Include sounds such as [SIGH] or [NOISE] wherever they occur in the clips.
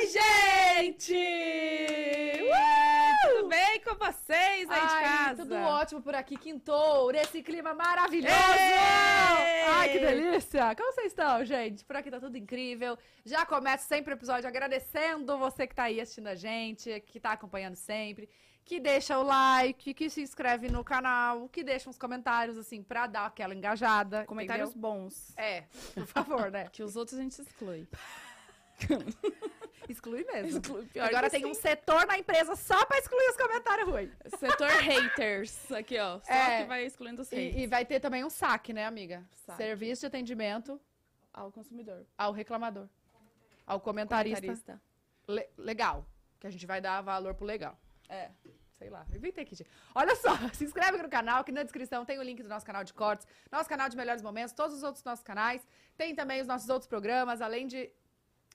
Oi, gente! Uh! Tudo bem com vocês aí de Ai, casa? tudo ótimo por aqui, quintou, nesse clima maravilhoso! Ei! Ai, que delícia! Como vocês estão, gente? Por aqui tá tudo incrível. Já começo sempre o episódio agradecendo você que tá aí assistindo a gente, que tá acompanhando sempre, que deixa o like, que se inscreve no canal, que deixa uns comentários, assim, pra dar aquela engajada. Comentários entendeu? bons. É, por favor, né? [LAUGHS] Que os outros a gente exclui. [LAUGHS] Exclui mesmo. Exclui, pior Agora tem sim. um setor na empresa só pra excluir os comentários ruins. Setor haters. Aqui, ó. Só É. que vai excluindo os haters. E, e vai ter também um saque, né, amiga? Saque. Serviço de atendimento Ao consumidor. ao reclamador. Ao comentarista. Comentarista. Le- legal. Que a gente vai dar valor pro legal. É. Sei lá, inventei aqui, gente. Olha só, [LAUGHS] se inscreve aqui no canal, que na descrição tem o link do nosso canal de cortes, nosso canal de melhores momentos, todos os outros nossos canais. Tem também os nossos outros programas, além de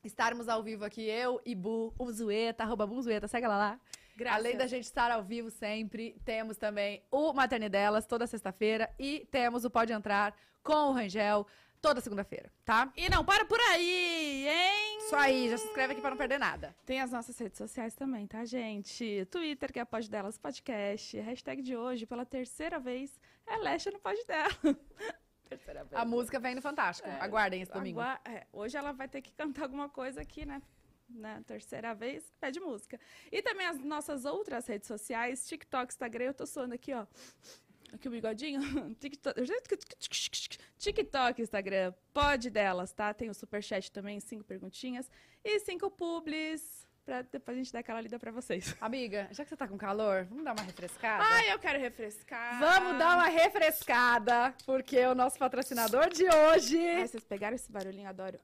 estarmos ao vivo aqui, eu e Bu, o Zueta, arroba Buzueta, segue ela lá. Graças. Além da gente estar ao vivo sempre, temos também o Maternidelas toda sexta-feira e temos o Pode Entrar com o Rangel toda segunda-feira, tá? E não para por aí, hein? Isso aí, já se inscreve aqui pra não perder nada. Tem as nossas redes sociais também, tá, gente? Twitter, que é Pode Delas Podcast. Hashtag de hoje, pela terceira vez, é Lesha no Pode Dela. [LAUGHS] terceira vez. A música vem no Fantástico. É, Aguardem esse domingo. É, hoje ela vai ter que cantar alguma coisa aqui, né? Na terceira vez, pede música. E também as nossas outras redes sociais, TikTok, Instagram, eu tô suando aqui, ó. Aqui o bigodinho. [LAUGHS] TikTok, TikTok, Instagram, pode delas, tá? Tem o superchat também, cinco perguntinhas. E cinco publis, pra depois a gente dar aquela lida pra vocês. [LAUGHS] Amiga, já que você tá com calor, vamos dar uma refrescada? Ai, eu quero refrescar. Vamos dar uma refrescada, porque o nosso patrocinador de hoje Ai, vocês pegaram esse barulhinho, adoro.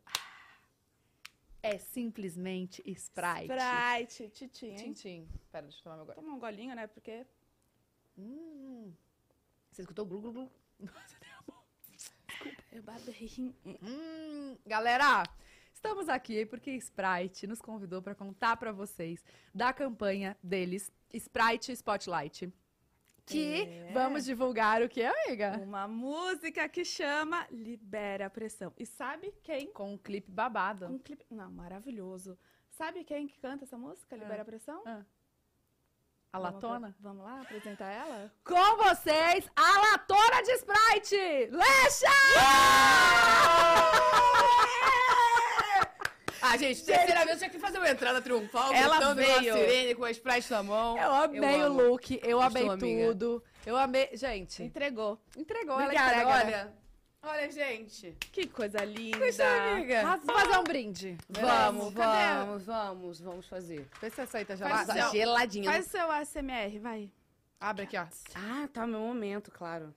é simplesmente Sprite. Sprite, titim, tchim. Pera, deixa eu tomar meu gole. Toma um golinho, né? Porque Hum. Você escutou o glu glu glu? eu babei. Hum. Galera, estamos aqui porque Sprite nos convidou para contar para vocês da campanha deles, Sprite Spotlight. Que É. vamos divulgar o que, amiga? Uma música que chama Libera a Pressão. E sabe quem? Com um clipe babado. Um clipe. Não, maravilhoso. Sabe quem que canta essa música, Libera a Pressão? Ah. A latona? Vamos lá apresentar ela? Com vocês, a latona de Sprite, Lecha! [LAUGHS] Ah, gente, terceira vez eu tinha que fazer uma entrada triunfal, Ela veio. sirene com a Sprite na mão. Eu amei o amo. look, eu amei tudo. Eu amei. Gente, Entregou. entregou, Obrigada, ela entrega. olha. Olha, gente. Que coisa linda. Puxa, amiga. Vamos fazer um brinde. Vamos, Cadê? vamos, vamos, vamos fazer. Vê se Faz gelada. o seu- geladinha. Faz o seu ASMR, vai. Abre aqui, ó. Ah, tá, meu momento, claro.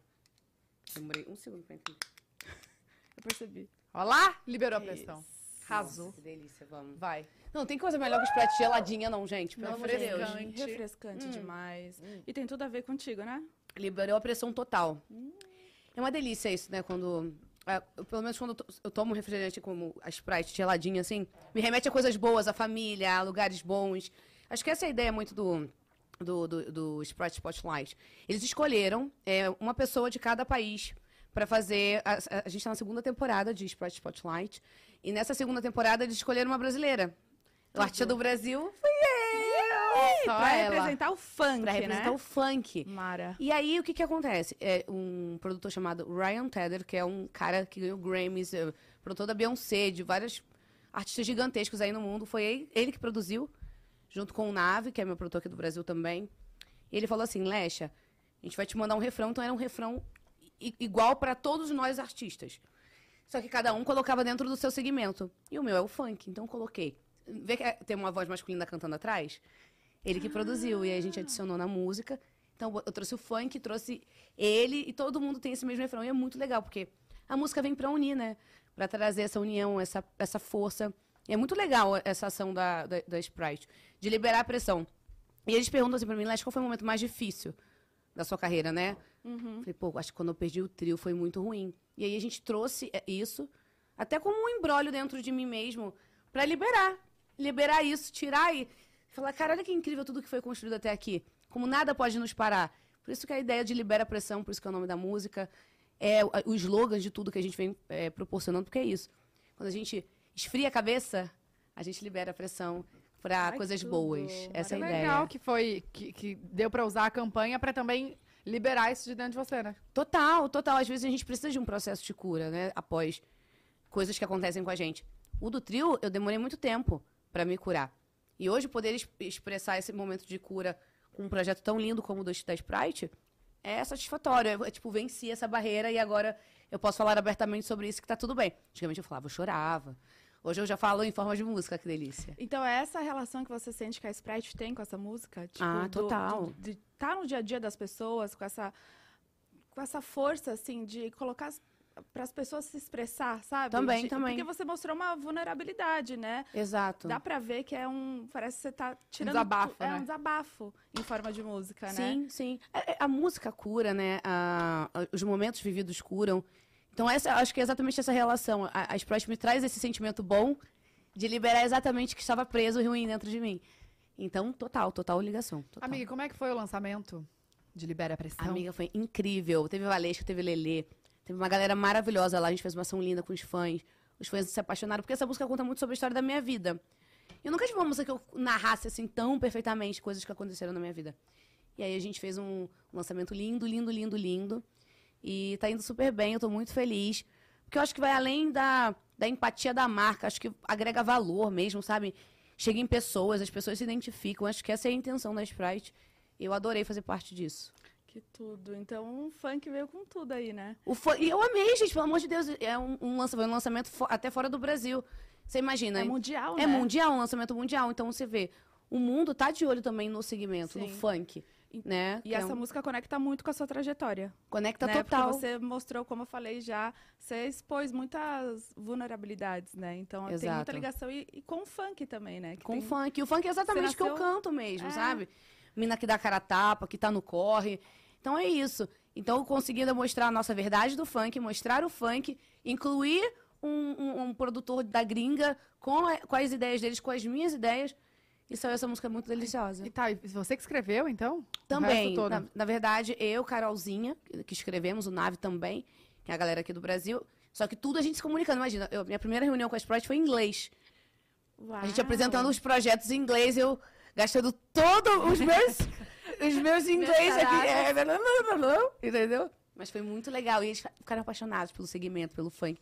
Demorei um segundo pra entender. [LAUGHS] Eu percebi. Ó lá, liberou a pressão. Arrasou. Nossa, que delícia, vamos. Vai. Não, tem coisa melhor que Sprite geladinha, não, gente. Pelo amor de Deus. refrescante. Refrescante demais. E tem tudo a ver contigo, né? Liberou a pressão total. É uma delícia isso, né? Quando. é, pelo menos quando eu, to- eu tomo refrigerante como a Sprite geladinha, assim, me remete a coisas boas, a família, a lugares bons. Acho que essa é a ideia muito do, do, do, do Sprite Spotlight. Eles escolheram é, uma pessoa de cada país para fazer. A, a- gente tá na segunda temporada de Sprite Spotlight. E nessa segunda temporada eles escolheram uma brasileira. O artista do Brasil foi eu! Só pra ela. representar o funk, Pra representar né? o funk. Mara. E aí, o que que acontece? É um produtor chamado Ryan Tedder, que é um cara que ganhou Grammys, é, produtor da Beyoncé, de vários artistas gigantescos aí no mundo. Foi ele, ele que produziu, junto com o Nave, que é meu produtor aqui do Brasil também. E ele falou assim, Lecha, a gente vai te mandar um refrão. Então, era um refrão igual para todos nós artistas. Só que cada um colocava dentro do seu segmento. E o meu é o funk, então coloquei. Vê que é- tem uma voz masculina cantando atrás? Ele que produziu, e aí a gente adicionou na música. Então eu trouxe o funk, trouxe ele, e todo mundo tem esse mesmo refrão. E é muito legal, porque a música vem pra unir, né? Pra trazer essa união, essa, essa força. E é muito legal essa ação da, da, da Sprite, de liberar a pressão. E eles perguntam assim pra mim, Leste, qual foi o momento mais difícil da sua carreira, né? Falei, pô, acho que quando eu perdi o trio foi muito ruim. E aí a gente trouxe é, isso, até como um embrólio dentro de mim mesmo, pra liberar. Liberar isso, tirar e falar, cara, olha que incrível tudo que foi construído até aqui. Como nada pode nos parar. Por isso que a ideia de libera a pressão, por isso que é o nome da música, é o slogan de tudo que a gente vem é, proporcionando, porque é isso. Quando a gente esfria a cabeça, a gente libera a pressão pra Ai, coisas tudo. boas. Essa é a ideia. legal que foi, que, que deu pra usar a campanha pra também liberar isso de dentro de você, né? Total, total. Às vezes a gente precisa de um processo de cura, né? Após coisas que acontecem com a gente. O do trio, eu demorei muito tempo pra me curar. E hoje poder es- expressar esse momento de cura com um projeto tão lindo como o do da Sprite é satisfatório. Eu, tipo, venci essa barreira e agora eu posso falar abertamente sobre isso que tá tudo bem. Antigamente eu falava, eu chorava. Hoje eu já falo em forma de música, que delícia. Então é essa relação que você sente que a Sprite tem com essa música? Tipo, Ah, total. do- de estar no dia a dia das pessoas, com essa, com essa força, assim, de colocar para as pessoas se expressar, sabe? Também, De- também. Porque você mostrou uma vulnerabilidade, né? Exato. Dá pra ver que é um. Parece que você tá tirando. desabafo, tu- É né? um desabafo em forma de música, né? Sim, sim. É- é- A, música cura, né? A- a- os momentos vividos curam. Então, essa, acho que é exatamente essa relação. A, a Sprite me traz esse sentimento bom de liberar exatamente o que estava preso e ruim dentro de mim. Então, total, total ligação. Total. Amiga, como é que foi o lançamento de Libera a Pressão? Amiga, foi incrível. Teve Valesca, teve Lelê. Teve uma galera maravilhosa lá. A gente fez uma ação linda com os fãs. Os fãs se apaixonaram, porque essa música conta muito sobre a história da minha vida. Eu nunca tive uma música que eu narrasse assim tão perfeitamente coisas que aconteceram na minha vida. E aí a gente fez um lançamento lindo, lindo, lindo, lindo. E tá indo super bem, eu tô muito feliz. Porque eu acho que vai além da, da empatia da marca, acho que agrega valor mesmo, sabe? Chega em pessoas, as pessoas se identificam. Acho que essa é a intenção da Sprite. Eu adorei fazer parte disso. Que tudo. Então o funk veio com tudo aí, né? O fã- E eu amei, gente, pelo amor de Deus. É um, um lança- foi um lançamento fo- até fora do Brasil. Você imagina? É mundial, É né? mundial, um lançamento mundial. Então você vê, o mundo tá de olho também no segmento, no Sim. funk. Né? E é essa um- música conecta muito com a sua trajetória. conecta né? total. Porque você mostrou, como eu falei já, você expôs muitas vulnerabilidades, né? Então tem muita Exato. ligação. E, e com o funk também, né? Que Com tem- funk. O funk é exatamente o que eu canto mesmo, É. sabe? Mina que dá cara a tapa, que tá no corre. Então é isso. Então eu consegui mostrar a nossa verdade do funk, mostrar o funk, incluir um, um- um produtor da gringa com, a- com as ideias deles, com as minhas ideias. E saiu essa música muito deliciosa. E tá, e você que escreveu, então? Também, na, na verdade, eu, Carolzinha, que- escrevemos, o Nave também, que é a galera aqui do Brasil. Só que tudo a gente se comunicando. Imagina, eu- minha primeira reunião com a Sprite foi em inglês. A gente Uau! apresentando os projetos em inglês, eu gastando todos os meus, [LAUGHS] os meus inglês aqui. É, blá, blá, blá, entendeu? Mas foi muito legal. E eles ficaram apaixonados pelo segmento, pelo funk.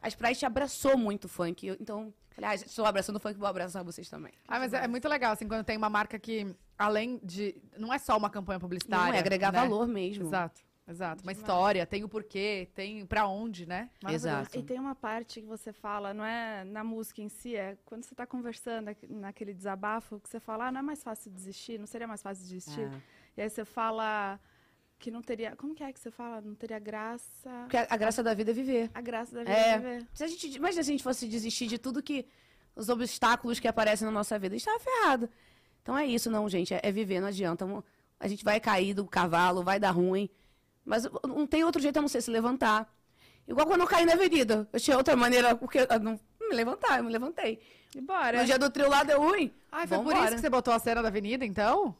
A Sprite abraçou muito o funk. eu- então, ah, estou abraçando o funk, vou abraçar vocês também. Ah, mas é, é muito legal, assim, quando tem uma marca que, além de. Não é só uma campanha publicitária. Não, é agregar né? valor mesmo. Exato, exato. Uma Demais. história, tem o porquê, tem pra onde, né? Exato. E tem uma parte que você fala, não é na música em si, é quando você tá conversando naquele desabafo, que você fala, ah, não é mais fácil desistir, não seria mais fácil desistir. Ah. E aí você fala que não teria. Como que é que você fala? Não teria graça. Porque a, a graça da vida é viver. A graça da vida É. é viver. Se a gente, imagina se a gente fosse desistir de tudo que. Os obstáculos que aparecem na nossa vida. A gente tava ferrado. Então é isso, não, gente. É, é viver, não adianta. A gente vai cair do cavalo, vai dar ruim. Mas não tem outro jeito a não ser se levantar. Igual quando eu caí na avenida. Eu tinha outra maneira, porque eu não me levantar, eu me levantei. E bora. No dia do trio lá deu ruim. Ai, foi por Vambora. isso que você botou a cena da avenida, então?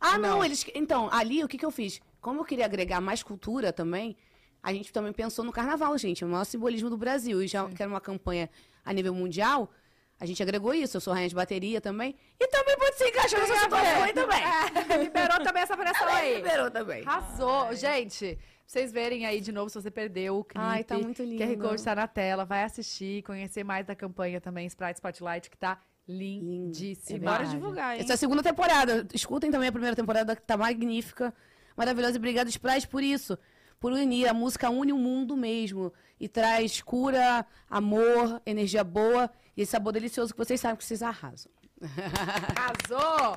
Ah, não, Não. eles. Então, ali o que, que eu fiz? Como eu queria agregar mais cultura também, a gente também pensou no carnaval, gente. O maior simbolismo do Brasil. E já que era uma campanha a nível mundial, a gente agregou isso. Eu sou rainha de bateria também. E também pode se encaixar nessa situação aí também. É, [LAUGHS] liberou também essa pressão [LAUGHS] aí. Liberou também. Arrasou. Gente, pra vocês verem aí de novo, se você perdeu o clipe. Ai, tá muito lindo. QR Code tá na tela, vai assistir, conhecer mais da campanha também, Sprite Spotlight, que tá lindíssima. E bora divulgar, hein? Essa é a segunda temporada. Escutem também a primeira temporada, que tá magnífica, maravilhosa. E obrigada, Sprite, por isso. Por unir. A música une o mundo mesmo. E traz cura, amor, energia boa e esse sabor delicioso que vocês sabem que vocês arrasam. [LAUGHS] Arrasou!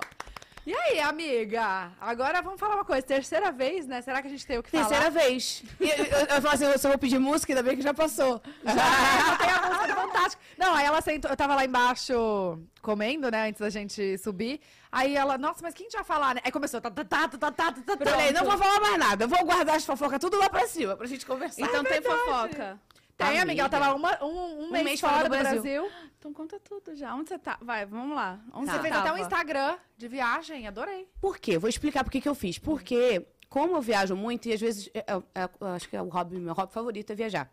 E aí, amiga? Agora vamos falar uma coisa. Terceira vez, né? Será que a gente tem o que falar? Terceira vez. E, eu, eu, eu falo assim, eu só vou pedir música, ainda bem que já passou. [LAUGHS] Já, tem a música fantástico. Não, aí ela sentou, eu tava lá embaixo comendo, né, antes da gente subir. Aí ela, nossa, mas quem a gente vai falar, né? Aí começou, tá, tá, tá, tá, tá, tá, tá, tá, tá. Falei, não vou falar mais nada, eu vou guardar as fofocas tudo lá pra cima, pra gente conversar. Então é tem fofoca. Tem, amiga, ela Amiga. tava uma- um, um mês, mês fora, fora do do Brasil. Brasil. Então conta tudo já. Onde você tá? Vai, vamos lá. Onde Tá. Você fez até um? Instagram de viagem, adorei. Por quê? Vou explicar por que que eu fiz. Porque, como eu viajo muito, e às vezes, é- é- é- eu acho que é o hobby, meu hobby favorito é viajar.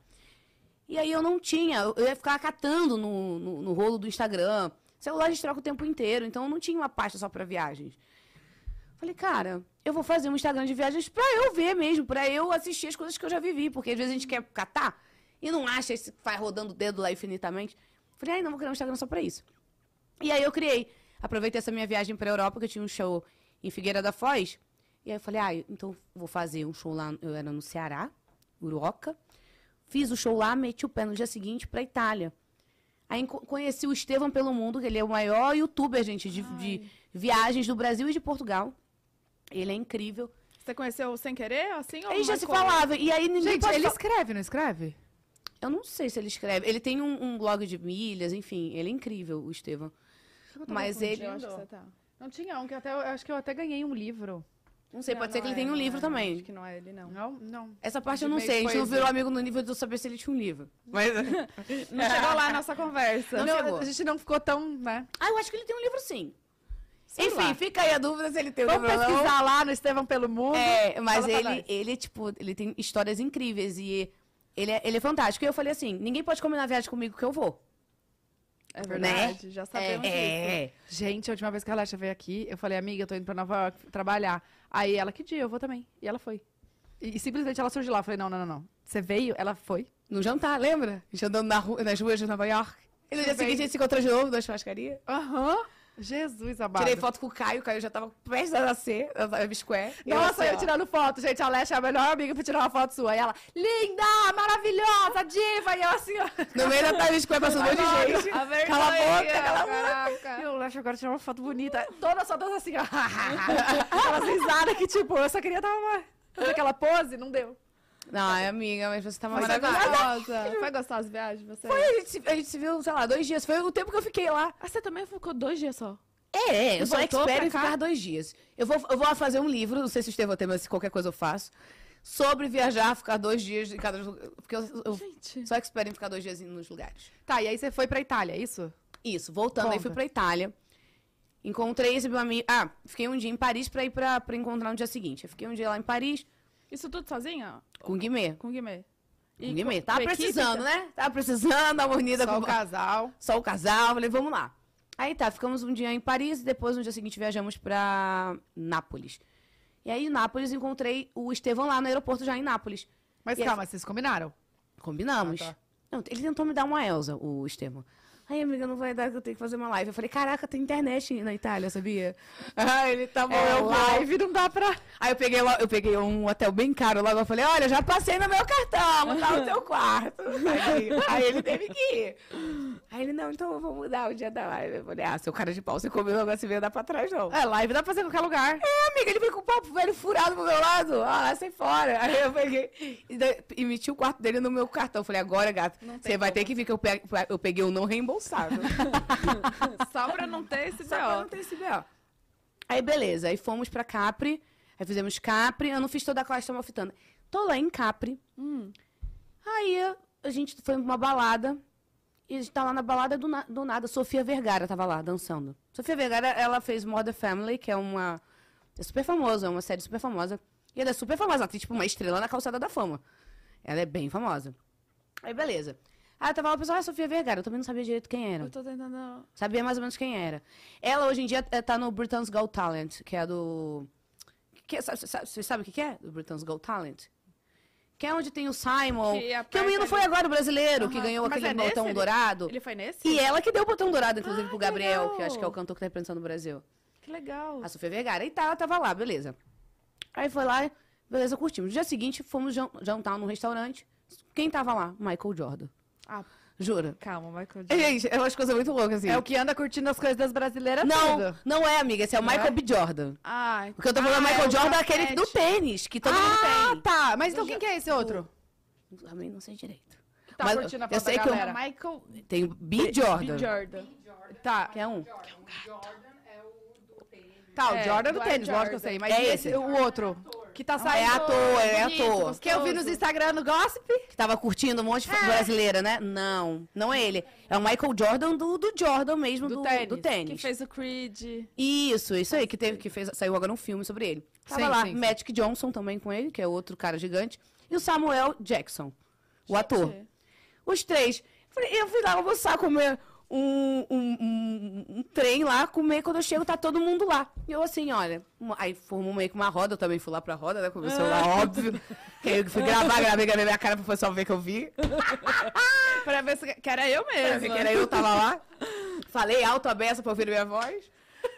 E aí eu não tinha, eu eu ia ficar catando no, no, no rolo do Instagram, Celular a gente troca o tempo inteiro, então não tinha uma pasta só pra viagens. Falei, cara, eu vou fazer um Instagram de viagens pra eu ver mesmo, pra eu assistir as coisas que eu já vivi, porque às vezes a gente quer catar e não acha, esse vai rodando o dedo lá infinitamente. Falei, ai, não vou criar um Instagram só pra isso. E aí eu criei. Aproveitei essa minha viagem pra Europa, que eu tinha um show em Figueira da Foz. E aí eu falei, ah, então vou fazer um show lá, eu era no Ceará, Uroca. Fiz o show lá, meti o pé no dia seguinte pra Itália. Aí conheci o Estevão pelo mundo, que ele é o maior youtuber, gente, de, de viagens do Brasil e de Portugal. Ele é incrível. Você conheceu sem querer, assim? ou Aí já se marcou? falava, e aí ninguém Gente, pode ele escreve, não escreve? Eu não sei se ele escreve. Ele tem um, um blog de milhas, enfim, ele é incrível, o Estevão. Mas ele- Eu acho que você tá. Não tinha um, que eu até, eu acho que eu até ganhei um livro. Não sei, Não, pode ser não que ele é, tenha um livro é, também. Acho que não é ele, não. Não, não. Essa parte eu não sei, a gente não virou amigo no nível de eu saber se ele tinha um livro. Mas... [LAUGHS] [LAUGHS] Não chegou lá a nossa conversa. Não Não, a gente não ficou tão, né? ah, eu acho que ele tem um livro sim. Sei Enfim, lá. fica aí a dúvida se ele tem um Vamos livro ou não. pesquisar lá no Estevão pelo Mundo. É, mas Fala ele, ele, tipo, ele tem histórias incríveis e ele é, ele é fantástico. E eu falei assim, ninguém pode combinar viagem comigo que eu vou. É verdade, já sabemos disso. É, Gente, a última vez que a Alexa veio aqui, eu falei, amiga, eu tô indo pra Nova York trabalhar. Aí ela, que dia? Eu vou também. E ela foi. E, e simplesmente ela surgiu lá. Eu falei, não, não, não, não. Você veio? Ela foi. no jantar, lembra? A gente andando na rua, nas ruas de Nova York. E no dia seguinte a gente se encontrou de novo na churrascaria. Aham. Jesus, amado. Tirei foto com o Caio, o Caio já tava prestes a nascer, eu square. E Nossa, assim, eu ó. tirando foto, gente. A Alexa é a melhor amiga pra tirar uma foto sua. E ela, linda, maravilhosa, diva. E eu assim, ó. No meio da Times Square passando um monte de gente. A vergonha. Cala a boca, cala a boca. E eu Alexa agora tirar uma foto bonita. Toda só dando assim, ó. [LAUGHS] Aquelas risadas que, tipo, eu só queria dar uma... fazer aquela pose, não deu. Não, é amiga, mas você tá Foi maravilhosa. gostosa. Foi gostosa a viagem, você? Foi, a gente, se, a gente se viu, sei lá, dois dias. Foi o tempo que eu fiquei lá. Ah, você também ficou dois dias só? É, é, eu sou expert em cá? ficar dois dias. Eu vou, eu vou fazer um livro, não sei se o Estevão tem, mas se qualquer coisa eu faço, sobre viajar, ficar dois dias em cada lugar. Porque eu, eu Gente. sou expert em ficar dois dias nos lugares. Tá, e aí você foi pra Itália, é isso? Isso, voltando, aí Conta. fui pra Itália. Encontrei esse meu amigo. Ah, fiquei um dia em Paris pra ir pra, pra encontrar no dia seguinte. Eu fiquei um dia lá em Paris Isso tudo sozinha? com o Guimê. Com o Guimê? Com o Guimê. com a equipe, precisando, né? Tava precisando uma unida Só com o casal. só o casal. Falei, vamos lá. Aí tá, ficamos um dia em Paris e depois no dia seguinte viajamos pra Nápoles. E aí, em Nápoles, encontrei o Estevão lá no aeroporto já em Nápoles. Mas E calma, vocês combinaram? Combinamos. Ah, tá. Não, ele tentou me dar uma Elsa, o Estevão. Aí, amiga, não vai dar que eu tenho que fazer uma live. Eu falei, caraca, tem internet na Itália, sabia? [LAUGHS] Ah, ele tá bom, É, eu live não dá pra... Aí eu peguei, eu peguei um hotel bem caro logo. Eu falei, olha, já passei no meu cartão, tá no teu quarto. [LAUGHS] Aí, aí ele teve que ir. Aí ele, não, então eu vou mudar o dia da live. Eu falei, ah, seu cara de pau, você comeu agora, você veio dar pra trás, não. É, live dá pra fazer em qualquer lugar. É, amiga, ele veio com o papo velho furado pro meu lado. Ah, sai fora. Aí eu peguei e, daí- e meti o quarto dele no meu cartão. Eu falei, agora, gato, você vai ter que vir que eu, pe- eu peguei o não reembolsável. [LAUGHS] Só pra não ter esse Só pra não B.O. ter esse B.O. Aí, beleza. Aí fomos pra Capri. Aí fizemos Capri. Eu não fiz toda a costa malfitana. Tô lá em Capri. Hum. Aí a gente foi pra uma balada. E a gente tá lá na balada do, na- do nada. Sofia Vergara tava lá dançando. Sofia Vergara, ela fez Mother Family, que é uma. É super famosa, é uma série super famosa. E ela é super famosa, ela tem tipo uma estrela na calçada da fama. Ela é bem famosa. Aí, beleza. Aí tava lá o pessoal, ah, Sofia Vergara. Eu também não sabia direito quem era. Eu tô tentando... Sabia mais ou menos quem era. Ela hoje em dia eh, tá no Britain's Got Talent, que é do. Que é, sabe, sabe, você sabe o que que é? Do Britain's Got Talent? Que é onde tem o Simon. Que Que, o menino foi agora, o brasileiro, que Aham. ganhou Mas aquele é nesse? botão Ele- dourado. Ele foi nesse? E ela que deu o botão dourado, inclusive, Ah, pro que Gabriel, legal. que acho que é o cantor que tá representando o Brasil. Que legal. A Sofia Vergara. E tá, ela tava lá, beleza. Aí foi lá, beleza, curtimos. No dia seguinte, fomos jan- jantar num restaurante. Quem tava lá? Michael Jordan. Ah, Jura? calma, Michael É, Jackson. Gente, é umas coisas muito loucas, assim. É o que anda curtindo as coisas das brasileiras Não, tudo. não é, amiga. Esse é o Não Michael é? B. Jordan. Ai, O que eu tô falando Ah, é Michael é Jordan, é aquele do tênis, que todo ah, mundo tem. tá. Mas então Do quem que é esse outro? Também não sei direito. Tá Mas curtindo a eu foto sei da que eu- galera. Michael Tem o B. Jordan. B. Jordan. Tá, Que é um. tá, o É, Jordan do tênis, lógico que eu Jordan. sei. Mas É esse, esse. o outro? Que tá É saindo... ator, é bonito, ator. gostoso. Que eu vi nos Instagram no Gossip. Que tava curtindo um monte de brasileira, né? Não, não é ele. É o Michael Jordan do, do Jordan mesmo, Do do, tênis. do Que tênis. fez o Creed. Isso, isso aí, que teve, que fez, saiu agora um filme sobre ele. Tava Sim, lá, sim, sim. Magic Johnson também com ele, que é outro cara gigante. E o Samuel Jackson, o ator. Gente, Os três. Falei, eu fui lá almoçar, comer um, um, um- um trem lá comer. Quando eu chego, tá todo mundo lá. E eu assim, olha. uma- Aí formou meio que uma roda. Eu também fui lá pra roda, né? Com o meu celular, óbvio. [LAUGHS] Eu fui gravar, gravei, gravei minha cara pro pessoal ver que eu vi. [LAUGHS] Pra ver se que era eu Pra mesmo. ver que era eu, tava lá. Falei alto a beça pra ouvir minha voz.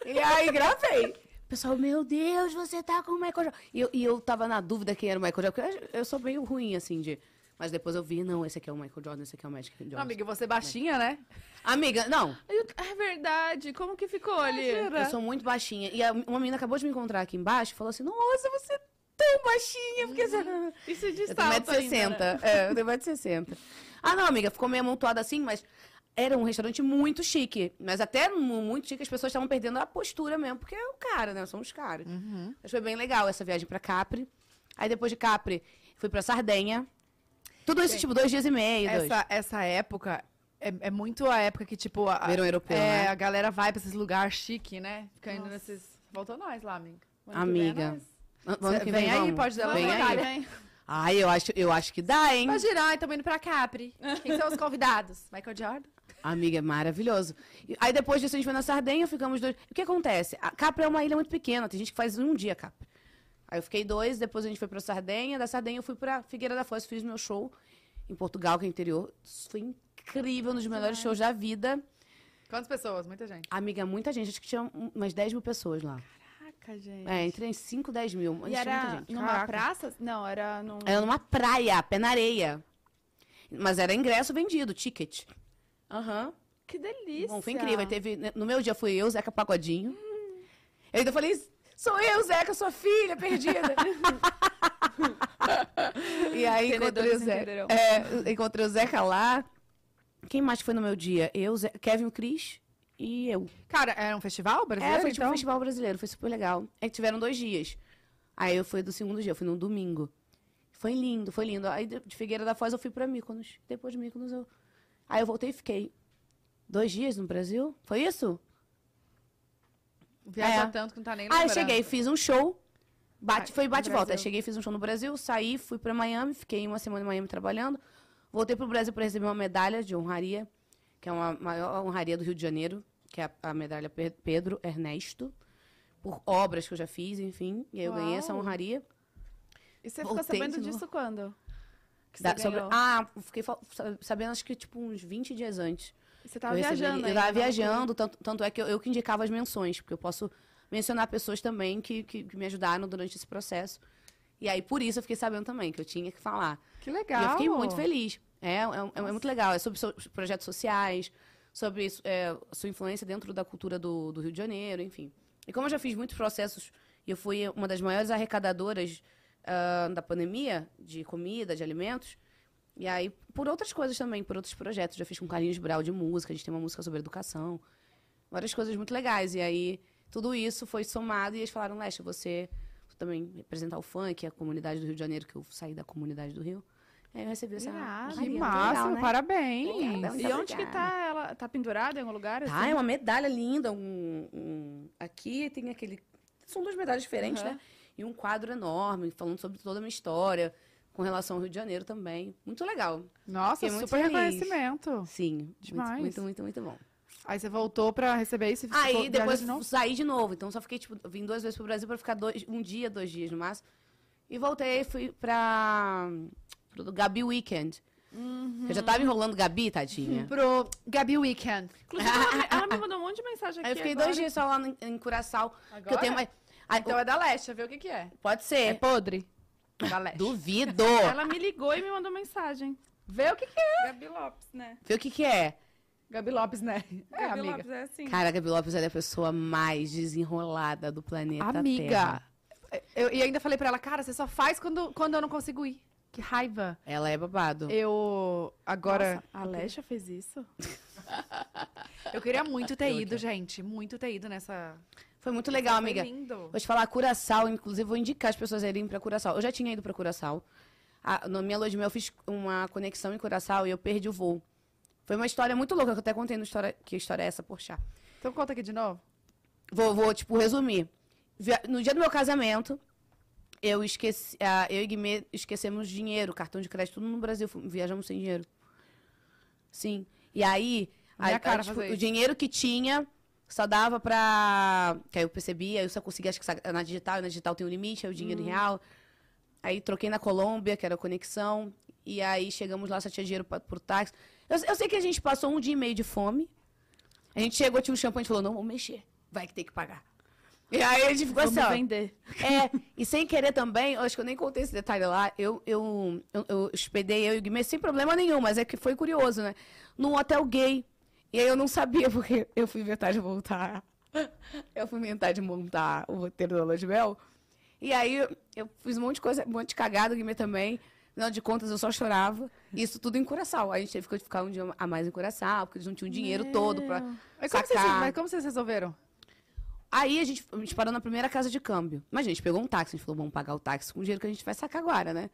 E aí gravei. O Pessoal, meu Deus, você tá com o Michael Jordan. E eu, e eu tava na dúvida quem era o Michael Jordan. Porque eu, eu sou meio ruim, assim, de... Mas depois eu vi, não, esse aqui é o Michael Jordan, esse aqui é o Magic Jordan. Não, amiga, você baixinha, né? Amiga, não, É verdade. Como que ficou ali? Eu sou muito baixinha. E a- uma menina acabou de me encontrar aqui embaixo e falou assim, nossa, você é tão baixinha. Porque você... Isso de Eu tenho salto ainda, 1,60m. né? É, eu tenho 1,60m. Ah, não, amiga, ficou meio amontoada assim, mas era um restaurante muito chique. Mas até mu- muito chique, as pessoas estavam perdendo a postura mesmo, porque é o cara, né? Somos caras. Uhum. Mas foi bem legal essa viagem pra Capri. Aí depois de Capri, fui pra Sardenha. Tudo isso, Gente, tipo, dois dias e meio. dois. Essa, essa época é, é muito a época que, tipo, a, Verão europeu, é, né? a galera vai pra esses lugares chique, né? Fica indo Nossa. nesses. Faltou nós lá, amiga. Ano que vem Amiga. ano Cê- que vem aí, vamos? pode dar Vem uma aí. olhada. Vem. Ai, eu acho, eu acho que dá, hein? Pra girar, estamos indo pra Capri. Quem são os convidados? Michael Jordan? Amiga, é maravilhoso. Aí depois disso a gente foi na Sardenha, ficamos dois. O que acontece? A Capri é uma ilha muito pequena, tem gente que faz um dia Capri. Aí eu fiquei dois, depois a gente foi pra Sardenha, da Sardenha eu fui pra Figueira da Foz, fiz meu show em Portugal, que é interior. Isso foi incrível, um dos melhores shows da vida. Quantas pessoas? Muita gente. Amiga, muita gente, acho que tinha um- umas 10 mil pessoas lá. Caraca, gente. É, entre 5 e 10 mil. E tinha muita era gente. numa Caraca. praça? Não, era num... Era numa praia, pé na areia. Mas era ingresso vendido, ticket. Aham. Que delícia. Bom, foi incrível. Aí Teve, né, no meu dia fui eu, Zeca Pagodinho. Eu ainda falei, sou eu, Zeca, sua filha perdida. [LAUGHS] e aí encontrei o Zeca. É, encontrei o Zeca lá. Quem mais foi no meu dia? Eu, Kevin, o Cris e eu. Cara, era um festival brasileiro? É, foi tipo então? um festival brasileiro, foi super legal. É que tiveram dois dias. Aí eu fui do segundo dia, eu fui no domingo. Foi lindo, foi lindo. Aí de de Figueira da Foz eu fui pra Mykonos. Depois de Mykonos eu... Aí eu voltei e fiquei dois dias no Brasil. Foi isso? Viaja É. tanto que não tá nem Ah, eu lembrando. cheguei, fiz um show. Bate, foi no bate e volta. Cheguei, fiz um show no Brasil, saí, fui pra Miami, fiquei uma semana em Miami trabalhando. Voltei pro Brasil para receber uma medalha de honraria, que é uma maior honraria do Rio de Janeiro, que é a, a medalha Pe- Pedro Ernesto, por obras que eu já fiz, enfim. E aí eu ganhei essa Uau. honraria. E você ficou sabendo novo. disso quando? Que Da- você sobre- ah, fiquei sabendo acho que tipo uns 20 dias antes. Você tava eu recebi- viajando Eu tava ainda, né? viajando, tanto, tanto é que eu, eu que indicava as menções, porque eu posso mencionar pessoas também que, que, que me ajudaram durante esse processo. E aí, por isso, eu fiquei sabendo também que eu tinha que falar. Que legal. E eu fiquei muito feliz. É, é, é muito legal. É sobre so- projetos sociais, sobre é, sua influência dentro da cultura do, do Rio de Janeiro, enfim. E como eu já fiz muitos processos, e eu fui uma das maiores arrecadadoras ah, da pandemia, de comida, de alimentos, e aí, por outras coisas também, por outros projetos. Já fiz com Carlinhos Brau de música, a gente tem uma música sobre educação. Várias coisas muito legais. E aí, tudo isso foi somado e eles falaram, Leste, você também representar o funk, a comunidade do Rio de Janeiro, que eu saí da comunidade do Rio. Aí eu recebi essa Irado. Que legal, né? parabéns. Obrigada. E Muito onde que obrigada. tá ela? Tá pendurada em algum lugar? Tá, assim? é uma medalha linda. Um, um- Aqui tem aquele. São duas medalhas diferentes, Aham. né? E um quadro enorme, falando sobre toda a minha história, com relação ao Rio de Janeiro também. Muito legal. Nossa, Fiquei super reconhecimento. Sim. Demais. Muito, muito, muito, muito bom. Aí você voltou pra receber isso Aí depois de novo? saí de novo. Então só fiquei, tipo, vim duas vezes pro Brasil pra ficar dois, um dia, dois dias no máximo. E voltei, fui pra. pro Gabi Weekend. Eu já tava enrolando Gabi, tadinha. Pro Gabi Weekend. Inclusive, ela, me- ela me mandou um monte de mensagem aqui [LAUGHS] Aí eu fiquei agora. dois dias só lá em, em Curaçao. Que eu Agora? tenho Então é da Leste, vê o que que é. Pode É ser. podre? Da Leste. Duvido. Ela me ligou e me mandou mensagem. Vê o que que é. Gabi Lopes, né? Vê o que que é. Gabi Lopes, né? É, Gabi amiga. Lopes é assim. Cara, a Gabi Lopes é a pessoa mais desenrolada do planeta Amiga. Terra. Eu, e ainda falei pra ela, cara, você só faz quando, quando eu não consigo ir. Que raiva. Ela é babado. Eu. Agora. Nossa, a Alexa fez isso? [LAUGHS] Eu queria muito ter Eu ido, quero. gente. Muito ter ido nessa. Foi muito legal, amiga. lindo. Vou te falar, Curaçao, inclusive, vou indicar as pessoas a irem pra Curaçao. Eu já tinha ido pra Curaçao. A, na minha lua de mel, eu fiz uma conexão em Curaçao e eu perdi o voo. Foi uma história muito louca, que eu até contei no história, que história é essa, poxa. Então conta aqui de novo. Vou, vou, tipo, resumir. No dia do meu casamento, eu esqueci. eu e Guimê esquecemos dinheiro, cartão de crédito, tudo no Brasil. Viajamos sem dinheiro. Sim. E aí, tipo, o dinheiro que tinha só dava pra. Que aí eu percebi, aí eu só conseguia, acho que na digital, e na digital tem um limite, aí o dinheiro em real. Aí troquei na Colômbia, que era a conexão. E aí chegamos lá, só tinha dinheiro pra, pro táxi. Eu, eu sei que a gente passou um dia e meio de fome. A gente chegou, tinha um a gente falou, não, vamos mexer. Vai que tem que pagar. E aí a gente ficou Vamos assim, ó. vender. É, [LAUGHS] e sem querer também, acho que eu nem contei esse detalhe lá, eu, eu, eu, eu hospedei eu e o Guimê sem problema nenhum, mas é que foi curioso, né? Num hotel gay. E aí eu não sabia, porque eu fui inventar de montar. Eu fui inventar de montar o roteiro da Lua de Mel. E aí eu, fiz um monte de coisa, um monte de cagada, o Guimê também. Afinal de contas, eu só chorava. Isso tudo em Curaçao. Aí a gente teve que ficar um dia a mais em Curaçao, porque eles não tinham dinheiro todo pra Mas como, vocês, mas como vocês resolveram? Aí a gente, a gente parou na primeira casa de câmbio. Mas a gente pegou um táxi, a gente falou, vamos pagar o táxi com o dinheiro que a gente vai sacar agora, né?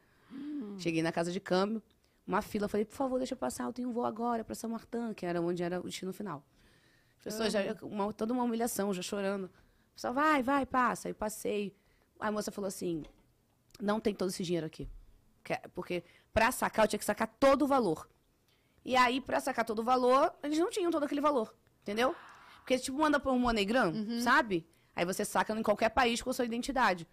Cheguei na casa de câmbio, uma fila, eu falei, por favor, deixa eu passar, eu tenho um voo agora pra São Martin, que era onde era o destino final. As pessoas já, uma- toda uma humilhação, já chorando. O pessoal, vai, vai, passa. Aí passei. A moça falou assim, não tem todo esse dinheiro aqui. Que- Porque pra sacar, eu tinha que sacar todo o valor. E aí, pra sacar todo o valor, eles não tinham todo aquele valor, entendeu? Porque, tipo, manda pra um MoneyGram, sabe? Aí você saca em qualquer país com a sua identidade.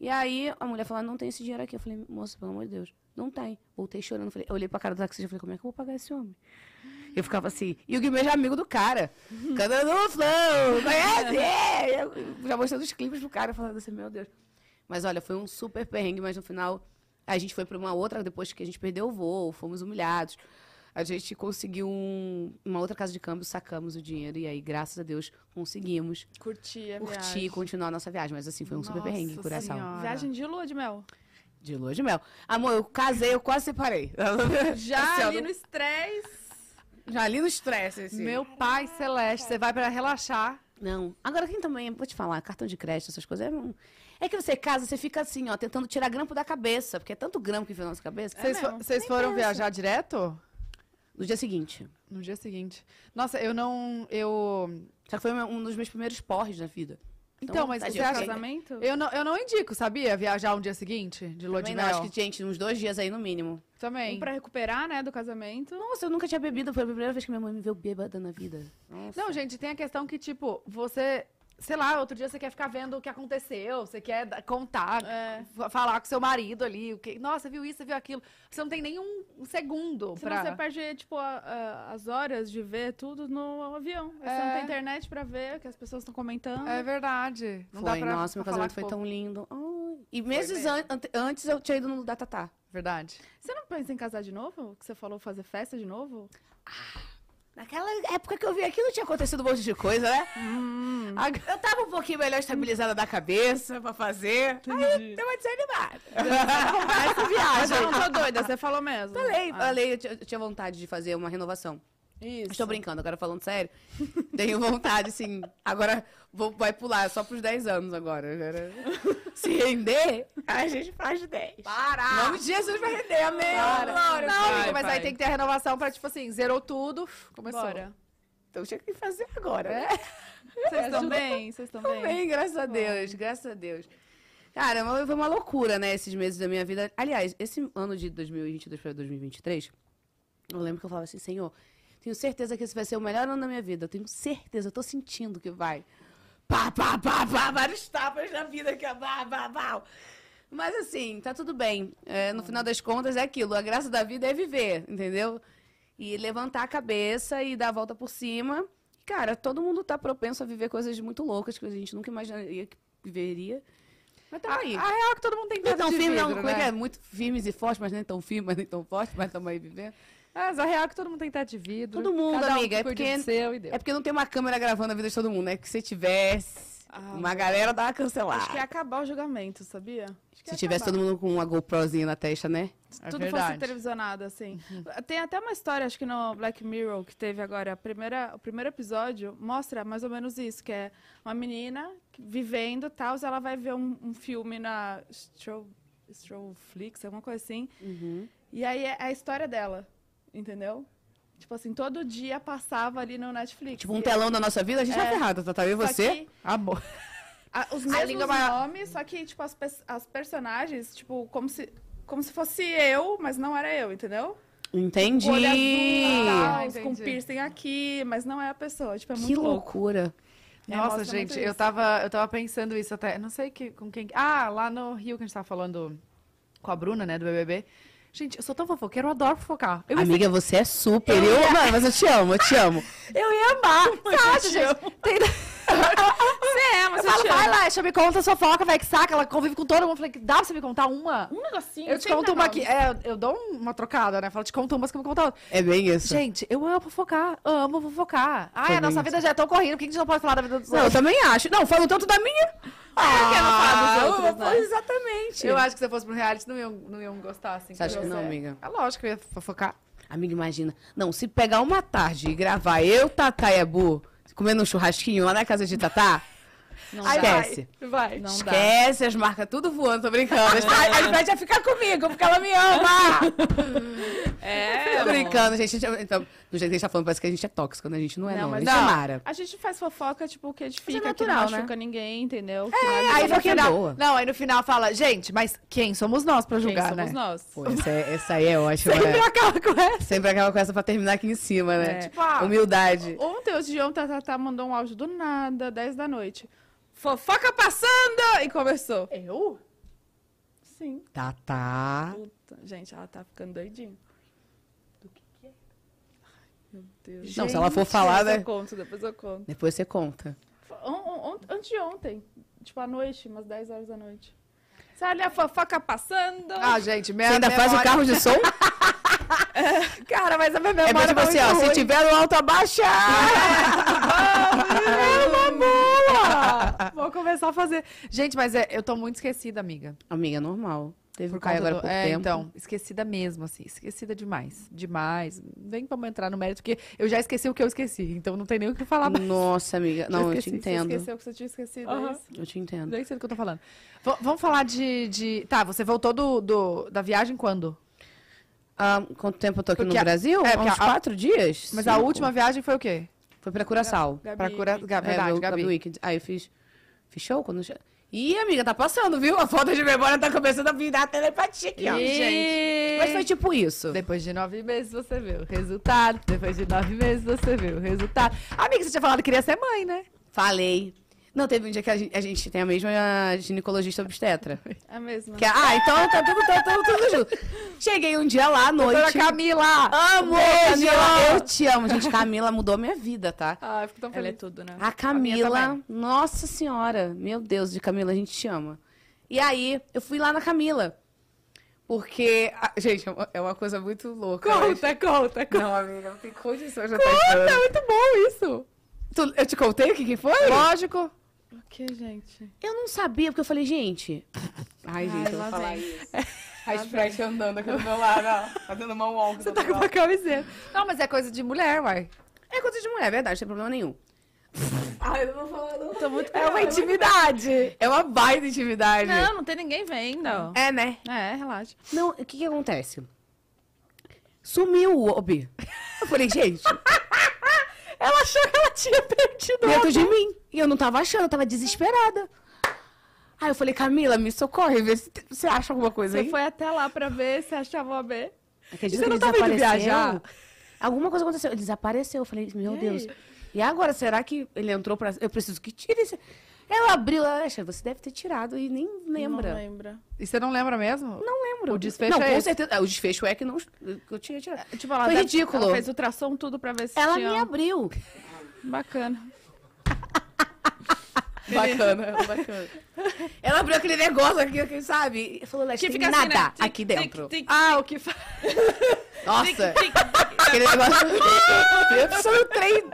E aí, a mulher falou, não tem esse dinheiro aqui. Eu falei, moça, pelo amor de Deus, não tem. Voltei chorando. Falei, eu olhei pra cara do taxista e falei, como é que eu vou pagar esse homem? Eu ficava assim, e o já é amigo do cara. [LAUGHS] Cantando no flow, conhece? É. Eu já mostrando os clipes pro cara, falando assim, meu Deus. Mas olha, foi um super perrengue, mas no final a gente foi pra uma outra, depois que a gente perdeu o voo, fomos humilhados. A gente conseguiu um- uma outra casa de câmbio, sacamos o dinheiro e aí, graças a Deus, conseguimos Curtir a curtir e viagem. continuar a nossa viagem. Mas assim, foi um super Nossa perrengue em Curaçao. Senhora. Viagem de lua de mel. De lua de mel. Amor, eu casei, eu quase separei. [LAUGHS] Já Assim, ó, ali no estresse. Já ali no estresse, assim. Meu pai celeste, você vai pra relaxar. Não. Agora, quem também, vou te falar, cartão de crédito, essas coisas, é, um- é que você casa, você fica assim, ó, tentando tirar grampo da cabeça, porque é tanto grampo que fica na nossa cabeça. Vocês, fo- Nem foram pensa. viajar direto? No dia seguinte. No dia seguinte. Nossa, eu não. Eu. Só que foi um dos meus primeiros porres na vida. Então, mas tadinho, você eu acha- Casamento? Eu não, eu não indico, sabia? Viajar um dia seguinte de lua de mel. acho que, gente, uns dois dias aí no mínimo. Também. Um pra recuperar, né, do casamento. Nossa, eu nunca tinha bebido, foi a primeira vez que minha mãe me viu bêbada na vida. Nossa. Não, gente, tem a questão que, tipo, você. Sei lá, outro dia você quer ficar vendo o que aconteceu, você quer da- contar, É. fa- falar com seu marido ali, o que. Nossa, viu isso, viu aquilo. Você não tem nem um, um segundo Senão pra. você perde, tipo, a- a- as horas de ver tudo no avião. Aí Você não É. tem internet pra ver o que as pessoas estão comentando. É verdade. Não foi, dá pra, nossa, meu pra falar casamento foi tão lindo. Ai. E meses an- ante- antes eu tinha ido no Datatá. Verdade. Você não pensa em casar de novo? Que você falou fazer festa de novo? Naquela época que eu vi aquilo tinha acontecido um monte de coisa, né? Hum. Eu tava um pouquinho melhor estabilizada da cabeça pra fazer. Aí deu uma desanimada. [LAUGHS] Essa viagem. Eu não tô doida, você falou mesmo. Falei, Ah, falei, eu eu tinha vontade de fazer uma renovação. Isso. Estou brincando, agora falando sério. Tenho vontade, sim. Agora vou, vai pular só pros 10 anos agora. agora. Se render, a gente faz 10. Para! Em nome de Jesus vai render, amém. Para. Glória. Não, Vai, mas vai. aí tem que ter a renovação pra, tipo assim, zerou tudo, começou. Bora. Então tinha que fazer agora. né? Vocês estão bem? Vocês estão bem? Amém, graças a Deus, graças a Deus. Cara, foi uma loucura, né, esses meses da minha vida. Aliás, esse ano de 2022 para 2023, eu lembro que eu falava assim, Senhor, tenho certeza que esse vai ser o melhor ano da minha vida. Eu tenho certeza, eu tô sentindo que vai. Pá, pá, pá, pá, vários tapas na vida que é pá, pá, pá. Mas assim, tá tudo bem. É, no final das contas é aquilo, a graça da vida é viver, entendeu? E levantar a cabeça e dar a volta por cima. Cara, todo mundo tá propenso a viver coisas muito loucas que a gente nunca imaginaria que viveria. Mas tá A, a aí. real é que todo mundo tem Não é teto tão firme, vidro, não. Como é que né? é? Muito firmes e fortes, mas nem tão firmes, mas [LAUGHS] nem tão fortes, mas estamos aí vivendo. Mas a real é que todo mundo tem teto de vidro. Todo mundo, cada um amiga, é cuida porque- do seu e deu. É porque não tem uma câmera gravando a vida de todo mundo, né? Que se tivesse, Ah, uma galera dá uma cancelada. Acho que ia acabar o julgamento, sabia? Acho que Se tivesse acabar. todo mundo com uma GoProzinha na testa, né? É tudo verdade. fosse televisionado, assim. Tem até uma história, acho que no Black Mirror, que teve agora, a primeira, o primeiro episódio, mostra mais ou menos isso, que é uma menina vivendo tal, ela vai ver um, um filme na Stro, Stroflix, alguma coisa assim, e aí é a história dela, entendeu? Tipo assim, todo dia passava ali no Netflix. Tipo, um telão da nossa vida, a gente É. tá ferrado, tá? Tá eu e você. que Amor. a- os [LAUGHS] mesmos maior. nomes, só que, tipo, as, as personagens, tipo, como se, como se fosse eu, mas não era eu, entendeu? Entendi. olho azul e tal, entendi. com piercing aqui, mas não é a pessoa. Tipo, é Que muito louco. loucura. É, Nossa, muito gente, eu tava, eu tava pensando isso até. Não sei que, com quem. Ah, lá no Rio que a gente tava falando com a Bruna, né, do BBB. Gente, eu sou tão fofoqueira, eu adoro fofocar. Eu, ia Amiga, você é super. Eu, mano, mas eu te amo, eu te amo. [LAUGHS] eu ia amar. [LAUGHS] Você acha, gente? Tem... Você é, mas Eu falo, vai lá, deixa eu me conta a fofoca, vai que saca. Ela convive com todo mundo. Eu falei, dá pra você me contar uma? Um negocinho. Eu te conto uma aqui. É, eu- eu dou uma trocada, né? Falo, te conto umas que eu vou contar outra. É bem isso. Gente, eu amo fofocar. Amo fofocar. Ai, Também a nossa isso. vida já é tão corrida, por que a gente não pode falar da vida dos Não, eu outros? também acho. Não, falo tanto da minha. Ah, quer não falar dos outros, eu- né? Exatamente. Eu acho que se eu fosse pro reality, não iam, não iam gostar, assim. Você acha que não, você. amiga? É lógico que eu ia fofocar. Amiga, imagina. Não, se pegar uma tarde e gravar eu, Tatá e a Bu comendo um churrasquinho lá na casa de Tatá, Não Ai, dá. esquece. Vai. vai. Não dá. Esquece as marcas tudo voando, tô brincando. [LAUGHS] A Ivete vai ficar comigo, porque ela me ama. [LAUGHS] É, Tô brincando, gente. Então, do jeito que a gente tá falando, parece que a gente é tóxico, né? A gente não é, não. Não, A gente é não. Mara. A gente faz fofoca, tipo, que edifica, Mas é natural, que não né? machuca ninguém, entendeu? É, nada- aí no é final. boa. Não, aí no final fala, gente, mas quem somos nós pra Quem julgar, somos né? nós. Pô, essa, é- essa aí é [LAUGHS] ótima, Sempre né? acaba com essa. Sempre aquela coisa pra terminar aqui em cima, né? É. Tipo, ah, humildade. Ontem, hoje de ontem, a Tatá mandou um áudio do nada, 10 da noite. Fofoca passando! E começou. eu? Sim. Tá, tá. Puta, gente, ela tá ficando doidinha. Do que que é? Meu Deus. Não, se ela for falar, depois né? eu conto, depois eu conto. Depois você conta. On, on, on, anteontem, tipo, à noite, umas 10 horas da noite. Você olha a fofoca passando. Ah, gente, minha Você ainda faz o memória- carro de som? [LAUGHS] Cara, mas a minha É memória tipo tá assim, muito ó. Se ruim. tiver no alto, abaixa! [LAUGHS] É uma boa! Vou começar a fazer. Gente, mas é, eu tô muito esquecida, amiga. Amiga, normal. Teve Por um Caio agora do- há pouco é, tempo. então, esquecida mesmo, assim. Esquecida demais. Demais. Vem vamos entrar no mérito, porque eu já esqueci o que eu esqueci. Então não tem nem o que falar mais. Nossa, amiga. [LAUGHS] Não, eu te esqueci, entendo. Você esqueceu que você tinha esquecido, Aham. é isso? Eu te entendo. Nem sei do que eu tô falando. V- vamos falar de, de. Tá, você voltou do, do- da viagem quando? Ah, quanto tempo eu tô aqui Porque no a- é, é, porque Uns a- quatro dias? Mas a Cinco. última viagem foi o quê? Foi pra Curaçao. Gabi, pra cura... Ga- É, Verdade, meu- Gabi. Weekend. Aí eu fiz... Fiz show quando... Ih, amiga, tá passando, viu? A falta de memória tá começando a virar a telepatia aqui, ó. Ih, gente. Mas foi tipo isso. Depois de nove meses você vê o resultado. Depois de nove meses você vê o resultado. Amiga, você tinha falado que queria ser mãe, né? Falei. Não, teve um dia que a gente, a gente tem a mesma ginecologista obstetra. É mesmo. Que, é- ah, então tá tudo, tá tudo, tudo junto. Cheguei um dia lá à Doutora noite. Camila! Amo, Beijo! Camila. Eu te amo, gente. Camila mudou minha vida, tá? Ah, eu fico tão Ela é feliz. tudo, né? A Camila, também. nossa senhora, meu Deus, de Camila, a gente te ama. E aí, eu fui lá na Camila. Porque, a- gente, é uma- é uma coisa muito louca. mas- Conta, conta, conta. Não, amiga, não tem condição de eu estar É muito bom isso. Tu- Eu te contei o que, que foi? Lógico. O que, gente? Eu não sabia, porque eu falei, gente. Ai, gente, Ai, eu vou falar vem. isso. [LAUGHS] A Sprite andando aqui do meu lado, ó. Fazendo uma walk. Você tá com uma camiseta. Não, mas é coisa de mulher, uai. É coisa de mulher, é verdade, não tem problema nenhum. Ai, eu não vou falar, não. Tô muito É uma intimidade. É uma baita intimidade. Não, não tem ninguém vendo. É, né? É, relaxa. Não, o que que acontece? Sumiu o Obi. Eu falei, gente, Ela achou que ela tinha perdido dentro de mim. E eu não tava achando, eu tava desesperada. Aí eu falei, Camila, me socorre, vê se você acha alguma coisa Você aí. foi até lá pra ver se achava o AB. Acredita Você não tava indo viajar? Alguma coisa aconteceu. Ele desapareceu. Eu falei, meu E Deus. E agora, será que ele entrou pra. Eu preciso que tire esse. Ela abriu, ela você deve ter tirado e nem lembra. Não lembra. E você não lembra mesmo? Não lembro. O desfecho não, é com esse. certeza. é, O desfecho é que não, eu tinha tirado. Tipo, ela Foi deve- ridículo. Ela fez ultrassom tudo pra ver se Ela tinha... me abriu. Bacana. [LAUGHS] Bacana, [LAUGHS] bacana. Ela abriu aquele negócio aqui, aqui, sabe? E falou, Leste, Que fica nada assim, né? Tic, aqui tic, dentro. tic, Ah, o que faz. [LAUGHS] Nossa, tic, tic. aquele negócio. Eu sou no trem.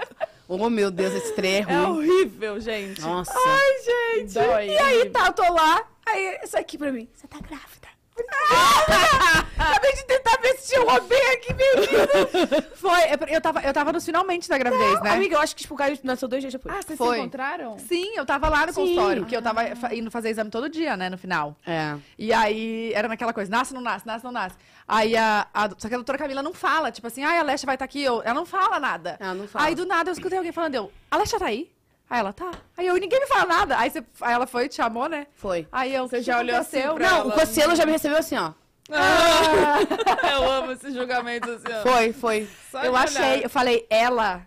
Oh, meu Deus, esse trem é É ruim. horrível, gente. Nossa. Ai, gente. Dói. E aí, tá, eu tô lá. Aí, isso aqui pra mim. Você tá grávida. [LAUGHS] Acabei de tentar ver se tinha um aqui, menino. [LAUGHS] Foi, é eu tava, eu tava nos finalmente da gravidez, né? Amiga, eu acho que tipo, o Caio nasceu dois dias depois. Ah, vocês Foi. se encontraram? Sim, eu tava lá no Sim. consultório, porque eu tava fa- indo fazer exame todo dia, né, no final. É. E aí, era naquela coisa, nasce, não nasce, nasce, não nasce. Aí, a, a- só que a doutora Camila não fala, tipo assim, ai, a Lesha vai estar aqui, eu, ela não fala nada. Ela não fala. Aí, do nada, eu escutei alguém falando, eu, a tá aí? Aí ela, tá. Aí eu, ninguém me fala nada. Aí, você, aí ela foi, te chamou, né? Foi. Aí eu, Você "O que já olhou assim aconteceu?" pra Não, ela? o Cocielo já me recebeu assim, ó. [LAUGHS] Eu amo esse julgamento assim, ó. Foi, foi. Só eu achei, olhar. eu falei, ela,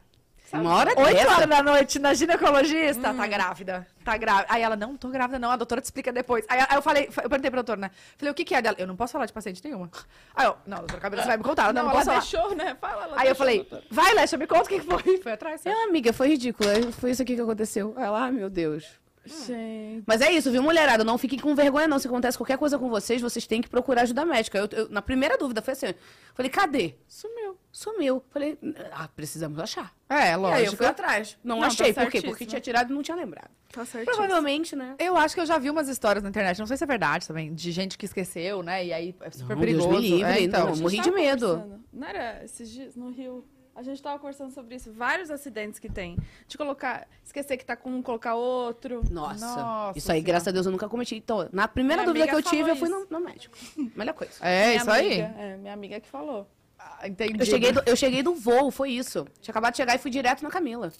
Uma hora 8 dessa. horas da noite na ginecologista, tá grávida, tá grávida. Aí ela, não, não tô grávida não, a doutora te explica depois. Aí, aí eu falei, eu perguntei pra doutora, né? Falei, o que que é dela? Eu não posso falar de paciente nenhuma. Aí eu, não, doutora Cabelo, você vai me contar. Não, Não, não, ela posso falar. deixou, né? Fala, ela Aí eu deixou, falei, doutora. vai, Lesha, me conta o que foi. [LAUGHS] Foi atrás. É, amiga, foi ridículo. Foi isso aqui que aconteceu. Aí Ela, ah, meu Deus. Gente. Mas é isso, viu, mulherada? Não fiquem com vergonha, não. Se acontece qualquer coisa com vocês, vocês têm que procurar ajuda médica. Eu, eu- na primeira dúvida, foi assim: falei, cadê? Sumiu. Sumiu. Falei, ah, precisamos achar. É, E aí eu lógico. fui atrás. Não, Não, tá achei. Por quê? Porque tinha tirado e não tinha lembrado. Tá certo. Provavelmente, né? Eu acho que eu já vi umas histórias na internet, não sei se é verdade também, de gente que esqueceu, né? E aí é super Não, perigoso. Deus me livre, é, então. não, morri de medo. Não era esses dias no Rio? A gente tava conversando sobre isso. Vários acidentes que tem. De colocar. Esquecer que tá com um, colocar outro. Nossa. Nossa isso aí, Senhora. graças a Deus, eu nunca cometi. Então, na primeira Minha dúvida que eu tive, eu fui no, no médico. Melhor coisa. É, Minha isso aí. amiga, É, minha amiga que falou. Ah, Entendi. Eu cheguei, do, eu cheguei do voo, foi isso. Tinha acabado de chegar e fui direto na Camila.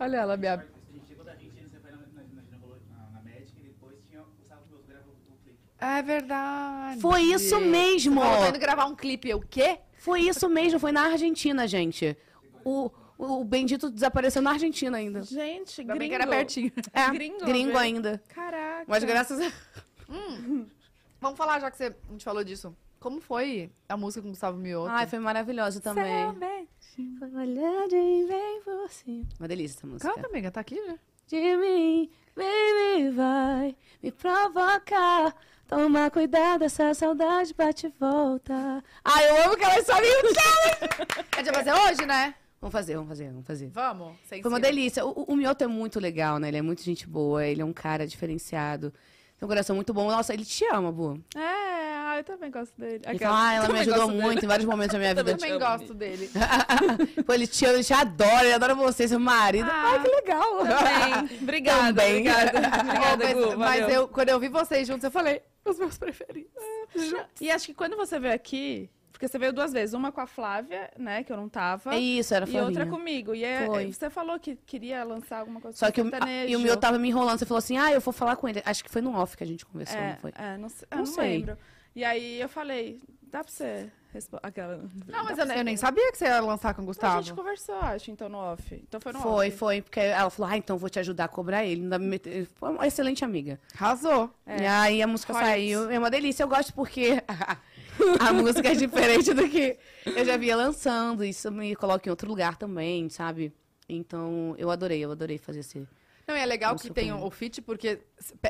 Olha ela, minha... A gente chegou da Argentina, você foi na, na, na, ginecolo- na, na médica e depois tinha o Gustavo Meus gravou o clipe. É verdade. Foi isso mesmo. Tô indo gravar um clipe. Eu, o quê? Foi isso mesmo, foi na Argentina, gente. O, o, bendito desapareceu na Argentina ainda. Gente, Ainda bem gringo. que era pertinho. É, Gringo, gringo velho. ainda. Caraca. Mas graças a... [LAUGHS] Vamos falar, já que você, a gente falou disso. Como foi a música com o Gustavo Mioto? Ai, foi maravilhoso também. Foi uma olhada e vem por cima. Uma delícia essa música. Canta, amiga, tá aqui já. De mim, baby, vai me provocar. Toma cuidado, essa saudade bate e volta. Ai, eu amo que elas sabem o challenge. É de fazer hoje, né? Vamos fazer, vamos fazer, vamos fazer. Vamos. Sem Foi uma delícia. O, o- Mioto é muito legal, né? Ele é muito gente boa, ele é um cara diferenciado. Tem um coração muito bom. Nossa, ele te ama, Bu. É, eu também gosto dele. Ele fala, ah, ela me ajudou dele. muito em vários momentos da minha Eu vida. também gosto dele. [LAUGHS] Pô, ele te ama, ele te adora, ele adora você, seu marido. Ah, Ai, que legal. Também. [LAUGHS] Obrigada, Também. obrigada. Obrigada, mas, Gu, mas eu, quando eu vi vocês juntos, eu falei, os meus preferidos. E acho que quando você veio aqui, porque você veio duas vezes, uma com a Flávia, né, que eu não tava, É isso, era e outra comigo. E é- Foi. você falou que queria lançar alguma coisa Só com que o, sertanejo. e o meu tava me enrolando. Você falou assim, ah, eu vou falar com ele. Acho que foi no off que a gente conversou, é, não foi? É, não, sei, eu Não não sei. lembro. E aí eu falei, dá pra você responder. Aquela. Não, mas eu, eu nem sabia que você ia lançar com o A Gustavo. gente conversou, acho, então, no off. Então foi no Foi, off. foi. Porque ela falou, ah, então vou te ajudar a cobrar ele. Ainda me Foi uma excelente amiga. Arrasou. É. E aí a música Royals. saiu. É uma delícia. Eu gosto porque [LAUGHS] a música é diferente do que eu já via lançando. Isso me coloca em outro lugar também, sabe? Então, eu adorei, eu adorei fazer esse. Não, e é legal que tem o feat, porque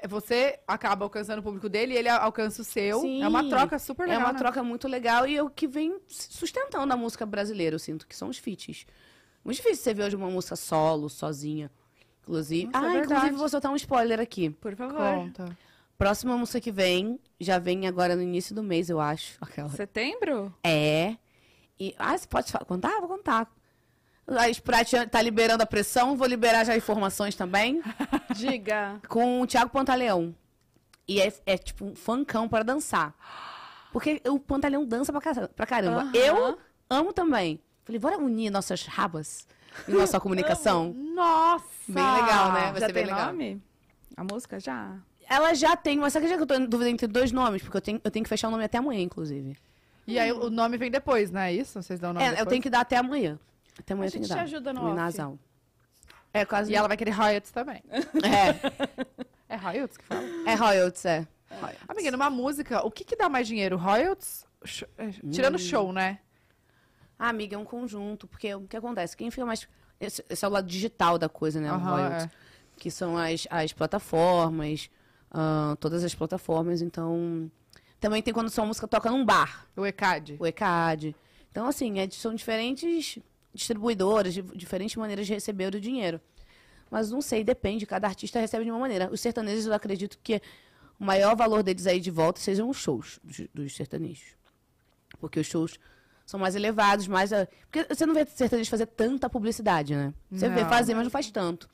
você acaba alcançando o público dele e ele alcança o seu. Sim. É uma troca super legal. é uma né? troca muito legal e é o que vem sustentando a música brasileira, eu sinto, que são os feats. Muito difícil você ver hoje uma música solo, sozinha. Inclusive. Nossa, é ah, verdade. inclusive vou soltar um spoiler aqui. Por favor. Conta. Próxima música que vem, já vem agora no início do mês, eu acho. Aquela. Setembro? É. E, ah, você pode contar? Vou contar. A Sprite tá liberando a pressão, vou liberar já informações também. [LAUGHS] Diga. Com o Thiago Pantaleão. E é, é tipo um funkão para dançar. Porque o Pantaleão dança pra, ca- pra caramba. Aham. Eu amo também. Falei, bora unir nossas rabas em nossa [LAUGHS] comunicação. Nossa! Bem legal, né? Vai Já ser tem bem legal. nome? A música já? Ela já tem, mas sabe que eu tô em dúvida entre dois nomes? Porque eu tenho, eu tenho que fechar o nome até amanhã, inclusive. E aí o nome vem depois, não é isso? Vocês dão o nome É, depois? eu tenho que dar até amanhã. Até amanhã A gente te dar. ajuda no nasal. É quase. E ela vai querer royalties também. É, É royalties que fala? é royalties, é. Amiga, numa música, o que que dá mais dinheiro? Royalties? Sh- é, Tirando show, né? Ah, amiga, é um conjunto, porque o que acontece? Quem fica mais. Esse, esse é o lado digital da coisa, né? o royalties. é. Que são as, as plataformas, ah, todas as plataformas. Então. Também tem quando sua música toca num bar, O ECAD. o ECAD. Então, assim, é- são diferentes distribuidoras, de- diferentes maneiras de receber o dinheiro. Mas não sei, depende, cada artista recebe de uma maneira. Os sertanejos, eu acredito que o maior valor deles aí de volta sejam os shows dos, dos sertanejos. Porque os shows são mais elevados, mais. a- Porque você não vê sertanejo fazer tanta publicidade, né? Você vê Não. fazer, mas não faz tanto.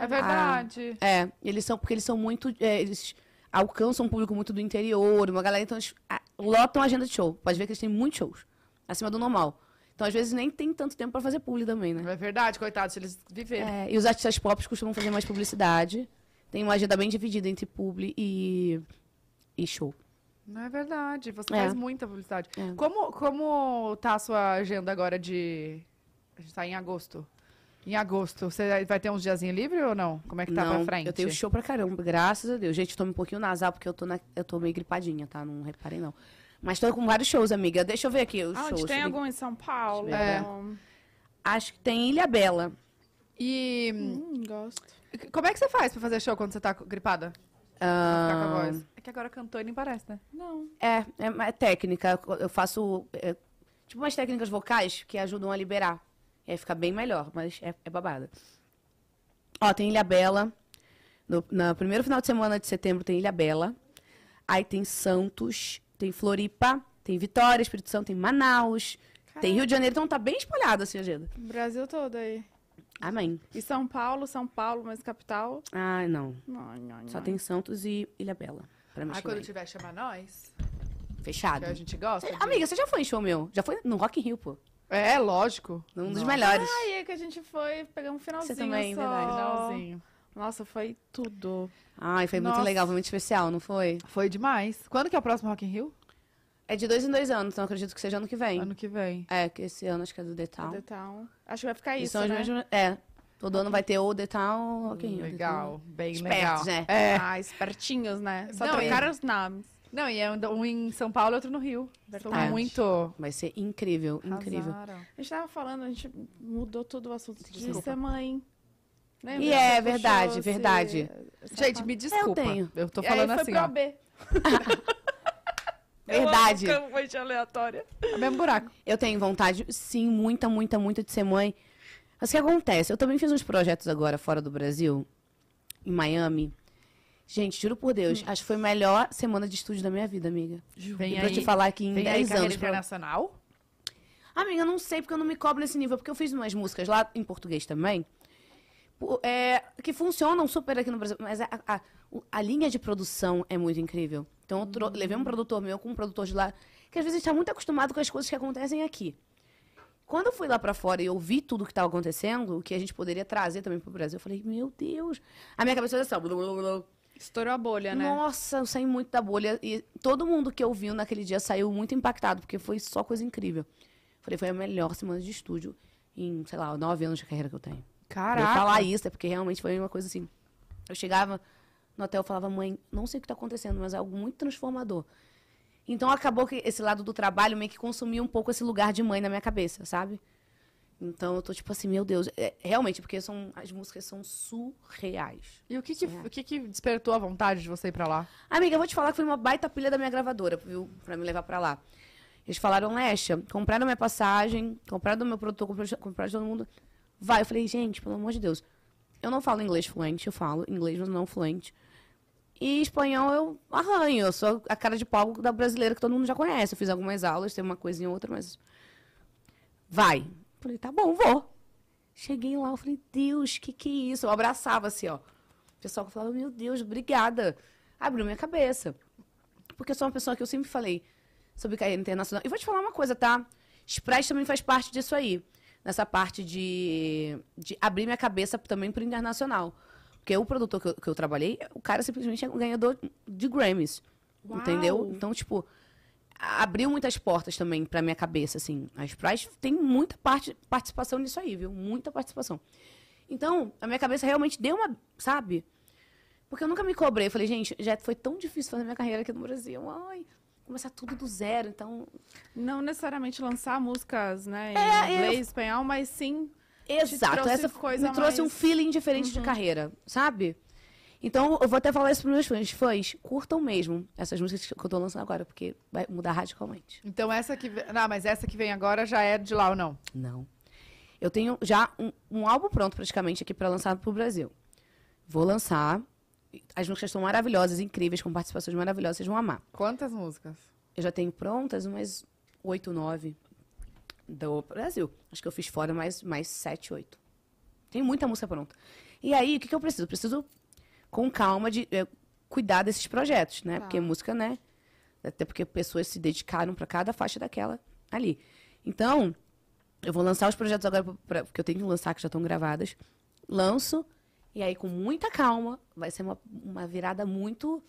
É verdade. É, eles são, porque eles são muito. é, eles alcançam um público muito do interior, uma galera, então eles ah, lotam a agenda de show. Pode ver que eles têm muitos shows, acima do normal. Então, às vezes, nem tem tanto tempo pra fazer publi também, né? É verdade, coitados, se eles viverem. É, e os artistas pop costumam fazer mais publicidade. Tem uma agenda bem dividida entre publi e, e show. Não é verdade. Você É. faz muita publicidade. É. Como, como tá a sua agenda agora de. A gente tá em agosto. Em agosto, você vai ter uns diazinhos livres ou não? Como é que tá não, pra frente? eu tenho show pra caramba, graças a Deus. Gente, tô um pouquinho nasal porque eu tô, na, eu tô meio gripadinha, tá? Não reparem, não. Mas tô com vários shows, amiga. Deixa eu ver aqui os Ah, shows. onde tem algum em São Paulo? É. Acho que tem Ilha Bela. E Hum, gosto. como é que você faz pra fazer show quando você tá gripada? Ah, voz? É que agora cantou e nem parece, né? Não. É, é, é técnica. Eu faço é, tipo umas técnicas vocais que ajudam a liberar. E aí fica bem melhor, mas é, é babada. Ó, tem Ilha Bela. No, no primeiro final de semana de setembro tem Ilha Bela. Aí tem Santos, tem Floripa, tem Vitória, Espírito Santo, tem Manaus, tem Rio de Janeiro. Então tá bem espalhado assim, agenda. Brasil todo aí. Amém. E São Paulo, São Paulo, mas capital. Ai, não. Não, não, Só não. tem Santos e Ilha Bela. Pra mim, Ah, quando tiver, chama nós. Fechado. Que a gente gosta. de- Amiga, você já foi em show meu? Já foi no Rock in Rio, pô. É, lógico. Um dos Nossa. melhores. Aí é que a gente foi, pegamos um finalzinho também, só. verdade. Finalzinho. Nossa, foi tudo. Ai, foi muito Nossa. legal, foi muito especial, não foi? Foi demais. Quando que é o próximo Rock in Rio? É de dois em dois anos, então acredito que seja ano que vem. Ano que vem. É, que esse ano acho que é do The Town. The Town. Acho que vai ficar E isso, são os né? mesmos- É, todo ano vai ter ou The Town ou Rock in Rio. Legal, bem Espertos, legal. né? É. Ah, espertinhos, né? Só Não, trocaram os nomes. Não, e é um em São Paulo e outro no Rio. Verdade. muito. Vai ser incrível, incrível. Arrasaram. A gente tava falando, a gente mudou todo o assunto de Desculpa. ser mãe. E é verdade, verdade. Gente, parte. me desculpa. tenho. Eu tô E aí falando foi assim, pro ó. AB. Verdade. [LAUGHS] Eu amo campanha aleatória. É o mesmo buraco. Eu tenho vontade, sim, muita, muita, muita de ser mãe. Mas o que acontece? Eu também fiz uns projetos agora fora do Brasil, em Miami. Gente, juro por Deus, acho que foi a melhor semana de estúdio da minha vida, amiga. Vem e pra aí, te falar que em vem aí 10 carreira anos. pra- internacional. Amiga, eu não sei porque eu não me cobro nesse nível. Porque eu fiz umas músicas lá em português também. Pô, é, que funcionam super aqui no Brasil. Mas a, a, o- a linha de produção é muito incrível. Então eu tro- levei um produtor meu com um produtor de lá. Que às vezes está muito acostumado com as coisas que acontecem aqui. Quando eu fui lá pra fora e eu vi tudo que estava acontecendo, o que a gente poderia trazer também pro Brasil, eu falei, meu Deus. A minha cabeça foi assim, ó, blá, blá, blá. Estourou a bolha, né? Nossa, eu saí muito da bolha. E todo mundo que ouviu naquele dia saiu muito impactado, porque foi só coisa incrível. Falei, foi a melhor semana de estúdio em, sei lá, nove anos de carreira que eu tenho. Caraca. Eu falar isso é porque realmente foi uma coisa assim. Eu chegava no hotel e falava, mãe, não sei o que tá acontecendo, mas é algo muito transformador. Então acabou que esse lado do trabalho meio que consumiu um pouco esse lugar de mãe na minha cabeça, sabe? Então eu tô tipo assim, meu Deus, é, realmente, porque são, as músicas são surreais. E o que que, o que que despertou a vontade de você ir pra lá? Amiga, eu vou te falar que foi uma baita pilha da minha gravadora, viu? Pra me levar pra lá. Eles falaram, Lesha, compraram minha passagem, compraram meu produtor, compraram, compraram todo mundo. Vai. Eu falei, gente, pelo amor de Deus. Eu não falo inglês fluente, eu falo inglês mas não fluente. E espanhol eu arranho, eu sou a cara de pau da brasileira que todo mundo já conhece. Eu fiz algumas aulas, tem uma coisinha ou outra, mas. Vai. Falei, tá bom, vou. Cheguei lá, eu falei, Deus, que que é isso? Eu abraçava assim, ó. O pessoal falava, meu Deus, obrigada. Abriu minha cabeça. Porque eu sou uma pessoa que eu sempre falei sobre carreira internacional. E vou te falar uma coisa, tá? Sprite também faz parte disso aí. Nessa parte de, de abrir minha cabeça também pro internacional. Porque o produtor que eu, que eu trabalhei, o cara simplesmente é um ganhador de Grammys. Uau! Entendeu? Então, tipo, abriu muitas portas também pra minha cabeça, assim. A Sprite tem muita parte, participação nisso aí, viu? Muita participação. Então, a minha cabeça realmente deu uma, sabe? Porque eu nunca me cobrei. Eu falei, gente, já foi tão difícil fazer minha carreira aqui no Brasil. Ai, começar tudo do zero. Então, Não necessariamente lançar músicas, né? Em É, eu- inglês, espanhol, mas sim. exato. Essa coisa me trouxe um mais- Uhum. feeling diferente de carreira, sabe? Então, eu vou até falar isso pros meus fãs. Fãs, curtam mesmo essas músicas que eu tô lançando agora, porque vai mudar radicalmente. Então essa que... Não, mas essa que vem agora já é de lá ou não? Não. Eu tenho já um, um álbum pronto praticamente aqui para lançar pro Brasil. Vou lançar. As músicas estão maravilhosas, incríveis, com participações maravilhosas, vocês vão amar. Quantas músicas? Eu já tenho prontas umas oito, nove do Brasil. Acho que eu fiz fora mais, mais sete, oito. Tem muita música pronta. E aí, o que, que eu preciso? Preciso, com calma, de eh, cuidar desses projetos, né? Tá. Porque música, né? Até porque pessoas se dedicaram para cada faixa daquela ali. Então, eu vou lançar os projetos agora, pra- pra- porque eu tenho que lançar, que já estão gravadas. Lanço, e aí, com muita calma, vai ser uma, uma virada muito.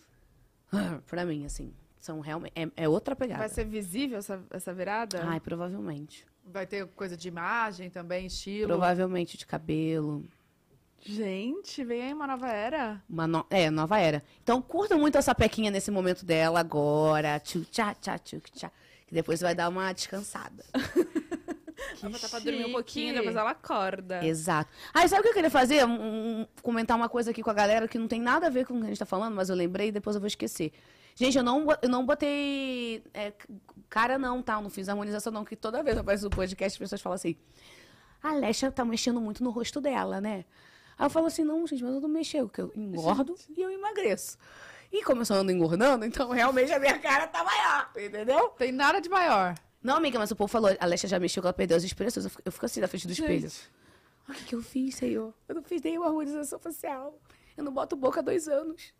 pra mim, assim. são realmente. É, é outra pegada. Vai ser visível essa, essa virada? Ai, provavelmente. Vai ter coisa de imagem também, estilo. Provavelmente de cabelo. Gente, vem aí uma nova era. Uma no- É, nova era. Então curta muito essa pequinha nesse momento dela agora. Tchu, tchá, tchá, tchu, tchá. Que depois vai dar uma descansada. [LAUGHS] Ela botar pra dormir um pouquinho, depois ela acorda. Exato. E sabe o que eu queria fazer? Um- um- comentar uma coisa aqui com a galera que não tem nada a ver com o que a gente tá falando, mas eu lembrei e depois eu vou esquecer. Gente, eu não, eu não botei é, cara não, tá? Eu não fiz harmonização não, que toda vez que aparece no podcast as pessoas falam assim, a Alexa tá mexendo muito no rosto dela, né? Aí eu falo assim, não, gente, mas eu não mexo, porque eu engordo e eu emagreço. E como eu só ando engordando, então realmente a minha cara tá maior, entendeu? Tem nada de maior. Não, amiga, mas o povo falou, a Alexia já mexeu, que ela perdeu as expressões. Eu fico, eu fico assim na frente do espelho. O que, que eu fiz, senhor? Eu não fiz nenhuma harmonização facial. Eu não boto boca há dois anos.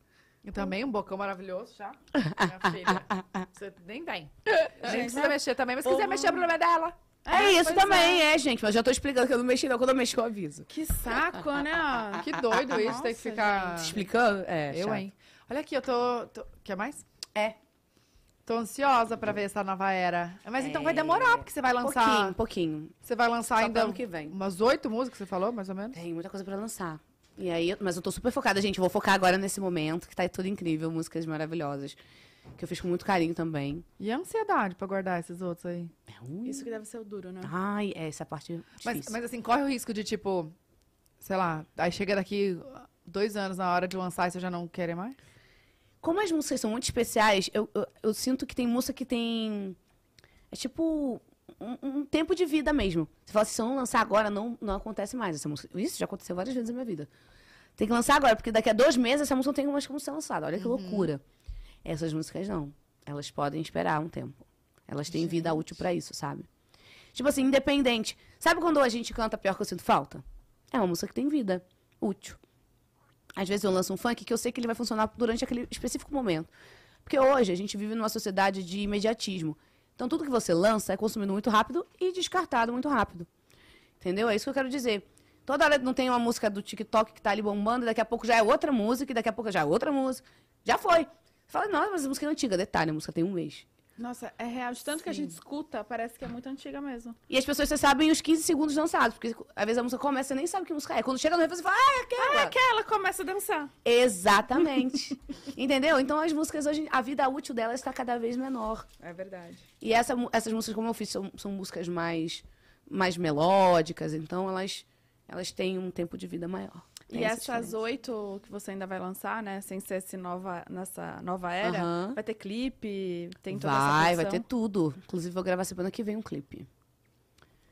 E também um bocão maravilhoso já. Minha [LAUGHS] filha. Você nem vem. Nem precisa mexer também, mas se quiser mexer, o problema é dela. É, isso pois também, é. gente. Mas já tô explicando que eu não mexi, não. Quando eu mexi, eu aviso. Que saco, né? Que doido isso, ter que Nossa, ficar. Te explicando? É, Eu, chato. hein? Olha aqui, eu tô. tô... Quer mais? É. Tô ansiosa pra ver essa nova era. Mas então vai É. demorar, porque você vai lançar. Pouquinho, pouquinho. Você vai lançar Só ainda ano que vem. umas oito músicas, você falou, mais ou menos? Tem muita coisa pra lançar. E aí, mas eu tô super focada, gente. Eu vou focar agora nesse momento, que tá tudo incrível. Músicas maravilhosas. Que eu fiz com muito carinho também. E a ansiedade pra guardar esses outros aí? É um... Isso que deve ser o duro, né? Ai, é essa parte Mas, difícil. mas assim, corre o risco de, tipo, sei lá, aí chega daqui dois anos na hora de lançar e você já não querer mais? Como as músicas são muito especiais, eu, eu, eu sinto que tem música que tem. É tipo. Um, um tempo de vida mesmo. Você fala assim, se eu não lançar agora, não, não acontece mais essa música. Isso já aconteceu várias vezes na minha vida. Tem que lançar agora, porque daqui a dois meses essa música não tem mais como ser lançada. Olha que loucura. Essas músicas não. Elas podem esperar um tempo. Elas têm vida útil pra isso, sabe? Tipo assim, independente. Sabe quando a gente canta Pior que eu sinto falta? É uma música que tem vida útil. Às vezes eu lanço um funk que eu sei que ele vai funcionar durante aquele específico momento. Porque hoje a gente vive numa sociedade de imediatismo. Então tudo que você lança é consumido muito rápido e descartado muito rápido. Entendeu? É isso que eu quero dizer. Toda hora não tem uma música do TikTok que tá ali bombando, daqui a pouco já é outra música, e daqui a pouco já é outra música. Já foi. Fala, nossa, mas a música é antiga. Detalhe, a música tem um mês. Nossa, é real. De tanto que a gente escuta, parece que é muito antiga mesmo. E as pessoas, você sabem os 15 segundos lançados. Porque às vezes a música começa, você nem sabe que música é. Quando chega no refrão, você fala, ah, é aquela. Aquela começa a dançar. Exatamente. [LAUGHS] Entendeu? Então as músicas hoje, a vida útil delas está cada vez menor. É verdade. E essa, essas músicas, como eu fiz, são, são músicas mais, mais melódicas, então elas, elas têm um tempo de vida maior. Tem E essa essas oito que você ainda vai lançar, né? Sem ser esse nova, nessa nova era, Aham. vai ter clipe, tem toda Vai, essa vai ter tudo. Inclusive, vou gravar semana que vem um clipe.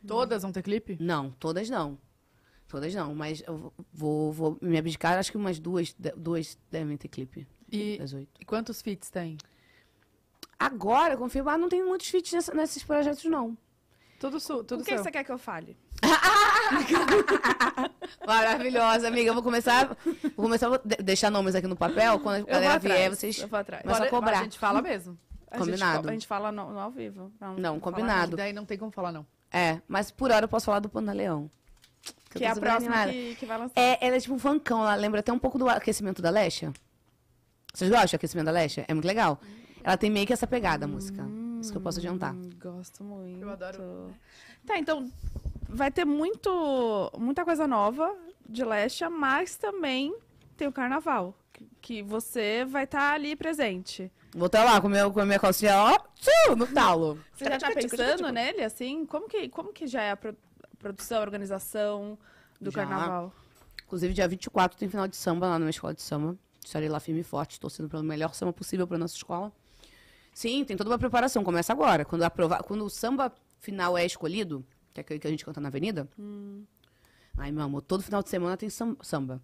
Todas vão ter clipe? Não, todas não. Todas não, mas eu vou, vou me abdicar, acho que umas duas, duas devem ter clipe. E, Das oito. e quantos feats tem? Agora, confirmar, não tem muitos feats nessa- nesses projetos, não. Tudo, su, tudo O que, que seu. você quer que eu fale? [LAUGHS] Maravilhosa, amiga. Eu vou começar. Vou começar a de- deixar nomes aqui no papel. Quando a galera vier, vocês. Eu vou atrás. Mas só cobrar. A gente fala mesmo. A gente Combinado. co- A gente, fala no, no ao vivo. Não, falar combinado. E daí não tem como falar, não. É, mas por hora eu posso falar do Panda Leão. eu Que tô é a próxima que, que vai lançar. É, ela é tipo um funkão. Ela lembra até um pouco do aquecimento da Lesha. Vocês gostam do aquecimento da Lesha? É muito legal. Ela tem meio que essa pegada, a música. Isso que eu posso adiantar. Hum, gosto muito. Eu adoro. Tá, então vai ter muito, muita coisa nova de Lesha, mas também tem o carnaval. que- Que você vai estar ali presente. Vou estar lá com, meu, com a minha calcinha, ó, tchu, no talo. Você já tá pensando nele, assim? Como que, como que já é a pro- produção, a organização do Já. carnaval? Inclusive, dia 24 tem final de samba lá na minha escola de samba. Estarei lá firme e forte, torcendo pelo melhor samba possível para nossa escola. Sim, tem toda uma preparação. Começa agora. Quando, aprovar, quando o samba final é escolhido, que é aquele que a gente canta na avenida. Ai, meu amor, todo final de semana tem sam- samba.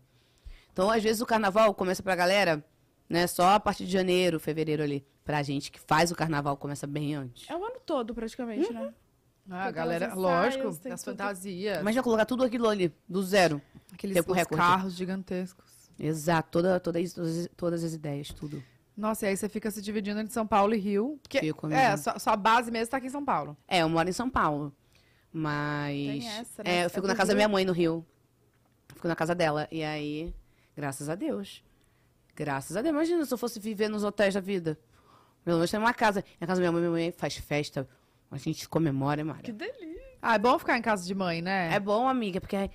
Então, às vezes, o carnaval começa pra galera, né, só a partir de janeiro, fevereiro ali. Pra gente que faz o carnaval, começa bem antes. É o ano todo, praticamente, né? Ah, Tem galera, aquelas lógico, ensaios, tem as tudo. fantasias, Mas já colocar tudo aquilo ali, do zero. aqueles carros gigantescos. Exato, toda, toda, todas, todas as ideias, tudo. Nossa, e aí você fica se dividindo entre São Paulo e Rio. Porque, Fico, é, amiga. sua, sua base mesmo tá aqui em São Paulo. É, eu moro em São Paulo. Mas. Tem essa, né? É, eu É fico do na casa da minha mãe no Rio. Fico na casa dela. E aí, graças a Deus. Graças a Deus. Imagina se eu fosse viver nos hotéis da vida. Pelo menos tem uma casa. Na casa da minha mãe, minha mãe faz festa. A gente comemora, Mara. Que delícia. Ah, é bom ficar em casa de mãe, né? É bom, amiga, porque é,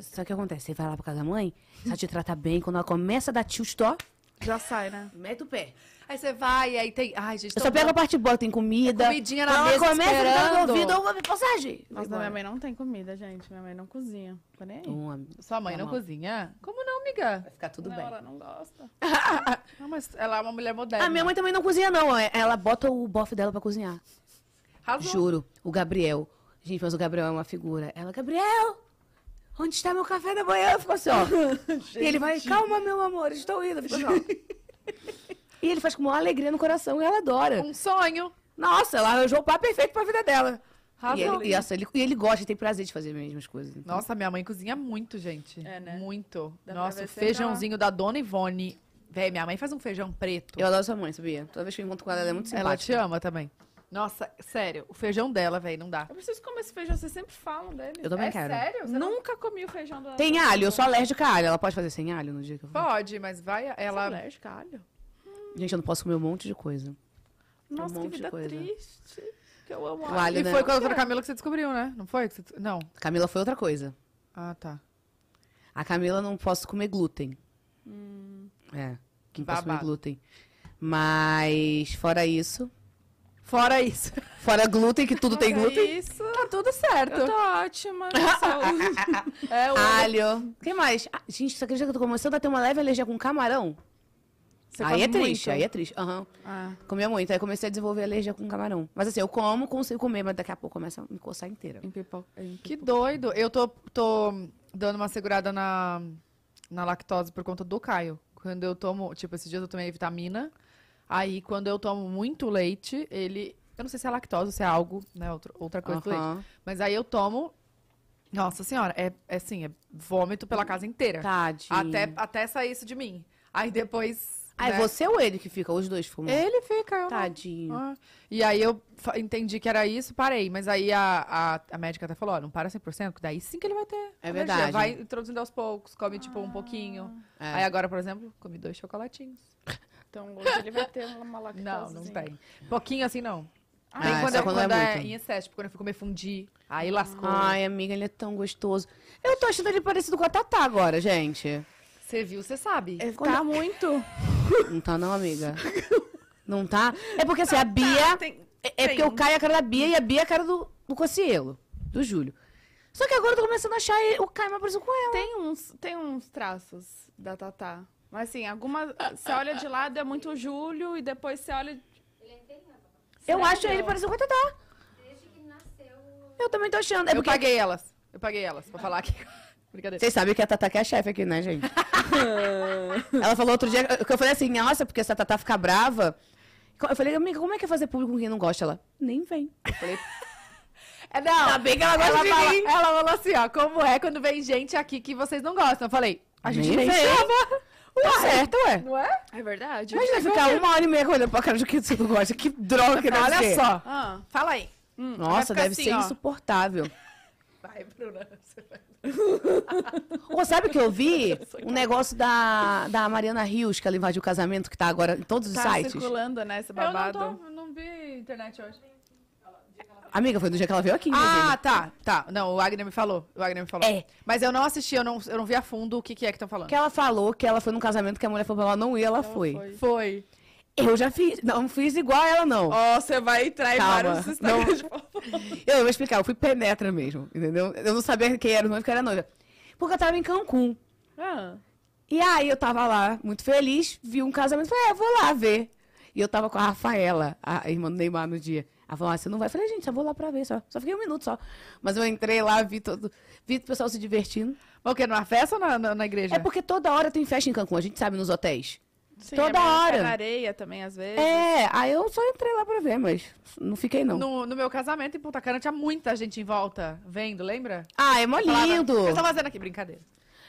sabe o que acontece? Você vai lá pra casa da mãe, ela te trata bem, quando ela começa a dar tilt, ó, Já sai, né? mete o pé. Aí você vai, aí tem. Ai, gente, Eu só pego a parte boa, tem comida. comidinha na ela mesa começa a dar no esperando. ouvido, eu vou ver passagem. Nossa, minha mãe não tem comida, gente. Minha mãe não cozinha. Tô nem aí. Um, amigo, Sua mãe não cozinha? Como não, amiga? vai ficar tudo não, bem. ela não gosta. [LAUGHS] Não, mas ela é uma mulher moderna. A minha mãe também não cozinha, não. é- Ela bota o bofe dela pra cozinhar. Arrasou. Juro. O Gabriel. Gente, mas o Gabriel é uma figura. Ela, Gabriel, onde está meu café da manhã? Ficou assim, ó. [LAUGHS] e ele vai, calma, meu amor, estou indo. Ficou assim, ó. E ele faz com uma alegria no coração e ela adora. Um sonho. Nossa, ela arranjou o par perfeito pra vida dela. E ele, e essa, ele, e ele gosta, tem prazer de fazer as mesmas coisas. então. Nossa, minha mãe cozinha muito, gente. É, né? Muito. Dá pra Nossa, ver o sempre feijãozinho da Dona Ivone. Véi, minha mãe faz um feijão preto. Eu adoro sua mãe, sabia? Toda vez que eu encontro com ela, ela é muito Ela te simpática. ama também. Nossa, sério, o feijão dela, véi, não dá. Eu preciso comer esse feijão, vocês sempre falam dele. Eu também é quero. sério? Você não Nunca comi o feijão da. Tem alho, eu sou alérgica a alho. Ela pode fazer sem alho no dia que eu for? pode, mas vai, Ela... ela... alérgica a alho? Gente, eu não posso comer um monte de coisa. Nossa, monte que de vida coisa. triste. Que eu amo alho. alho, E né? foi com a doutora Camila que você descobriu, né? Não foi? que você- Não. Camila foi outra coisa. Ah, tá. A Camila não posso comer glúten. É, não posso comer glúten. Mas, fora isso... Fora isso. [LAUGHS] Fora glúten, que tudo tem Fora glúten. Isso. Tá tudo certo. Eu tô ótima. [LAUGHS] Sou- É, o... Alho. O que mais? Ah, gente, você acredita que eu tô começando a ter uma leve alergia com camarão? Você aí é triste, muito? aí é triste. Aham. Ah. Comia muito, aí comecei a desenvolver alergia com camarão. Mas assim, eu como, consigo comer, mas daqui a pouco começa a me coçar inteira. Em pipoca. em Que doido. Eu tô, tô dando uma segurada na, na lactose por conta do Caio. Quando eu tomo, tipo, esses dias eu tomei vitamina. Aí, quando eu tomo muito leite, ele. Eu não sei se é lactose ou se é algo, né? Outra, outra coisa do leite. Mas aí eu tomo. Nossa senhora, é, é assim, é vômito pela casa inteira. Tadinho. Até, até sair isso de mim. Aí depois. Ah, é né, você ou ele que fica? Os dois fumam? Ele fica, eu não. Tadinho. Ah, E aí eu fa- entendi que era isso, parei. Mas aí a, a, a médica até falou, ó, não para 100%, que daí sim que ele vai ter É alergia. verdade. Vai introduzindo aos poucos, come tipo um pouquinho. É. Aí agora, por exemplo, comi dois chocolatinhos. [LAUGHS] Então hoje ele vai ter uma lactose. Não, não tem. Pouquinho assim não. Ah, tem é quando, é, quando quando é é, muito. em excesso, tipo, quando eu fui comer fundi. Aí lascou. Ai, amiga, ele é tão gostoso. Eu tô achando ele parecido com a Tatá agora, gente. Você viu, você sabe. É, Tá muito. Não tá não, amiga? Não tá? É porque assim, a Bia... Tem- É, é porque o Caio é a cara da Bia e a Bia é a cara do, do Cocielo, do Júlio. Só que agora eu tô começando a achar ele- o Caio mais parecido com ela. Tem uns, tem uns traços da Tatá. Mas assim, algumas. Você olha de lado, é muito o Júlio, e depois você olha. Eu Sério? acho ele parecido com a Tatá. Eu também tô achando. É eu porque... paguei elas. Eu paguei elas, pra falar aqui. [LAUGHS] Brincadeira. Vocês sabem que a Tatá que é a chefe aqui, né, gente? [LAUGHS] ela falou outro dia, que eu falei assim, nossa, porque se a Tatá ficar brava... Eu falei, amiga, como é que é fazer público com quem não gosta? Ela, nem vem. Eu falei, [LAUGHS] É, não. tá bem que ela gosta ela, de fala, mim. ela falou assim, ó, como é quando vem gente aqui que vocês não gostam? Eu falei, a gente Nem nem, vem. chama. Tá certo, ué. Não é? É verdade? Imagina ficar uma hora e meia olhando pra cara de que você não gosta. Que droga que deve Olha ser. só. Ah, Fala aí. hum, Nossa, deve assim, ser ó. insuportável. [LAUGHS] Vai, Bruna. Você vai. [LAUGHS] Ou sabe o que eu vi? [LAUGHS] Um negócio da, da Mariana Rios, que ela invadiu o casamento, que tá agora em todos os Tá sites. circulando, né, esse Eu não, babado. tô, eu não vi internet hoje. Amiga, foi do dia que ela veio aqui, Ah, tá, tá. Não, o Wagner me falou. O Wagner me falou. É. Mas eu não assisti, eu não, eu não vi a fundo o que, que é que estão falando. Que ela falou que ela foi num casamento que a mulher falou pra ela não ir, ela foi. foi. Foi. Eu já fiz. Não fiz igual a ela, não. Ó, você vai entrar em Calma, vários Instagrams fofoca. [LAUGHS] Eu vou explicar, eu fui penetra mesmo, entendeu? Eu não sabia quem era o noivo, quem era a noiva. Porque eu tava em Cancún. Ah, E aí eu tava lá, muito feliz, vi um casamento, falei, é, vou lá ver. E eu tava com a Rafaela, a irmã do Neymar, no dia. Ela falou, ah, você não vai? Eu falei, gente, só vou lá pra ver, só. Só fiquei um minuto só. Mas eu entrei lá, vi todo, vi o pessoal se divertindo. Mas o quê? Numa festa ou na, na, na igreja? É porque toda hora tem festa em Cancún, a gente sabe, nos hotéis. sim, Toda é hora. na areia também, às vezes. É, aí eu só entrei lá pra ver, mas não fiquei, não. No, no meu casamento em Punta Cana tinha muita gente em volta vendo, lembra? Ah, é mó lindo. O que você tá fazendo aqui? Brincadeira.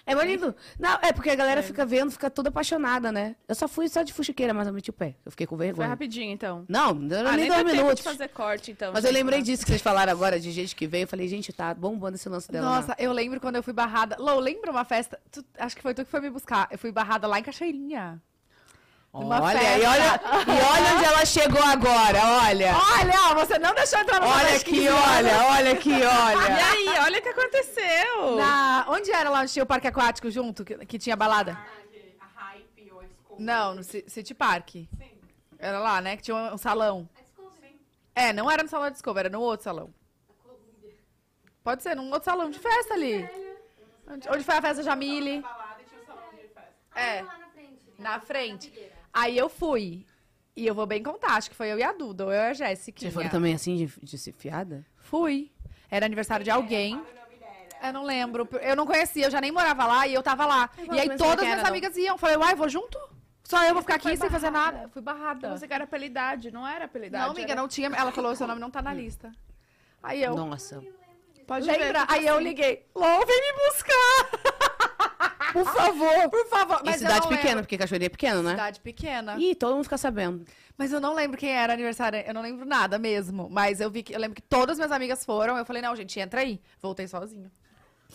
É mó lindo. Não, é porque a galera fica vendo, fica toda apaixonada, né? Eu só fui só de fuxiqueira, mas eu meti o pé. Eu fiquei com Foi vergonha. rapidinho, então. Não, não deu Ah, nem dois minutos. de fazer corte, então. Mas eu lembrei né? disso que vocês falaram agora, de gente que veio. Eu falei, gente, tá bombando esse lance dela. Nossa, lá. eu lembro quando eu fui barrada. Lô, lembra uma festa? Tu- acho que foi tu que foi me buscar. Eu fui barrada lá em Cachoeirinha. Numa Olha, festa. e olha, e olha onde ela chegou agora, olha. Olha, você não deixou entrar no Olha aqui, 15 anos. olha, olha aqui, [LAUGHS] E olha. aí, olha o que aconteceu. Na... Onde era lá onde tinha o parque aquático junto, que, que tinha balada? Não, no Ci- City Park. Era lá, né? Que tinha um, um salão. É, não era no salão de Discovery, era no outro salão. Pode ser, num outro salão de festa ali. Onde, onde foi a festa Jamile? É, na frente. Aí eu fui. E eu vou bem contar, acho que foi eu e a Duda, ou eu e a Jéssica. Vocês foram também assim de, de ser fiada? Fui. Era aniversário de alguém. Eu não lembro. Eu não conhecia, eu já nem morava lá e eu tava lá. não E aí todas quem minhas era, não. amigas iam. Falei, uai, vou junto? Só eu vou ficar foi aqui sem fazer nada. Eu fui barrada. Você que era pela idade, não era pela idade. Não, amiga, era- não tinha. Ela falou, seu nome não tá na lista. Aí eu. Nossa. Pode ver, Lembra? fica Aí eu assim. liguei. Lô, vem me buscar! Por favor. Por favor. E Mas eu cidade pequena, lembro. porque Cachoeirinha é pequena, né? Cidade pequena. Ih, todo mundo fica sabendo. Mas eu não lembro quem era aniversário. Eu não lembro nada mesmo. Mas eu vi que eu lembro que todas as minhas amigas foram. Eu falei, não, gente, entra aí. Voltei sozinha.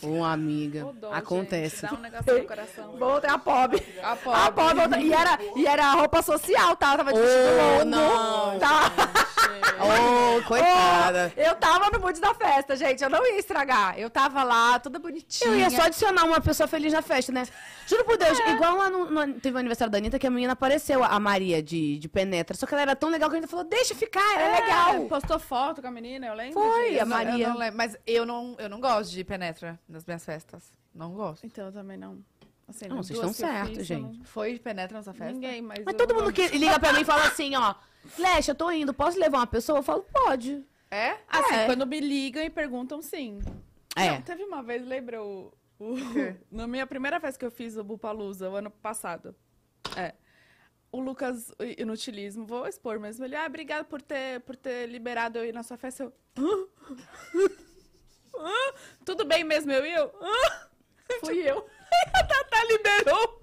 Ô, amiga. Dó, Acontece. gente, Dá um negócio no coração. [LAUGHS] Voltei a pobre. A A pobre. pobre. voltou- E era, e era roupa social, tá? Eu tava de Oh, vestido longo. não. Tá? [LAUGHS] Ô, coitada. Oh, eu tava no mood da festa, gente. Eu não ia estragar. Eu tava lá, toda bonitinha. Eu ia só adicionar uma pessoa feliz na festa, né? Juro por Deus, igual lá no, no- Teve o aniversário da Anitta que a menina apareceu, a Maria de, de Penetra. Só que ela era tão legal que a gente falou: deixa ficar, ela é, legal. Postou foto com a menina, eu lembro. Foi, disso. a Maria. Eu não mas eu não, eu não gosto de penetra nas minhas festas. Não gosto. Então, eu também não. Assim, Não, vocês estão certos, gente. Foi de penetra nessa festa? Ninguém, mas. Mas eu todo mundo que liga pra mim e fala assim: ó, Flecha, eu tô indo, posso levar uma pessoa? Eu falo: pode. É? Assim, É. quando me ligam e perguntam, sim. É. Não, teve uma vez, lembra o. o- [LAUGHS] na minha primeira festa que eu fiz o Bupalusa, o ano passado. É. O Lucas Inutilismo, vou expor mesmo. Ele, ah, obrigado por ter, por ter liberado eu ir na sua festa. Eu. "Hã? [LAUGHS] Hã? Tudo bem mesmo, eu e eu. Fui eu. [LAUGHS] A Tatá liberou.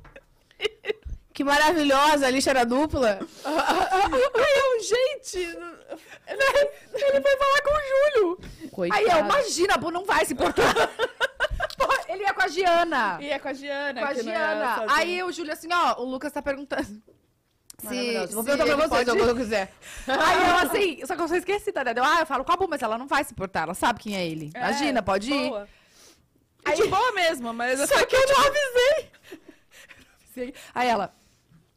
Que maravilhosa, a lista era dupla. [LAUGHS] Aí eu, gente. Ele foi falar com o Júlio. Coitada. Aí eu, imagina, Bu não vai se importar. [LAUGHS] Ele ia com a Giana. E é com a Giana. Com a Giana. Aí o Júlio assim, ó, o Lucas tá perguntando. Se. Vou perguntar pra vocês, pode- quando eu quiser. Aí eu assim, só que eu sou esquecida, né? Eu, ah, eu falo com a Bu, mas ela não vai se importar, ela sabe quem é ele. É, Imagina, pode ir. boa. E de boa mesmo, mas Só que [LAUGHS] eu não avisei. Aí ela,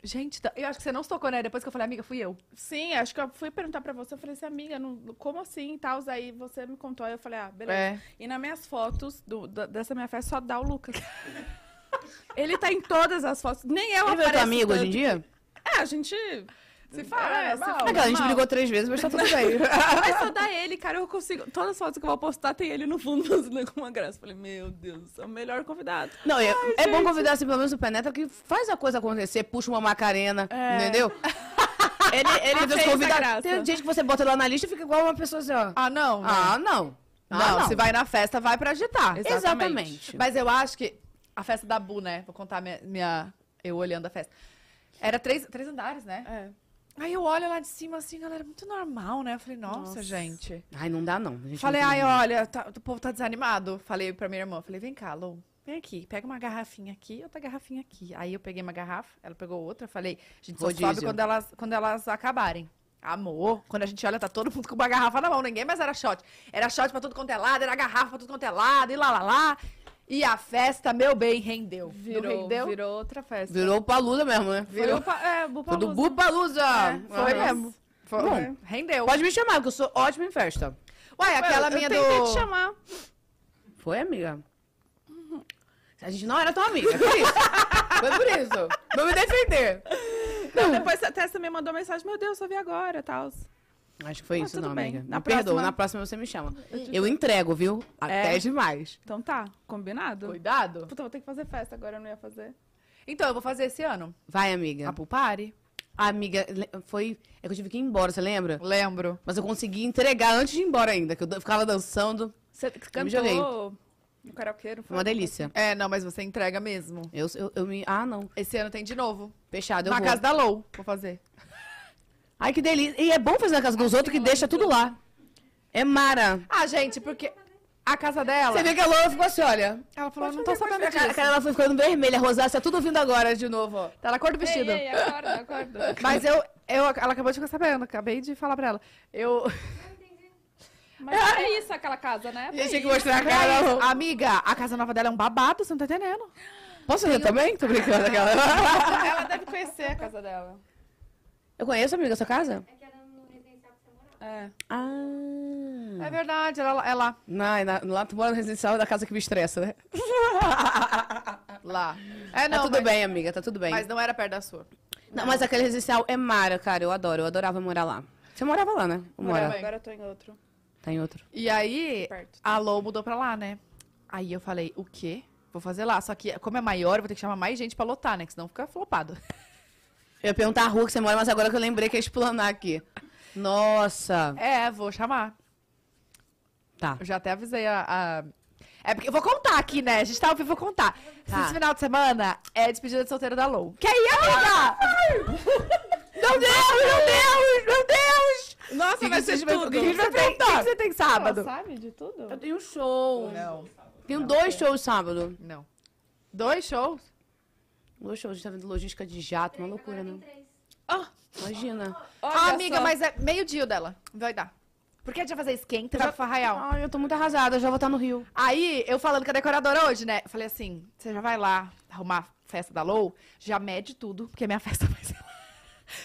gente, tá- eu acho que você não se tocou, né? Depois que eu falei, amiga, fui eu. Sim, acho que eu fui perguntar pra você, eu falei assim, amiga, não, como assim e tal? Aí você me contou, aí eu falei, ah, beleza. É. E nas minhas fotos do- da- dessa minha festa só dá o Lucas. Ele tá em todas as fotos, nem eu Ele é teu apareço amigo hoje em tanto. dia? É, a gente se fala, É, é, normal. É a gente brigou três vezes, mas tá tudo bem. [LAUGHS] Mas só dá ele, cara, eu consigo. Todas as fotos que eu vou postar tem ele no fundo fazendo com uma graça. Falei, meu Deus, é o melhor convidado. Não, é, é bom convidar assim, pelo menos o Penetra que faz a coisa acontecer, puxa uma Macarena, É. entendeu? [LAUGHS] Ele, ele vezes fez convida- graça. Tem gente que você bota lá na lista e fica igual uma pessoa assim, ó. Ah, não. né? Ah, não. não, Ah, não. se vai na festa, vai pra agitar. Exatamente. Exatamente. Mas eu acho que a festa da Bu, né? Vou contar minha, minha- eu olhando a festa. Era três, três andares, né? É. Aí eu olho lá de cima, assim, galera, muito normal, né? Eu falei, nossa, Nossa. gente. Ai, não dá não. A gente Falei, não ai, olha, tá- o povo tá desanimado. Falei pra minha irmã, falei, vem cá, Lou, vem aqui, pega uma garrafinha aqui, outra garrafinha aqui. Aí eu peguei uma garrafa, ela pegou outra, falei, a gente só Rodízio. sobe quando elas, quando elas acabarem. Amor, quando a gente olha, tá todo mundo com uma garrafa na mão, ninguém mais era shot. Era shot pra tudo quanto é lado, era garrafa pra tudo quanto é lado, e lá, lá, lá. E a festa, meu bem, rendeu. Virou, rendeu? virou outra festa. Virou Palusa mesmo, né? Foi pa- é, o Foi do Bupalusa. Bupalusa. É, Foi Aham. mesmo. Foi, Bom, rendeu. Pode me chamar, que eu sou ótima em festa. Ué, aquela eu, minha eu tentei do... te chamar. Foi, amiga? A gente não era tão amiga, por isso. [LAUGHS] Foi por isso. Vou me defender. Não, depois a Tessa me mandou mensagem, meu Deus, só vi agora, tal. Acho que foi Ah, isso, não, bem. amiga. Na me perdoa, próxima- na próxima você me chama. Eu entrego, viu? Até É? demais. Então tá, combinado? Cuidado. Puta, vou ter que fazer festa agora, eu não ia fazer. Então, eu vou fazer esse ano. Vai, amiga. A Pulpari. Amiga, foi. É que eu tive que ir embora, você lembra? Lembro. Mas eu consegui entregar antes de ir embora ainda, que eu ficava dançando. Você cantou no karaokê, não Foi uma delícia. É, não, mas você entrega mesmo. Eu, eu, eu me. Ah, não. Esse ano tem de novo. Fechado, eu Na vou. casa da Lou, vou fazer. Ai, que delícia. E é bom fazer na casa dos outros que deixa tudo lá. É mara. Ah, gente, porque. A casa dela. Você vê que a Lola ficou assim, olha. Ela falou, não tô sabendo A cara, a disso. cara dela foi ficando vermelha, rosácea, tudo vindo agora de novo, ó. Tá na cor do vestido. Ei, ei, acorda, acorda. [LAUGHS] Mas eu, eu, ela acabou de ficar sabendo, acabei de falar pra ela. Eu. Mas é [LAUGHS] isso aquela casa, né? E eu tinha que mostrar a cara. Mas, amiga, a casa nova dela é um babado, você não tá entendendo? Posso ver também? Tô brincando aquela. [LAUGHS] Ela deve conhecer a casa dela. Eu conheço, amiga, a sua casa? É que era no residencial que você morava. É. Ah. É verdade, ela, ela Não, é na- lá tu mora no residencial da casa que me estressa, né? [LAUGHS] lá. É, tá não, tudo mas, bem, amiga, tá tudo bem. mas não era perto da sua. Não, mas aquele residencial é mara, cara. Eu adoro, eu adorava morar lá. Você morava lá, né? Morava. Mora. Agora eu tô em outro. Tá em outro. E aí, Perto. a Lô mudou pra lá, né? Aí eu falei, o quê? Vou fazer lá. Só que, como é maior, eu vou ter que chamar mais gente pra lotar, né? Que senão fica flopado. [LAUGHS] Eu ia perguntar a rua que você mora, mas agora que eu lembrei que ia explanar aqui. Nossa. É, vou chamar. Tá. Eu já até avisei a. a- É porque eu vou contar aqui, né? A gente tá ao vivo, vou contar. Tá. Esse final de semana é despedida de solteiro da Lou. Que aí, amiga? Meu Deus, meu Deus, meu Deus! Nossa, Que vai que ser vocês vai- tudo. o que vai Você tem- que que você tem Ela sábado? sabe de tudo? Eu tenho um show. Não. Tenho dois shows sábado. Não. Dois shows? Shows, a gente tá vendo logística de jato, uma loucura, né? três. Imagina. Ah, amiga, só. mas é meio-dia o dela. Vai dar. Porque a gente vai fazer esquenta, vai pro Farraial. Ai, eu tô muito arrasada, já vou estar no Rio. Aí, eu falando com a decoradora hoje, né? Eu falei assim, você já vai lá arrumar a festa da Lou, já mede tudo, porque a minha [LAUGHS] festa vai ser lá.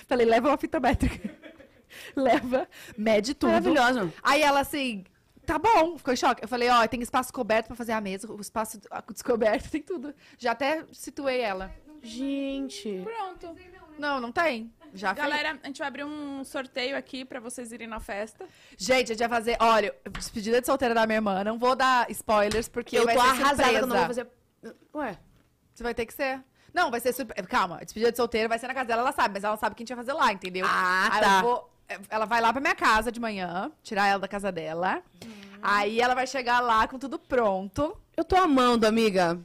Falei, leva uma fita métrica. [LAUGHS] leva, mede tudo. Maravilhosa. Aí ela assim, tá bom, ficou em choque. Eu falei, ó, tem espaço coberto pra fazer a mesa, o espaço descoberto, [LAUGHS] tem tudo. Já até situei ela. Gente. Pronto. Não, não tem. Já fez. Galera, a gente vai abrir um sorteio aqui pra vocês irem na festa. Gente, a gente vai fazer, olha, despedida de solteira da minha irmã. Não vou dar spoilers, porque eu vai tô ser arrasada surpresa. que eu não vou fazer. Ué. Você vai ter que ser. Não, vai ser surpresa. Calma, despedida de solteira vai ser na casa dela, ela sabe, mas ela sabe o que a gente vai fazer lá, entendeu? Ah, Aí tá. eu vou- Ela vai lá pra minha casa de manhã, tirar ela da casa dela. Aí ela vai chegar lá com tudo pronto. Eu tô amando, amiga.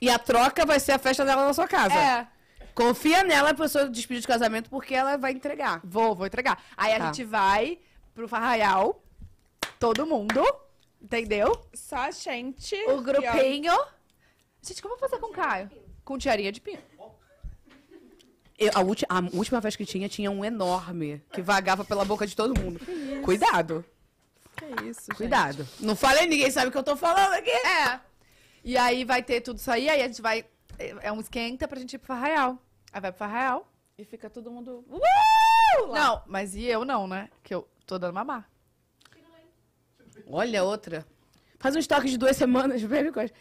E a troca vai ser a festa dela na sua casa. É. Confia nela pra sua despedir de casamento, porque ela vai entregar. Vou, vou entregar. Aí a Tá. gente vai pro Farraial, todo mundo, entendeu? Só a gente. O E, grupinho. Gente, como eu vou fazer com o Caio? Com tiarinha de pinho. Eu- a, ulti- a última vez que tinha, tinha um enorme que vagava pela boca de todo mundo. Cuidado, ó. Que isso, gente. cuidado. Não falei, ninguém sabe o que eu tô falando aqui. É. E aí vai ter tudo isso aí, aí a gente vai. É é um esquenta pra gente ir pro Farraial. Aí vai pro Farraial. E fica todo mundo. Uh! Lá. Não, mas e eu não, né? Que eu tô dando mamar. Olha outra. Faz um estoque de duas semanas, [LAUGHS] coisa.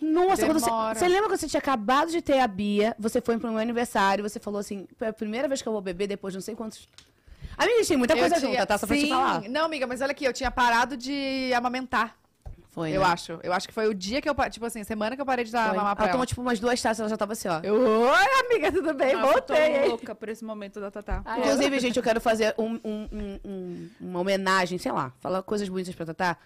Nossa, você, você lembra quando você tinha acabado de ter a Bia, você foi pro meu aniversário, você falou assim, é a primeira vez que eu vou beber depois de não sei quantos... Amiga, tem muita Eu coisa tinha- junta, tá? Só pra te Sim. falar. Não, amiga, mas olha aqui, eu tinha parado de amamentar. Foi, Eu né? acho. Eu acho que foi o dia que eu. Tipo assim, semana que eu parei de dar Foi. mamar pra Ela ela. tomou tipo umas duas taças, ela já tava assim, ó. Eu, Oi, amiga, tudo bem? Nossa, eu tô Voltei, louca por esse momento da Tatá. Ah, é? Inclusive, gente, eu quero fazer um- um- um- um- uma homenagem, sei lá, falar coisas bonitas pra Tatá.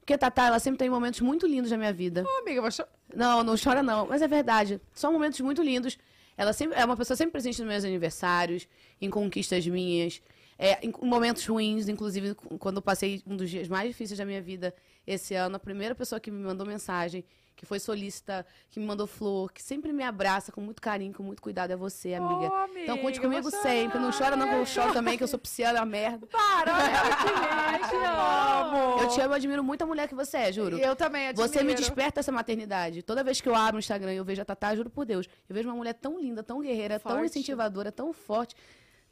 Porque a Tatá, ela sempre tem momentos muito lindos na minha vida. Ô, amiga, eu vou cho- Não, não chora não, mas é verdade. São momentos muito lindos. Ela sempre é uma pessoa sempre presente nos meus aniversários, em conquistas minhas, é, em momentos ruins, inclusive quando eu passei um dos dias mais difíceis da minha vida esse ano, a primeira pessoa que me mandou mensagem, que foi solícita, que me mandou flor, que sempre me abraça com muito carinho, com muito cuidado é você, amiga. Ô, amiga, então conte eu comigo sempre. Não chora não, que eu choro também, que eu sou pisciana, a merda. Para, [LAUGHS] que te amo. Eu te amo, eu admiro muito a mulher que você é, juro. Eu também admiro. Você me desperta essa maternidade. Toda vez que eu abro o Instagram e eu vejo a Tatá, juro por Deus, eu vejo uma mulher tão linda, tão guerreira, tão Forte. incentivadora, tão forte,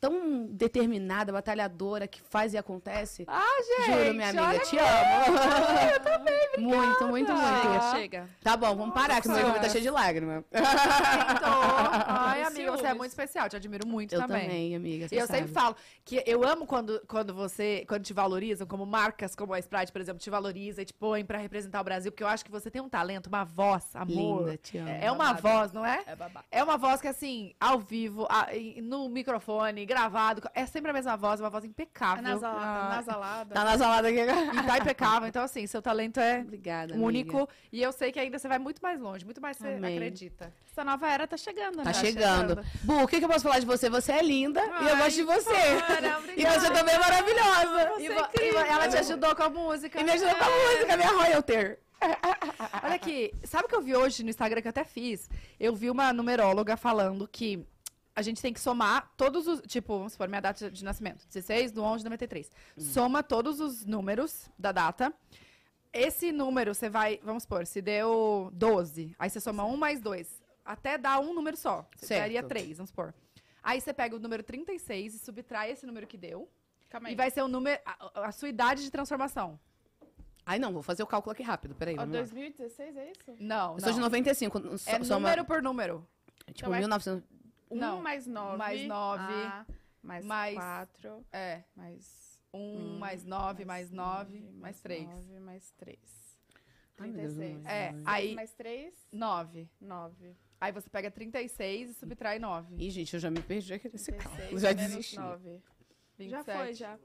tão determinada, batalhadora, que faz e acontece. Ah, gente. juro, minha amiga, te amo. Eu também, [LAUGHS] Muito, muito, Chega, muito. chega. Tá bom, vamos parar, que meu Nossa. olho tá cheio de lágrimas. [LAUGHS] Então, ai, amiga, você é muito especial. Te admiro muito Eu também. também, amiga. você E eu sabe. sempre falo que eu amo quando, quando você, quando te valorizam, como marcas como a Sprite, por exemplo, te valoriza e te põe pra representar o Brasil, porque eu acho que você tem um talento, uma voz, amor. Linda, te amo. É uma babado. voz, não é? É babá. É uma voz que, assim, ao vivo, a- no microfone, gravado. É sempre a mesma voz, uma voz É impecável. nasalada, Ah, nasalada. Tá nasalada aqui. E tá impecável. Então, assim, seu talento é Obrigada, único. amiga. E eu sei que ainda você vai muito mais longe, muito mais você Amém. acredita. Essa nova era tá chegando, né? Tá chegando. Bu, o que, que eu posso falar de você? Você é linda e eu Ai, gosto de você. Para, E você também é maravilhosa. E vo- e ela te ajudou com a música. E me ajudou com a música, minha royalty. Olha aqui, sabe o que eu vi hoje no Instagram que eu até fiz? Eu vi uma numeróloga falando que a gente tem que somar todos os. Tipo, vamos supor, minha data de nascimento, 16 do 11 de 93. Soma todos os números da data. Esse número você vai, vamos supor, se deu 12, aí você soma 1 mais 2, até dar um número só. Você Certo. daria 3, vamos supor. Aí você pega o número 36 e subtrai esse número que deu. Calma aí. E vai ser o número, a, a sua idade de transformação. Ai, não, vou fazer o cálculo aqui rápido, peraí. Ó, Vamos lá. 2016 é isso? Não, Eu sou de não. 95. so- É soma- número por número. Tipo, Então é- 1900. 1 Não. mais 9. Mais nove. mais, Mais- 4. É. Mais 1 um, mais 9 mais 9 mais 3. 9 mais 3. Ai, meu Deus, 36. mais É, nove. aí mais 3, 9. 9. Aí você pega 36 e subtrai 9. Ih, gente, eu já me perdi aqui nesse 36 cálculo. Já desisti. 9. 27. Já foi, já.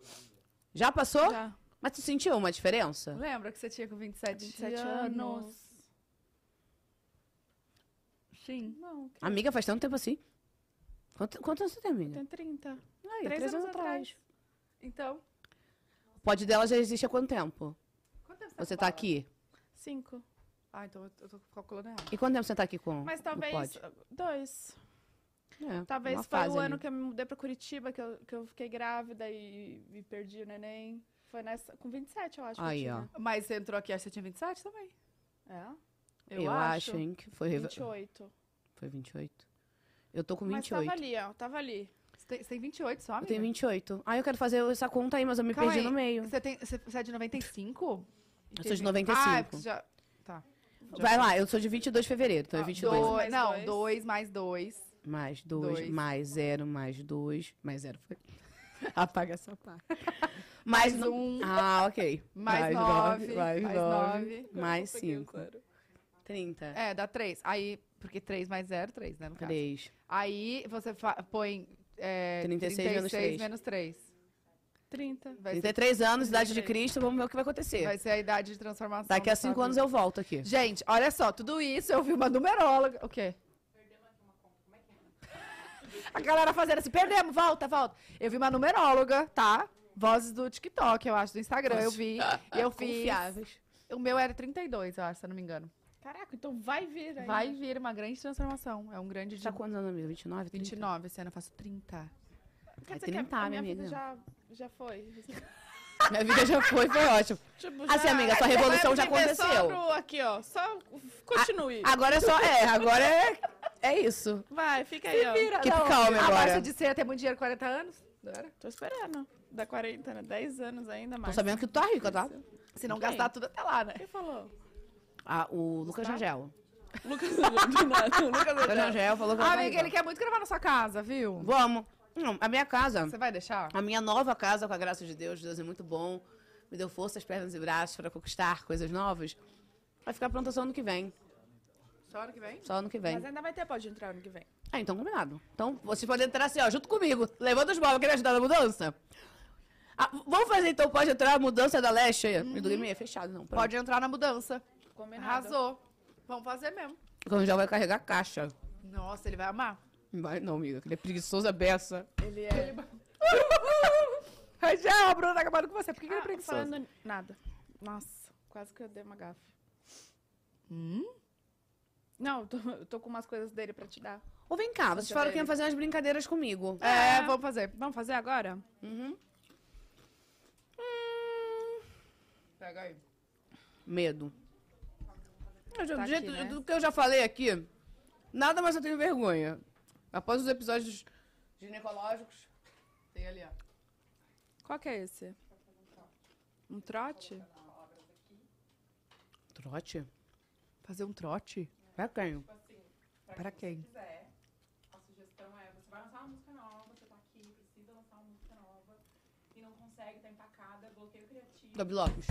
Já passou? Já. Mas tu sentiu uma diferença? Lembra que você tinha com 27, 27 anos? anos. Sim. Não, Amiga, faz tanto tempo assim. Quanto, quantos anos você tem, amiga? tem 30. Ai, Três três anos anos atrás. Então, O pod dela já existe há quanto tempo? quanto tempo Você tá ela? aqui? 5. Ah, então eu- eu tô calculando errado. E quanto tempo você tá aqui com Mas talvez. Dois. É, Talvez uma foi o ali. ano que eu me mudei pra Curitiba, que eu, que eu fiquei grávida e, e perdi o neném. Foi nessa. Com 27, eu acho. que eu Aí, tinha. ó. Mas você entrou aqui, acho que você tinha 27 também. É? Eu, acho, hein, que foi, 28. foi 28. Eu tô com Mas 28. tava ali, ó. Tava ali. Você tem, você tem 28 só, Eu amiga? tenho 28. Ah, eu quero fazer essa conta aí, mas eu me Calma perdi aí. no meio. Você, tem, você, você é de 95? Eu sou de Entendi. 95. Ah, você já... Tá. Já Vai foi. lá, eu sou de 22 de fevereiro, então é Ah, 22. dois- Mais não, dois. 2 mais 2. Mais 2, Dois. mais 0, mais 2. Mais 0 foi. [LAUGHS] Apaga essa parte. Mais no- um. Ah, ok. [LAUGHS] Mais nove, 9. Mais Mais 9. 9. Mais Eu peguei o 5. zero. 30. É, dá 3. Aí, porque 3 mais 0, 3, né, no caso. 3. Aí você fa- põe é, 36 menos três. menos 3. 30. Vai ser, 33 anos, idade de 33. Cristo, vamos ver o que vai acontecer. vai ser a idade de transformação. Daqui a do 5 Fábio. anos eu volto aqui. Gente, olha só, tudo isso eu vi uma numeróloga. O quê? A galera fazendo assim, perdemos, volta, volta. Eu vi uma numeróloga, tá? Vozes do TikTok, eu acho, do Instagram, eu vi. E [LAUGHS] eu fiz. Confiáveis. O meu era 32, eu acho, se eu não me engano. Caraca, então vai vir aí. Vai vir uma grande transformação. É um grande Você de tá quantos anos, amiga? 29? 30? 29, esse ano eu faço 30. Quer Vai dizer que a- a minha minha vida amiga. já, já foi. [LAUGHS] Minha vida já foi, foi ótimo. [LAUGHS] Tipo, Assim, amiga, sua revolução já Só aconteceu. no- aqui, ó. Só continue. Agora é só. É, agora é. É isso. Vai, fica aí, ó. Keep Não, calm A agora. Márcia que ia ter muito dinheiro, 40 anos. Não era? Tô esperando. Da 40, né? 10 anos ainda Tô mais. sabendo que tu tá rica, tá? Se não gastar tudo até lá, né? Quem falou? Ah, o Lucas? Rangel. Lucas nada. Lucas [LAUGHS] Rangel falou que Ah, ela amiga, ele quer muito gravar na sua casa, viu? Vamos. Não, a minha casa, Você vai deixar? a minha nova casa, com a graça de Deus, Deus é muito bom. Me deu forças, pernas e braços para conquistar coisas novas. Vai ficar pronta só ano que vem. Só ano que vem? Só ano que vem. Mas ainda vai ter, pode entrar ano que vem. Ah, então combinado. Então, vocês podem entrar assim, ó, junto comigo. Levanta os móveis, quer ajudar na mudança? Ah, vamos fazer então, pode entrar a mudança da leste? Uhum. Do é fechado, não. Pronto. Pode entrar na mudança. Combinado. Arrasou. Vamos fazer mesmo. O Rangel vai carregar caixa. Nossa, ele vai amar. Vai não, amiga, ele é preguiçoso, é beça. Ele é... Rangel, [LAUGHS] a Bruna tá acabando com você. Por que, que ele é Ah, preguiçoso? falando nada. Nossa, quase que eu dei uma gafe. Hum? Não, eu tô, eu tô com umas coisas dele pra te dar. Ô, vem cá, vocês Você falaram que iam fazer umas brincadeiras comigo. É, vamos fazer. Vamos fazer agora? Uhum. Pega aí. Medo. Já- Tá do, jeito- aqui, né? do que eu já falei aqui, nada mais eu tenho vergonha. Após os episódios ginecológicos. Tem ali, ó. Qual que é esse? Um trote? Trote? Fazer um trote? Pra quem? Pra quem? quiser, a sugestão é, você vai lançar uma música nova, você tá aqui, precisa lançar uma música nova, e não consegue, tá empacada, bloqueio criativo. Gabi Lopes.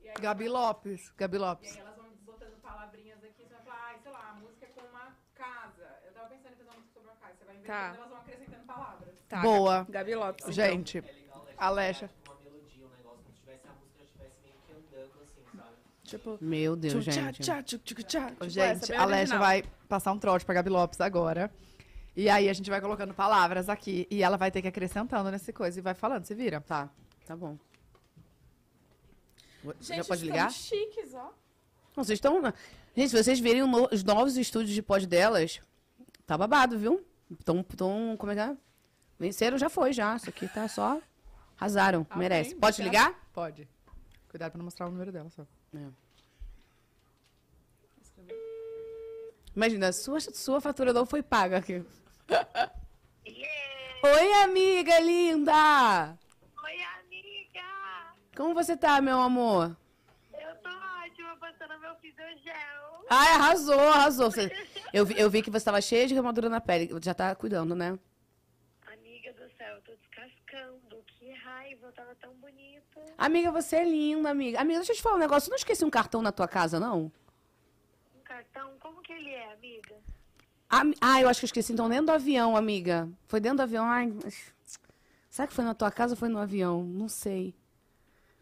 E aí, Gabi Lopes. Gabi E Lopes. aí elas vão botando palavrinhas aqui, você vai falar, ai, sei lá, a música é com uma casa. Eu tava pensando em fazer uma música sobre o Akai. Você vai ver Tá. quando elas vão acrescentando palavras. Tá, Boa. Gabi Lopes. então. Gente, É legal, né? Alexa. Uma melodia, um negócio, como se tivesse a música, já estivesse meio que andando assim, sabe? Tipo, Meu Deus, tchá, gente. tchá, tchuc, tchuc, tchá. Tipo gente, bem a original. vai passar um trote pra Gabi Lopes agora. E aí a gente vai colocando palavras aqui. E ela vai ter que acrescentando nesse coisa e vai falando, se vira. Tá, tá bom. Gente, Já pode ligar? chiques, ó. Vocês estão. Gente, se vocês verem no- os novos estúdios de pod delas, tá babado, viu? Então, tão, como é que é? Venceram, já foi, já. Isso aqui tá só. Arrasaram, Amém, merece. Pode certo. ligar? Pode. Cuidado pra não mostrar o número dela só. Imagina, sua, sua fatura não foi paga aqui. [LAUGHS] Oi, amiga linda! Oi, amiga! Como você tá, meu amor? Eu tô ótima passando meu fisiogel. Ai, arrasou, arrasou. Você- [LAUGHS] eu, vi, eu vi que você tava cheia de queimadura na pele. Já tá cuidando, né? Amiga do céu, eu tô descascando. Que raiva, eu tava tão bonita. Amiga, você é linda, amiga. Amiga, deixa eu te falar um negócio. Você não esqueci um cartão na tua casa, não? Um cartão, como que ele é, amiga? Ami- Ah, eu acho que eu esqueci. Então, dentro do avião, amiga. Foi dentro do avião. Ai, será que foi na tua casa ou foi no avião? Não sei.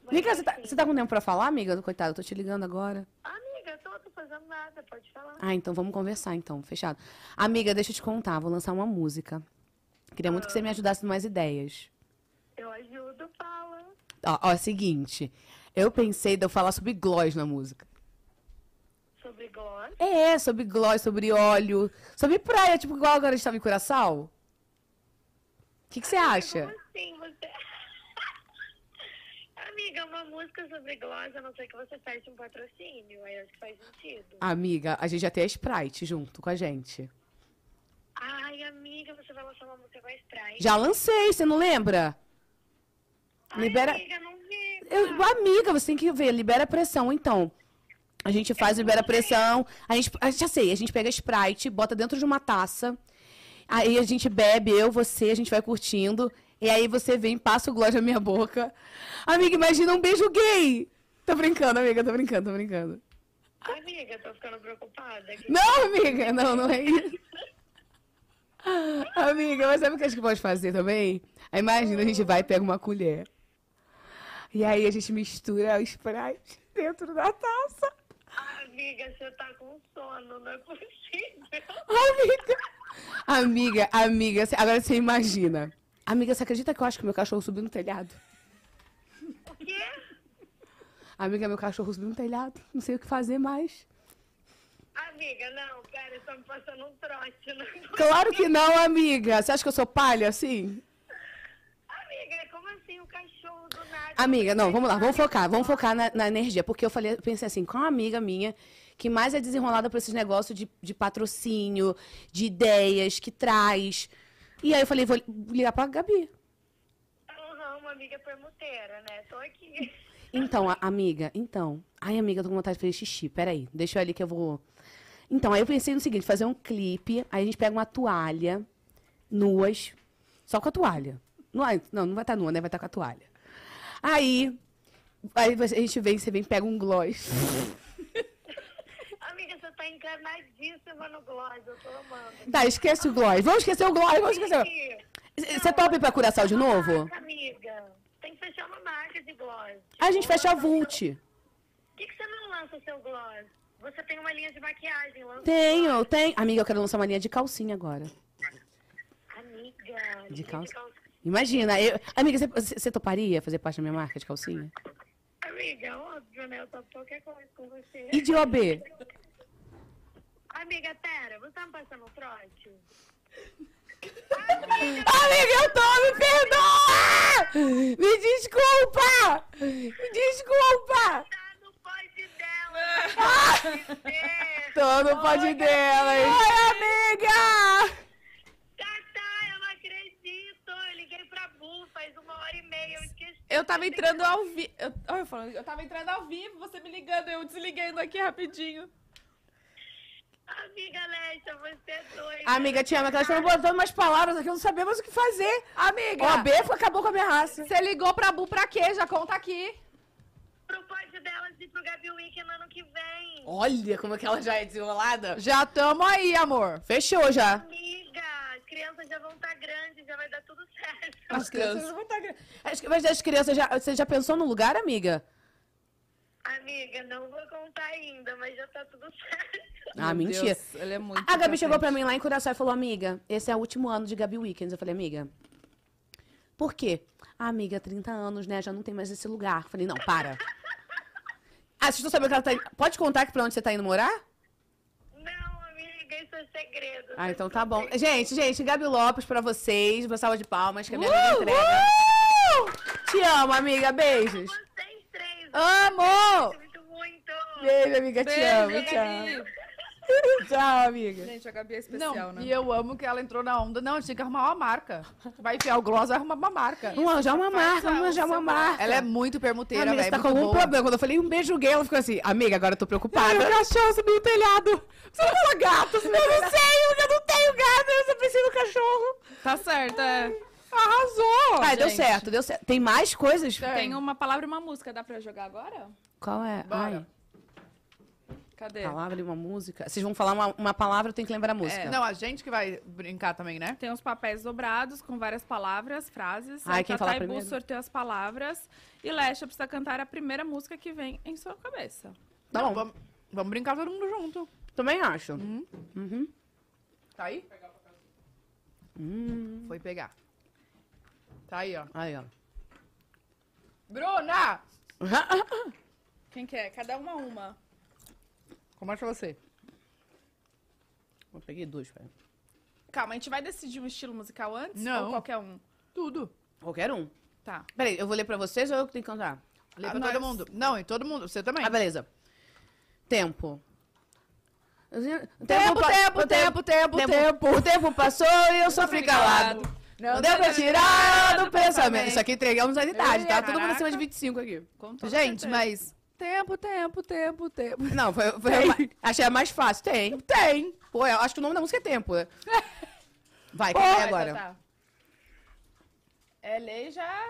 Amiga, você tá, assim, você tá com tempo pra falar, amiga? Coitada, eu tô te ligando agora. Amiga, eu tô, tô fazendo nada, pode falar. Ah, então vamos conversar, então. Fechado. Amiga, deixa eu te contar. Vou lançar uma música. Queria muito que você me ajudasse em mais ideias. Eu ajudo, fala. Ó, ó, é o seguinte. Eu pensei de eu falar sobre gloss na música. Sobre gloss. É, sobre gloss, sobre óleo, sobre praia, tipo igual agora a gente tava em Curaçao. O que que você acha? Como assim você... [LAUGHS] Amiga, uma música sobre gloss, a não ser que você feche um patrocínio. Aí acho que faz sentido. Amiga, a gente já tem a Sprite junto com a gente. Ai, amiga, você vai lançar uma música com a Sprite. Já lancei, você não lembra? Ai, libera- amiga, não vi. Eu, amiga, você tem que ver, libera pressão, então. A gente faz libera pressão. A gente, a gente já sei, a gente pega a Sprite, bota dentro de uma taça. Aí a gente bebe, eu, você, a gente vai curtindo. E aí você vem, passa o gloss na minha boca. Amiga, imagina um beijo gay. Tô brincando, amiga, tô brincando, tô brincando. Amiga, tô ficando preocupada. aqui. Não, amiga, não, não é isso. Amiga, mas sabe o que a gente pode fazer também? Aí imagina, a gente vai e pega uma colher. E aí a gente mistura o Sprite dentro da taça. Amiga, você tá com sono, não é possível. Amiga, amiga, amiga, agora você imagina. Amiga, você acredita que eu acho que meu cachorro subiu no telhado? O quê? Amiga, meu cachorro subiu no telhado. Não sei o que fazer mais. Amiga, não, pera, tá me passando um trote. Não... Claro que não, amiga. Você acha que eu sou palha assim? Amiga, como assim o cachorro do nada? Amiga, não, vamos lá, vamos focar, vamos focar na, na energia. Porque eu falei, pensei assim, com uma amiga minha que mais é desenrolada por esses negócios de, de patrocínio, de ideias, que traz. E aí eu falei, vou ligar pra Gabi. Aham, uma amiga permuteira, né? Tô aqui. Então, a- amiga, então. Ai, amiga, eu tô com vontade de fazer xixi. Peraí, deixa eu ali que eu vou. Então, aí eu pensei no seguinte: fazer um clipe, aí a gente pega uma toalha, nuas, só com a toalha. Não, não, não vai estar nua, né? Vai estar com a toalha. Aí, aí a gente vem, você vem pega um gloss. Tá encarnadíssima no gloss, eu tô amando. Tá, esquece o gloss. Vamos esquecer o gloss, vamos esquecer. Você topa ir pra Curaçao de novo? Marca, amiga. Tem que fechar uma marca de gloss. A gente fecha a Vult. Por que, que você não lança o seu gloss? Você tem uma linha de maquiagem, lança Tenho, tem. Amiga, eu quero lançar uma linha de calcinha agora. Amiga, De calça? Imagina, eu... Amiga, você- você você toparia fazer parte da minha marca de calcinha? Amiga, óbvio, né? Eu topo qualquer coisa com você. E de OB? Amiga, pera, você tá me passando um trote? Amiga, eu tô, me perdoa! Me desculpa! Me desculpa! Tá no pode dela! Tô no pod dela, hein? Oi, amiga! Tata, eu não acredito! Eu liguei pra Bu faz uma hora e meia, eu esqueci. Eu tava entrando ao vivo. Eu, eu falando, eu tava entrando ao vivo, você me ligando, eu desliguei aqui rapidinho. Amiga Alexia, você é doida. Amiga, te amo, que elas estão botando umas palavras aqui, eu não sabia mais o que fazer. Amiga, foi- acabou com a minha raça. você ligou pra Bu pra quê? Já conta aqui. Pro pode delas ir pro Gabi Weekend ano que vem. Olha como é que ela já é desenrolada. Já tamo aí, amor. Fechou já. Amiga, as crianças já vão estar grandes, já vai dar tudo certo. As crianças vão estar... As- Mas as crianças já... Você já pensou no lugar, amiga? Amiga, não vou contar ainda, mas já tá tudo [LAUGHS] certo. Ah, Meu mentira. Deus, ele é muito A Gabi chegou pra frente. mim lá em Curaçao e falou, amiga, esse é o último ano de Gabi Weekends. Eu falei, amiga, por quê? Ah, amiga, 30 anos, né? Já não tem mais esse lugar. Eu falei, não, para. Ah, vocês estão sabendo que ela tá indo... Pode contar que pra onde você tá indo morar? Não, amiga, isso é segredo. Ah, então tá bom. Gente, gente, Gabi Lopes pra vocês. Uma salva de palmas, que a minha Uh, amiga entrega. Te amo, amiga. Beijos. Vocês três. Amo! Muito, muito. Beijo, amiga. Te Beijo, amo. [LAUGHS] Tchau. Amiga. Gente, a Gabi é especial, Não, né? e eu amo que ela entrou na onda. Não, tinha que arrumar uma marca. Vai enfiar o gloss, vai arrumar uma marca. Vamos arranjar uma marca, vamos o arranjar uma marca. Ela é muito permuteira, velho. você tá com algum boa. problema. Quando eu falei um beijo gay, ela ficou assim, amiga, agora eu tô preocupada. o cachorro subiu no telhado. Você não fala gato, eu não sei, eu não tenho gato, eu só preciso do cachorro. Tá certo, é. Arrasou! Ah, deu certo, deu certo. Tem mais coisas? Tem uma palavra e uma música. Dá pra jogar agora? Qual é? Bora. Cadê? Palavra e uma música. Vocês vão falar uma, uma palavra, eu tenho que lembrar a música. Não, a gente que vai brincar também, né? Tem os papéis dobrados com várias palavras, frases. Ai, Aí quem falar Bu primeiro? sorteia as palavras. E Lesha precisa cantar a primeira música que vem em sua cabeça. Tá Não, bom. Vamos, vamos brincar todo mundo junto. Também acho. Uhum. Tá aí? Hum. Foi pegar. Tá aí, ó. Aí, ó. Bruna! [LAUGHS] Quem quer? Cada uma uma. Começa você. Eu peguei dois, velho. Calma, a gente vai decidir um estilo musical antes? Não. Ou qualquer um? Tudo. Qualquer um. Tá. Peraí, eu vou ler pra vocês ou eu que tenho que cantar? Lê Ah, pra nós- todo mundo. Não, e todo mundo. Você também. Ah, beleza. Tempo. Tempo, tempo, tempo, tempo, tempo. O tempo passou e eu sofri calado. Não deu pra tirar do pensamento. Isso aqui entregamos a idade, tá? Todo mundo acima de 25 aqui. Gente, mas. Tempo, tempo, tempo, tempo. Não, foi, foi a ma- achei a mais fácil. Tem. Tem. Pô, eu acho que o nome da música é Tempo. né? Vai, quem vai Vai, agora? É lei já.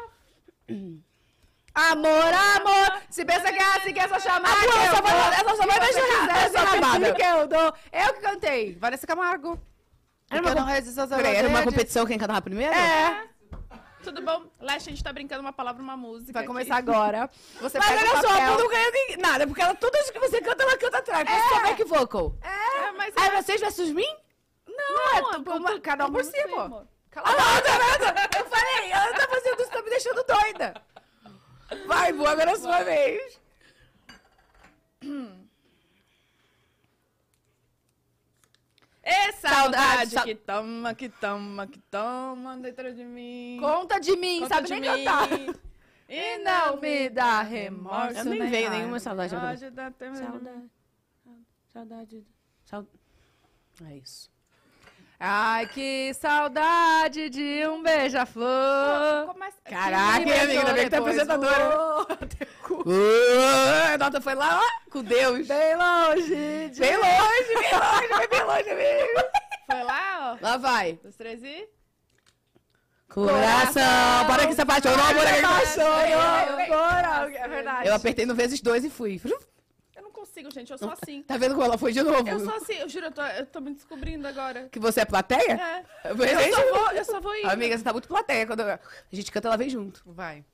Amor, amor, se pensa que é assim que é só chamar. Ah, eu essa vai- essa só vai errado, quiser, essa pedir rabada. que eu dou. Eu que cantei. Vanessa Camargo. Era uma, não aos Peraí, era uma competição quem cantava primeiro? É, Tudo bom? Lesha, a gente tá brincando uma palavra uma música. vai aqui. começar agora. Você Mas olha só, eu não ganho nem- nada, porque ela, todas que você canta, ela canta atrás. É. Só back vocal. É, mas Ah, é vocês versus mim? Não, é tipo uma, cada um por si, pô. Cala Ah, a não, tá vendo? Eu falei, ela tá fazendo isso, tá me deixando doida. Vai, boa, agora é a sua vez. E saudade, Saudade, que toma, que toma, que toma dentro de mim. Conta de mim, Conta sabe de nem mim. cantar. E não me dá remorso. Eu nem nem veio raiva. nenhuma saudade. agora. Saudade. Saudade. Saudade. Saudade. É isso. Ai, que saudade de um beija-flor. Começa... Caraca, amiga? Ainda bem que tá apresentadora. voou. A nota foi lá, ó, com Deus. Bem longe. de- Bem longe, bem longe, foi bem longe, amigo. Foi lá, ó. Lá vai. Dos três e... Coração, para que se apaixonou, amor. Que apaixonou, agora, É verdade. Eu apertei no vezes dois e fui. Eu não consigo, gente. Eu sou assim. Tá vendo como ela foi de novo? Eu sou assim. Eu juro, eu tô, eu tô me descobrindo agora. Que você é plateia? É. Eu Eu só vou, eu só vou indo. Amiga, você tá muito plateia. Quando a gente canta, ela vem junto. Vai.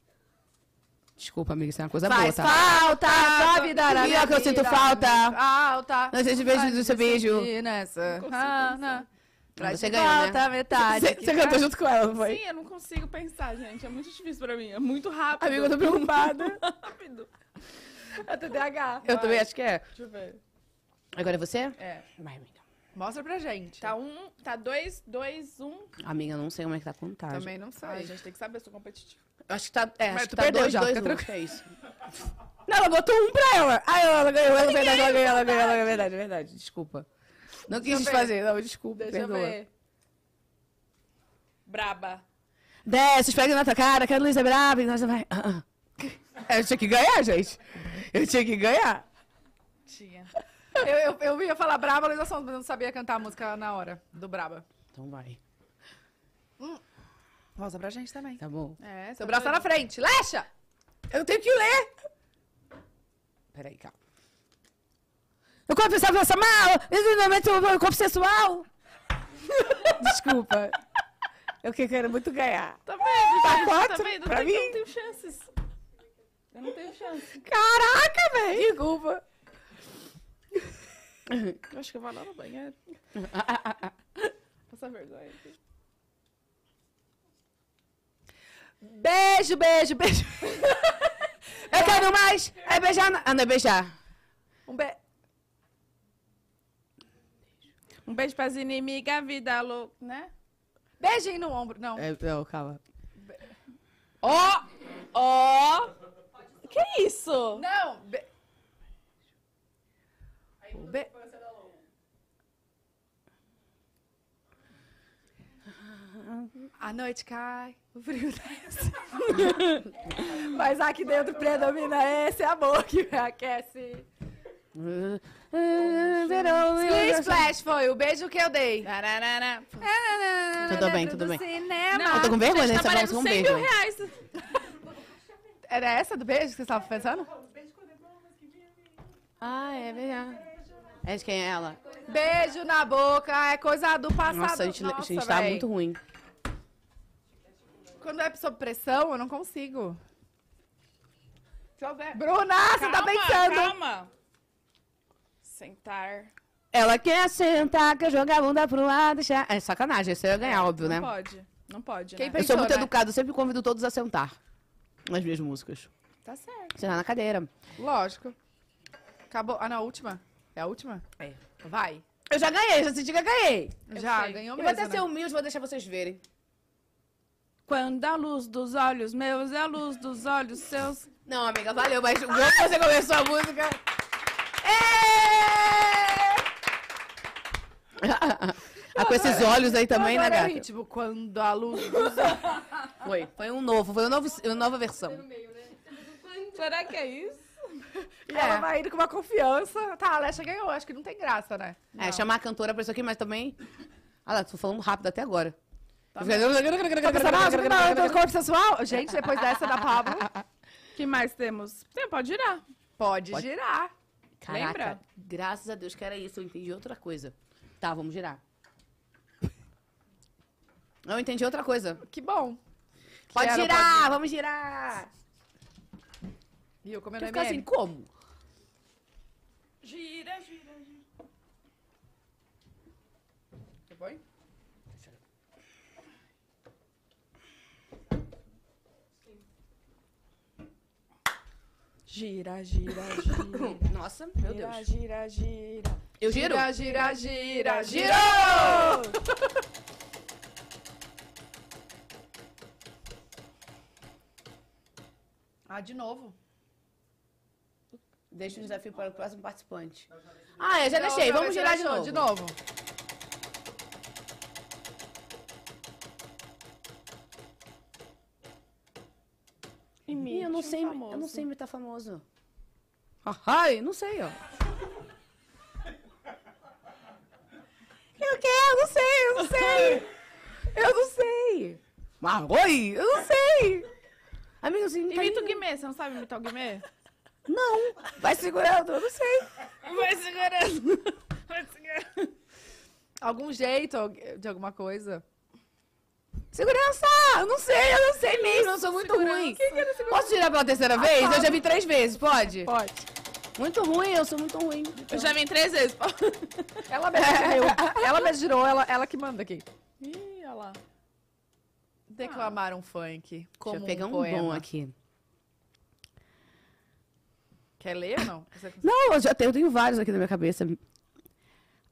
Desculpa, amiga, isso é uma coisa Faz boa, tá? falta, sabe dar a Amiga, minha que eu sinto falta. Falta. Não sei se beijo do seu beijo. Nessa. consigo Ah, não. Traz Você ganhou, né? volta a metade. Você, você cantou junto com ela, não foi? Sim, eu não consigo pensar, gente. É muito difícil pra mim. É muito rápido. Amiga, eu tô preocupada. rápido. É TDAH. Eu também acho que é. Deixa eu ver. Agora é você? É. Vai, amiga. Mostra pra gente. Tá um, tá dois, dois, um. Amiga, eu não sei como é que tá a contagem. Também não sei. Ai, a gente tem que saber, eu sou competitiva. Acho que tá. É, Mas acho que tá perdeu dois, já, dois, fica um. É isso. Não, ela botou um pra ela. Ah, ela ganhou, ela verdade, ela ganhou, ela ganhou, ela ganhou, verdade, verdade. Desculpa. Não quis Deixa eu desfazer, não, desculpa, Deixa perdoa. eu ver. Braba. Desce, esfrega na tua cara, que a Luísa é brava e nós vai. Ah, ah. Eu tinha que ganhar, gente. Eu tinha que ganhar. Tinha. Eu, eu, eu ia falar Braba, mas eu não sabia cantar a música na hora do Braba. Então vai. Mostra pra gente também. Tá bom. É, Seu braço tá na frente. Lecha! Eu tenho que ler. Peraí, calma. Eu confessava essa mal! Exatamente o corpo sensual! [LAUGHS] Desculpa. Eu que quero muito ganhar. Tá vendo, Tá gente? quatro Tá vendo? pra que Eu mim? não tenho chances. Eu não tenho chance. Caraca, velho! Desculpa. Eu acho que eu vou lá no banheiro. [LAUGHS] Passar vergonha aqui. Beijo, beijo, beijo. [LAUGHS] Eu quero mais! É beijar. na- Ah, não é beijar. Um beijo. Um beijo pras inimigas, vida louca, né? Beijinho no ombro. Não. É, não, calma. Ó! Ó! Que isso? Não. Be... Be... A noite cai, o frio desce. [LAUGHS] Mas aqui dentro predomina esse amor que me aquece. Split Splash foi o beijo que eu dei. Tudo bem, tudo Do bem. Cinema. Eu tô com vergonha Gente, tá valendo um 100 beijo. mil reais. Era essa do beijo que você estava pensando? Ah, é verdade. É de quem é ela? Beijo na boca é coisa do passado. Nossa, a gente, a gente tá véi. muito ruim. Quando é sob pressão, eu não consigo. Deixa eu ver. Bruna, você tá Calma, pensando. Calma. Sentar. Ela quer sentar, quer jogar a bunda pro lado, deixar... É sacanagem, isso eu ia ganhar, óbvio, não né? pode. Não pode, Quem né? Eu sou Pensou, muito né? educada, eu sempre convido todos a sentar nas minhas músicas. Tá certo. Sentar na cadeira. Lógico. Acabou. Ah, não, a última. É a última? É. Vai. Eu já ganhei, já senti que eu ganhei. Já, sei. ganhou Eu vou mesmo, até né? ser humilde, vou deixar vocês verem. Quando a luz dos olhos meus é a luz dos olhos seus. Não, amiga, valeu, mas quando você começou a música... ah, com esses olhos aí também, né, é gata? ritmo. Quando a luz dos [LAUGHS] Foi. Foi um novo, foi uma nova, uma nova versão. Será que é isso? E [LAUGHS] ela vai indo com uma confiança. Tá, a Alexa ganhou. Acho que não tem graça, né? É, chamar a cantora pra isso aqui, mas também... Ah lá, tô falando rápido até agora. Tá ah, tá no corpo sensual? Gente, depois dessa da Pablo, que mais temos? Tem, pode girar. pode, Pode. girar. Caraca, Lembra? graças a Deus que era isso, eu entendi outra coisa. Tá, vamos girar. Eu entendi outra coisa. Que bom. Que Pode era girar, vamos girar. E eu comendo Eu ficar assim, MM. como? Gira, gira. Gira, gira, gira. [LAUGHS] Nossa, meu Gira, Deus. gira, gira. Eu giro? Gira, gira, gira, girou! Ah, de novo. Deixa o desafio para o próximo participante. Ah, eu já deixei. Vamos girar de novo. De novo. Ih, eu não sei, eu não sei imitar famoso. Ai, não sei, ó. Eu quero, eu não sei, eu não sei. Eu não sei. Mas, oi, eu não sei. Amigo, assim, não tá Imita o Guimê, você não sabe imitar o Guimê? Não, vai segurando, eu não sei. Vai segurando. [LAUGHS] Vai segurando. Algum jeito de alguma coisa. Segurança! Eu não sei, eu não sei mesmo, eu sou muito ruim. Posso tirar pela terceira vez? Eu já vi três vezes, pode? Pode. Muito ruim, eu sou muito ruim. Eu já vim três vezes. [LAUGHS] Ela mesmo girou. [LAUGHS] ela mesmo girou, ela, ela que manda aqui. Ih, olha lá. Declamar um funk. Como Deixa eu pegar um, poema. bom aqui. Quer ler ou não? Você- Não, eu já tenho, eu tenho vários aqui na minha cabeça.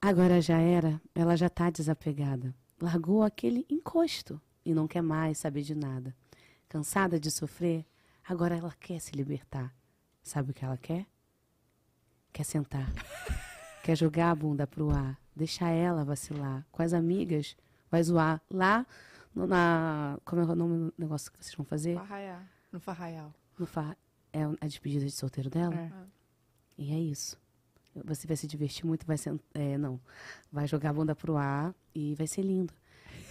Agora já era, ela já tá desapegada. Largou aquele encosto e não quer mais saber de nada. Cansada de sofrer, agora ela quer se libertar. Sabe o que ela quer? Quer sentar. [LAUGHS] quer jogar a bunda pro ar. Deixar ela vacilar. Com as amigas, vai zoar. Lá no- na. Como é o nome do negócio que vocês vão fazer? Farraial. No Farraial. No fa... É a despedida de solteiro dela? É. E é isso. Você vai se divertir muito, vai ser. É, não. Vai jogar a bunda pro ar e vai ser lindo.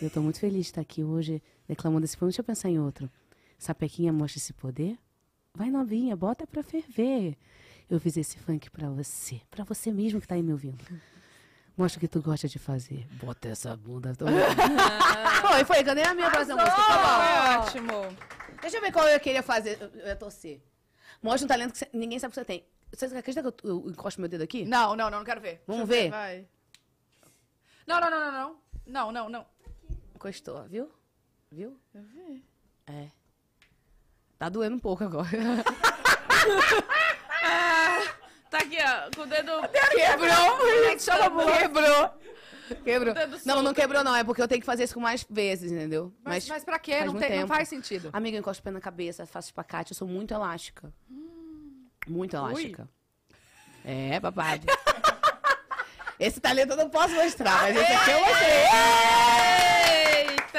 Eu tô muito feliz de estar aqui hoje declamando esse poema. Deixa eu pensar em outro. Sapequinha mostra esse poder? Vai novinha, bota pra ferver. Eu fiz esse funk pra você. Pra você mesmo que tá aí me ouvindo. Mostra o que tu gosta de fazer. Bota essa bunda. toda. [LAUGHS] foi, foi. Ganhei a minha próxima música. Tá bom. Foi ótimo. Deixa eu ver qual eu queria fazer. Eu eu ia torcer. Mostra um talento que você- ninguém sabe que você tem. Você acredita que eu, eu encosto meu dedo aqui? Não, não, não, não quero ver. Vamos eu ver? Vai. Não, não, não, não, não. Não, não, não. Encostou, viu? Viu? Eu vi. É. Tá doendo um pouco agora. [LAUGHS] Tá aqui, ó, com o dedo. Quebrou! Gente, chama Quebrou! Quebrou. Não, não quebrou, não. É porque eu tenho que fazer isso com mais vezes, entendeu? Mas, mas pra quê? faz Não, tem, não faz sentido. Amiga, eu encosto o pé na cabeça, faço espacate, eu sou muito elástica. Muito elástica. É, babado. [LAUGHS] esse talento eu não posso mostrar, mas esse aqui eu mostrei.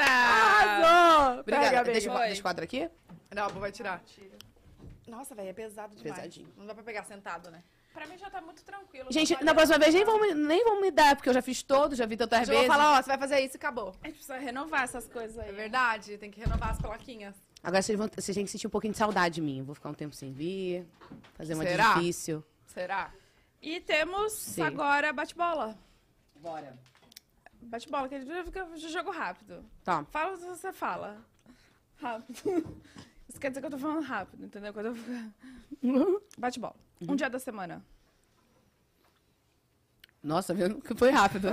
Arrasou! Obrigada. Pega. Deixa, eu- Foi. deixa o quadro aqui. Não, a Bu vai tirar. Nossa, velho, é pesado demais. Pesadinho. Não dá pra pegar sentado, né? Pra mim já tá muito tranquilo. Gente, na próxima vez nem vão, me- nem vão me dar, porque eu já fiz todos, já vi tantas Eu vou vezes. falar, ó, você vai fazer isso e acabou. A gente precisa renovar essas coisas aí. É verdade, tem que renovar as plaquinhas. Agora vocês, vão, vocês têm que sentir um pouquinho de saudade de mim. Vou ficar um tempo sem vir, fazer uma Será? difícil. Será? E temos Sim. agora bate-bola. Bora. Bate-bola, que a gente fica de jogo rápido. Tá. Fala o que você fala. Rápido. Isso quer dizer que eu tô falando rápido, entendeu? Quando eu... Bate-bola. Um dia da semana. Nossa, viu? Que foi rápido.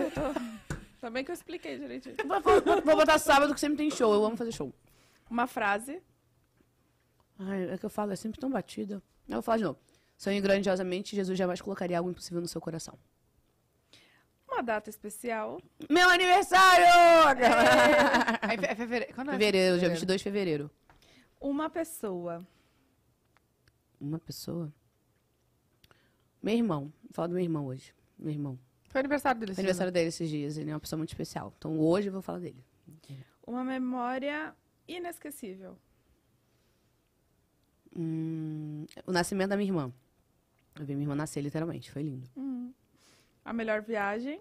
Tá bem que eu expliquei direitinho. vou, vou- vou botar sábado que sempre tem show. Eu amo fazer show. Uma frase. Ai, é que eu falo, é sempre tão batida. Eu vou falar de novo. Sonhe grandiosamente, Jesus jamais colocaria algo impossível no seu coração. Uma data especial. Meu aniversário! É, fe- é fevereiro. Quando é Fevereiro, dia 22 de fevereiro. Uma pessoa. Uma pessoa. Meu irmão. Vou falar do meu irmão hoje. Meu irmão. Foi aniversário dele. Foi aniversário dele esses dias. Ele é uma pessoa muito especial. Então hoje eu vou falar dele. Uma memória inesquecível. Hum, o nascimento da minha irmã. Eu vi minha irmã nascer, literalmente. Foi lindo. A melhor viagem.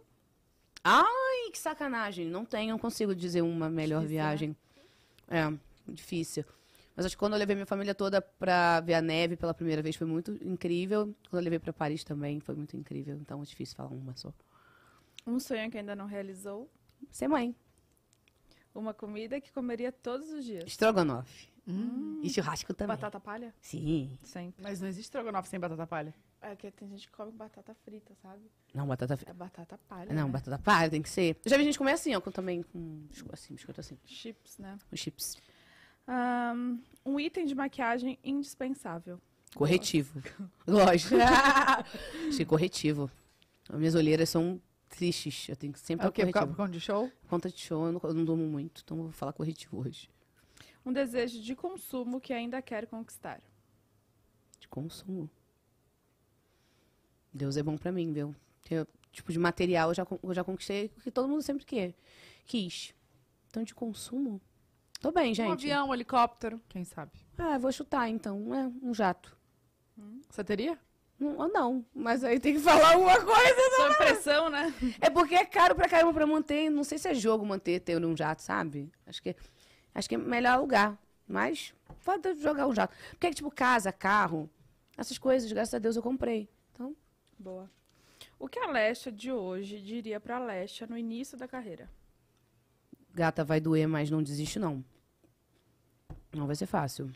Ai, que sacanagem. Não tenho, não consigo dizer uma melhor Difícil, né? viagem. É, difícil. Mas acho que quando eu levei minha família toda pra ver a neve pela primeira vez foi muito incrível. Quando eu levei pra Paris também foi muito incrível. Então é difícil falar uma só. Um sonho que ainda não realizou. Ser mãe. Uma comida que comeria todos os dias. Estrogonofe. E churrasco também. Batata palha? Sim. Sempre. Mas não existe estrogonofe sem batata palha. É que tem gente que come batata frita, sabe? Não, batata. É batata palha. Não, né? batata palha tem que ser. Já vi gente comer assim, ó, com, também com assim, biscoito assim. Chips, né? Com chips. Ahn, um item de maquiagem indispensável. Corretivo. [LAUGHS] Lógico. [LAUGHS] Achei corretivo. As minhas olheiras são tristes. Eu tenho que sempre É o quê? Corretivo. por conta de show? Conta de show, eu não, eu não durmo muito, então eu vou falar corretivo hoje. Um desejo de consumo que ainda quer conquistar. De consumo. Deus é bom pra mim, viu? Eu, tipo, de material eu já, eu já conquistei o que todo mundo sempre quer. Quis. Então, de consumo. Tô bem, gente. Um avião, um helicóptero, quem sabe? Ah, vou chutar então. É, um jato. Você teria? Não, ou não, mas aí tem que falar uma coisa. Sob pressão, né? É porque é caro pra caramba pra manter. Não sei se é jogo manter ter um jato, sabe? Acho que, acho que é melhor alugar. Mas pode jogar um jato. Porque, tipo, casa, carro, essas coisas, graças a Deus eu comprei. Então, Boa. O que a Lesha de hoje diria pra Lesha no início da carreira? gata, vai doer, mas não desiste, não. Não vai ser fácil.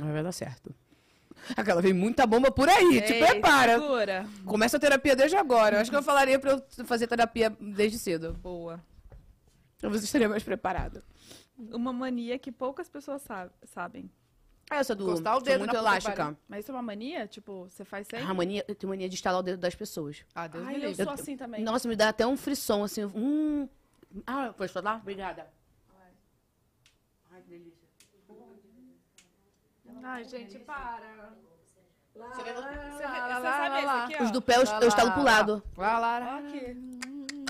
Não vai dar certo. [LAUGHS] Aquela vem muita bomba por aí, te Ei, prepara. Segura. Começa a terapia desde agora. Eu acho que eu falaria pra eu fazer terapia desde cedo. Boa. Pra você estaria mais preparada. Uma mania que poucas pessoas sa- sabem. Essa do Encostar o sou dedo muito elástica. Mas isso é uma mania? Tipo, você faz sempre? A mania, eu tenho mania de estalar o dedo das pessoas. Ah, Deus Ai, me eu livre. sou assim também. Nossa, me dá até um frisson, assim. Hum. Ah, pode falar? Obrigada. Ai, que delícia. Ai, gente, para. Você, você sabe esse aqui, ó? Os do pé, eu, eu estalo pro lado. Lá, lá, lá. Aqui.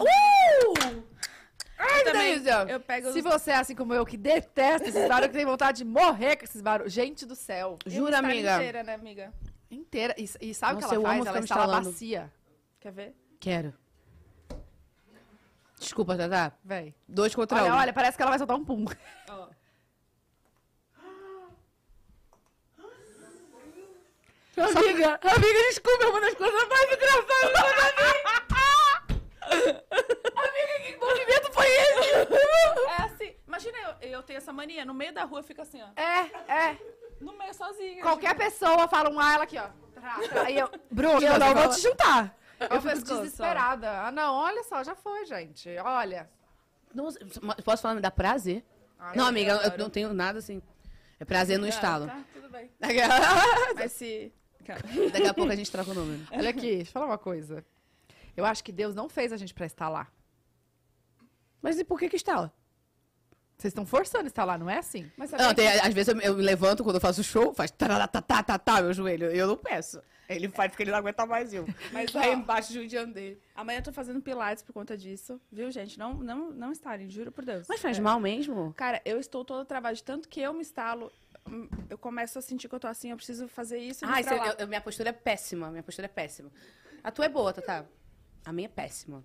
Uh! Ai, que Também, delícia. eu pego Se você é assim como eu, que detesta esses barulhos, que tem vontade de morrer com esses barulhos. Gente do céu. Jura, amiga? inteira, né, amiga? Inteira. E, e sabe o que eu ela faz? Ela instala instalando. bacia. Quer ver? Quero. Desculpa, Tata. Véi. Dois contra Olha, um. olha, parece que ela vai soltar um pum. [GASPS] Amiga, amiga, desculpa, é uma das coisas mais engraçadas da minha vida. Que movimento foi esse? É assim, imagina eu, eu tenho essa mania, no meio da rua fica assim, ó. É, é. No meio sozinha. Qualquer pessoa fala um ah, ela aqui, ó. Aí eu, Bruno, Eu não vou te juntar. Eu fico pescoço, ó. desesperada. Ah, não, olha só, já foi, gente. Olha. Não, posso falar, me dá prazer? Ah, não, eu amiga, eu adoro. não tenho nada assim. É prazer no Ah, estalo. Tá, tudo bem. [LAUGHS] Daqui Mas se... a pouco a gente troca o número. Olha aqui, deixa eu falar uma coisa. Eu acho que Deus não fez a gente pra estar lá. Mas e por que que estala? Vocês estão forçando lá, não é assim? Mas Não, tem, que- às vezes eu, eu me levanto quando eu faço show, faz tá, meu joelho. Eu não peço. Ele faz porque ele não aguenta mais eu. Mas, Aí embaixo judiando dele. amanhã eu tô fazendo pilates por conta disso, viu, gente? Não, não, não estarem, juro por Deus. Mas faz É. mal mesmo? Cara, eu estou toda travada de tanto que eu me estalo, hum, eu começo a sentir que eu tô assim, eu preciso fazer isso e Ah, isso, eu- eu- minha postura é péssima. Minha postura é péssima. A tua é boa, Tatá. A minha é péssima.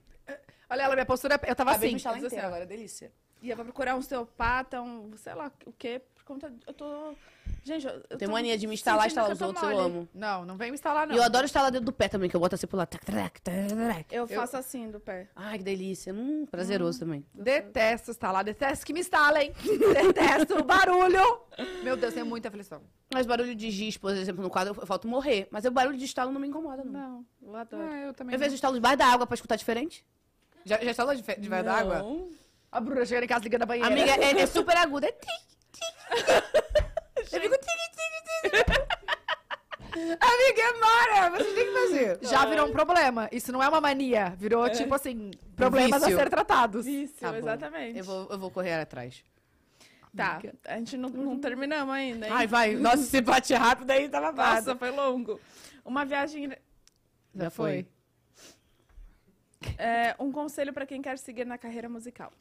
Olha ela, minha postura, eu tava Acabei assim. de assim, agora, delícia. E eu vou procurar um osteopata, um, sei lá o quê, por conta, de- eu tô... Gente, eu, eu Tenho tô mania de me instalar, instalar os outros, eu mole. amo. Não, não vem me instalar, não. E eu adoro instalar dentro do pé também, que eu boto assim pro lado. Tac, tac, tac, tac. Eu faço assim do pé. Ai, que delícia. Hum, prazeroso também. Detesto instalar, detesto que me instalem. [LAUGHS] detesto o barulho. Meu Deus, tenho muita aflição. Mas barulho de giz, por exemplo, no quadro, eu falto morrer. Mas o barulho de estalo não me incomoda, não. Não, eu adoro. Ah, eu também. Eu vejo estalo debaixo da água pra escutar diferente. Já, já instalou de- debaixo da água? Não. A Bruna chegando em casa ligando a banheira. Amiga, é, é super agudo. É tic, tic. Eu fico tic, tic, tic. Amiga, é mara. Vocês têm que fazer. Já virou um problema. Isso não é uma mania. Virou, tipo assim, problemas a vício. ser tratados. Isso, Tá bom. exatamente. Eu vou, eu vou correr atrás. Tá, a gente não, não terminamos ainda, hein? Ai, vai. Nossa, se bate rápido aí, tá babado. Nossa, foi longo. Uma viagem... Já foi. É, um conselho pra quem quer seguir na carreira musical.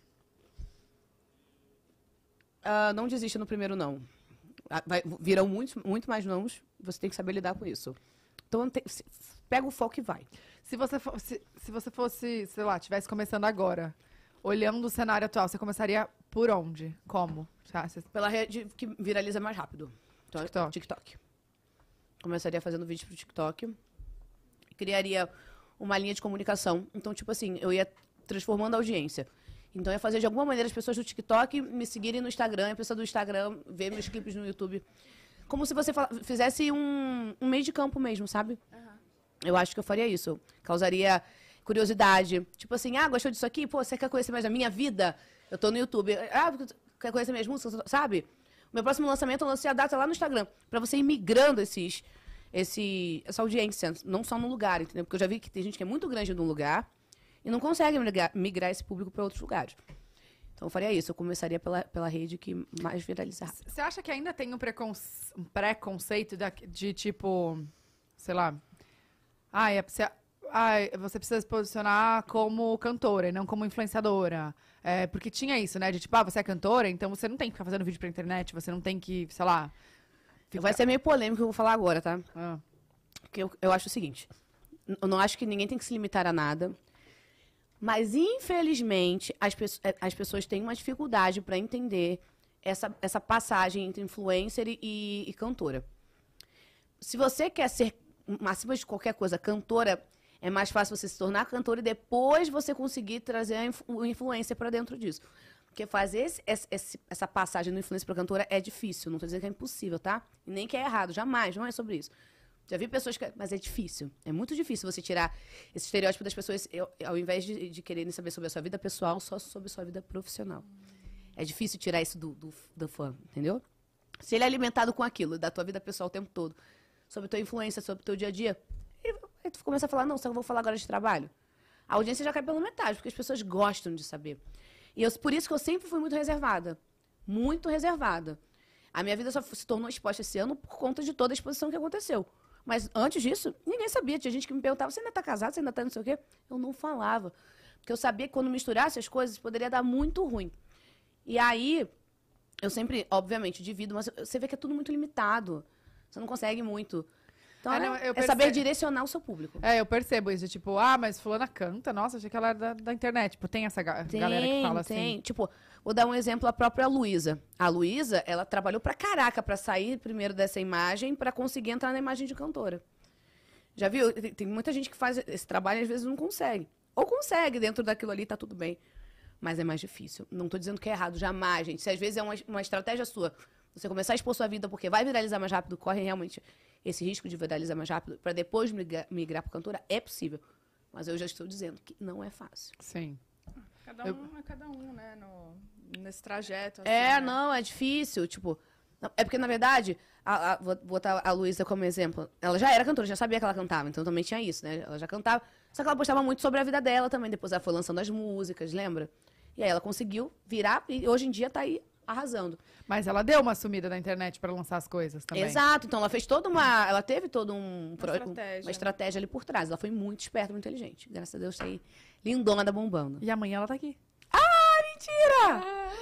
Ah, não desista no primeiro não. Ah, vai- virão muitos, muito mais nãos. Você tem que saber lidar com isso. Então, tem- se- pega o foco e vai. Se você, se, se você fosse, sei lá, estivesse começando agora, olhando o cenário atual, você começaria por onde? Como? Tá, você- Pela rede que viraliza mais rápido. Então, TikTok. TikTok. Começaria fazendo vídeo pro TikTok. Criaria uma linha de comunicação. Então, tipo assim, eu ia transformando a audiência. Então, eu ia fazer de alguma maneira as pessoas do TikTok me seguirem no Instagram, a pessoa do Instagram ver meus clipes no YouTube. Como se você fizesse um, um meio de campo mesmo, sabe? Eu acho que eu faria isso. Causaria curiosidade. Tipo assim, ah, gostou disso aqui? Pô, você quer conhecer mais da minha vida? Eu tô no YouTube. Ah, quer conhecer minhas músicas? Sabe? Meu próximo lançamento eu lancei a data lá no Instagram. Pra você ir migrando esses, esse, essa audiência. Não só no lugar, entendeu? Porque eu já vi que tem gente que é muito grande num lugar e não consegue migrar, esse público pra outros lugares. Então eu faria isso. Eu começaria pela, pela rede que mais viralizar. Você acha que ainda tem um, preconce- um preconceito de tipo, sei lá, ai, é- você, ai, você precisa se posicionar como cantora e não como influenciadora. É, porque tinha isso, né? De tipo, ah, você é cantora, então você não tem que ficar fazendo vídeo pra internet, você não tem que, sei lá. Vai ser meio polêmico o que eu vou falar agora, tá? Ah. Porque eu, eu acho o seguinte: eu não acho que ninguém tem que se limitar a nada. Mas, infelizmente, as, eh, as pessoas têm uma dificuldade para entender essa, essa passagem entre influencer e- e, e cantora. Se você quer ser, acima de qualquer coisa, cantora, é mais fácil você se tornar cantora e depois você conseguir trazer a influ- influencer para dentro disso. Porque fazer esse- esse- essa passagem do influencer para cantora é difícil. Não estou dizendo que é impossível, tá? Nem que é errado, jamais, não é sobre isso. Já vi pessoas que. Mas é difícil. É muito difícil você tirar esse estereótipo das pessoas, eu- ao invés de, de quererem saber sobre a sua vida pessoal, só sobre a sua vida profissional. É difícil tirar isso do, do, do fã, entendeu? Se ele é alimentado com aquilo, da tua vida pessoal o tempo todo, sobre tua influência, sobre teu dia a dia, aí tu começa a falar, não, só vou falar agora de trabalho. A audiência já cai pela metade, porque as pessoas gostam de saber. E eu, por isso que eu sempre fui muito reservada. Muito reservada. A minha vida só se tornou exposta esse ano por conta de toda a exposição que aconteceu. Mas antes disso, ninguém sabia. Tinha gente que me perguntava, você ainda tá casado? Você ainda tá não sei o quê? Eu não falava. Porque eu sabia que quando misturasse as coisas, poderia dar muito ruim. E aí, eu sempre, obviamente, divido, mas você vê que é tudo muito limitado. Você não consegue muito Então É, é, não, eu é saber perce- direcionar o seu público. É, eu percebo isso. Tipo, ah, mas fulana canta. Nossa, achei que ela era da, da internet. Tipo, tem essa ga- galera que fala assim. tem. Tipo, vou dar um exemplo, a própria Luísa. A Luísa, ela trabalhou pra caraca pra sair primeiro dessa imagem pra conseguir entrar na imagem de cantora. Já viu? Tem, tem muita gente que faz esse trabalho e às vezes não consegue. Ou consegue, dentro daquilo ali tá tudo bem. Mas é mais difícil. Não tô dizendo que é errado, jamais, gente. Se às vezes é uma, uma estratégia sua, você começar a expor sua vida porque vai viralizar mais rápido, corre realmente esse risco de viralizar mais rápido, pra depois migrar, migrar pra cantora, é possível. Mas eu já estou dizendo que não é fácil. Sim. Cada um é cada um, né? No, nesse trajeto. É, assim, né? não, é difícil. Tipo, não, é porque, na verdade, a, a- vou botar a Luísa como exemplo. Ela já era cantora, já sabia que ela cantava, então também tinha isso, né? Ela já cantava. Só que ela postava muito sobre a vida dela também. Depois ela foi lançando as músicas, lembra? E aí ela conseguiu virar e hoje em dia tá aí arrasando. Mas ela deu uma sumida da internet pra lançar as coisas também. Exato, então ela fez toda uma. Ela teve toda um, pro- um- estratégia, uma estratégia ali por trás. Ela foi muito esperta, muito inteligente. Graças a Deus tá aí lindona da bombando. E amanhã ela tá aqui. Mentira!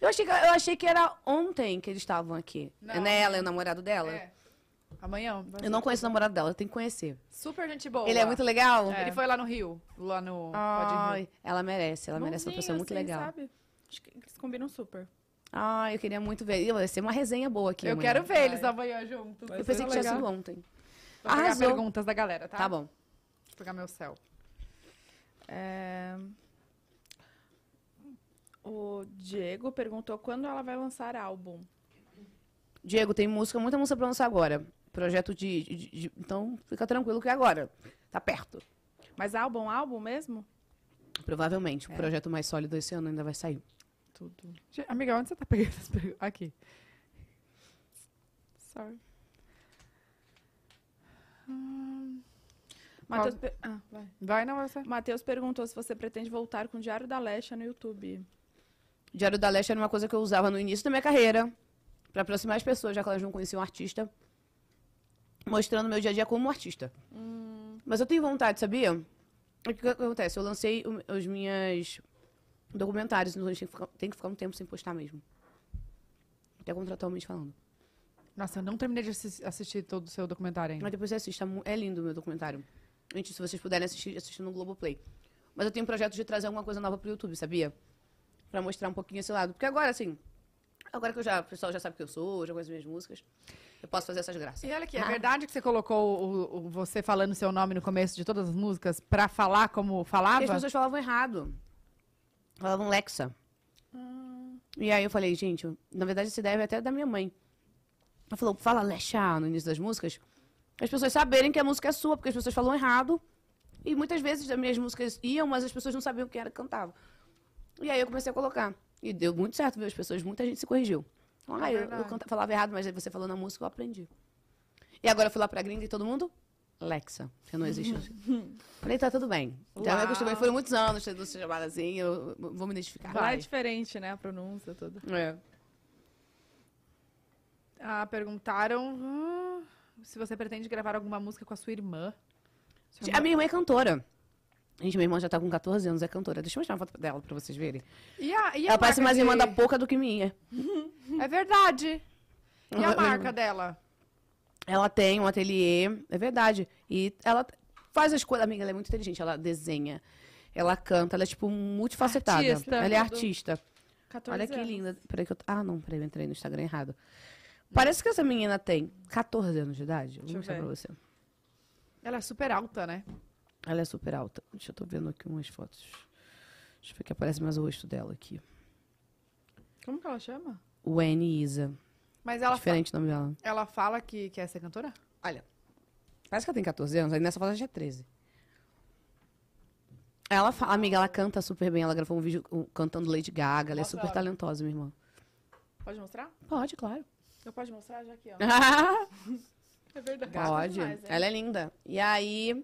Eu achei, que, eu achei que era ontem que eles estavam aqui. Não. É nela, é o namorado dela. É. Amanhã. Eu não conheço o namorado dela, eu tenho que conhecer. Super gente boa. Ele é muito legal? Ele foi lá no Rio. Lá no Pode Rio. Ai, ela merece, ela merece uma Bonzinho, pessoa muito assim, legal. Sabe? Acho que eles combinam super. Ai, eu queria muito ver. Ih, Vai ser uma resenha boa aqui. Eu amanhã. quero ver eles amanhã juntos. Eu pensei que tinha sido ontem. Vou pegar perguntas da galera, tá? Tá bom. Vou pegar meu céu. É, O Diego perguntou quando ela vai lançar álbum. Diego, tem música, muita música pra lançar agora. Projeto de, de- de- Então, fica tranquilo que é agora. Tá perto. Mas álbum, álbum mesmo? Provavelmente. O projeto mais sólido esse ano ainda vai sair. Tudo. Amiga, onde você tá pegando essas perguntas? Aqui. Sorry. Matheus, per- ah, vai. Vai, não, você. Matheus perguntou se você pretende voltar com o Diário da Leste no YouTube. Diário da Leste era uma coisa que eu usava no início da minha carreira. Pra aproximar as pessoas, já que elas não conheciam o artista. Mostrando meu dia a dia como artista. Mas eu tenho vontade, sabia? O que, acontece? Eu lancei os minhas documentários, então a gente tem que, ficar, tem que ficar um tempo sem postar mesmo. Até contratualmente falando. Nossa, eu não terminei de assis- assistir todo o seu documentário ainda. Mas depois você assista. É lindo o meu documentário. Gente, se vocês puderem assistir, assistam no Globoplay. Mas eu tenho um projeto de trazer alguma coisa nova pro YouTube, sabia? Pra mostrar um pouquinho esse lado. Porque agora, assim, agora que já, o pessoal já sabe que eu sou, já conhece minhas músicas, eu posso fazer essas graças. E olha aqui, é verdade que você colocou o, o- você falando seu nome no começo de todas as músicas pra falar como falava? as pessoas falavam errado. Falavam Lexa. E aí eu falei, gente, eu- na verdade essa ideia veio até da minha mãe. Ela falou, fala Lexa no início das músicas. As pessoas saberem que a música é sua, porque as pessoas falam errado. E muitas vezes as minhas músicas iam, mas as pessoas não sabiam quem era que cantava. E aí eu comecei a colocar. E deu muito certo, viu? As pessoas, muita gente se corrigiu. Ah, eu, eu verdade. canta- falava errado, mas aí você falou na música, eu aprendi. E agora eu fui lá pra gringa e todo mundo, Lexa, que não existe. [LAUGHS] Falei, tá tudo bem. Já me acostumei, foram muitos anos sendo chamada assim, eu vou me identificar. Lá é diferente, né? A pronúncia toda. É. Ah, perguntaram ah, se você pretende gravar alguma música com a sua irmã. Sua A minha irmã é cantora. Gente, minha irmã já tá com 14 anos, é cantora. Deixa eu mostrar uma foto dela pra vocês verem. E a, e a Ela parece mais de- irmã da Pouca do que minha. [LAUGHS] É verdade. E a Uhum. marca dela? Ela tem um ateliê, é verdade. E ela faz as coisas. Amiga, ela é muito inteligente. Ela desenha, ela canta, ela é tipo multifacetada. Artista. ela é artista. 14 Olha que anos. linda. Peraí que eu. Ah, não, peraí, eu entrei no Instagram errado. Parece que essa menina tem 14 anos de idade. Vou Deixa eu mostrar ver. pra você. Ela é super alta, né? Ela é super alta. Deixa eu tô vendo aqui umas fotos. Deixa eu ver que aparece mais o rosto dela aqui. Como que ela chama? Weni Isa. Mas ela, Diferente o nome dela. ela fala que quer ser cantora? Olha. Parece que ela tem 14 anos, aí nessa foto ela já é 13. Ela fala, amiga, ela canta super bem. Ela gravou um vídeo um, cantando Lady Gaga. Ela é super talentosa, minha irmã. Pode mostrar? Pode, claro. Eu posso mostrar já aqui, ó. [LAUGHS] É verdade. Pode. demais, é. Ela é linda. E aí,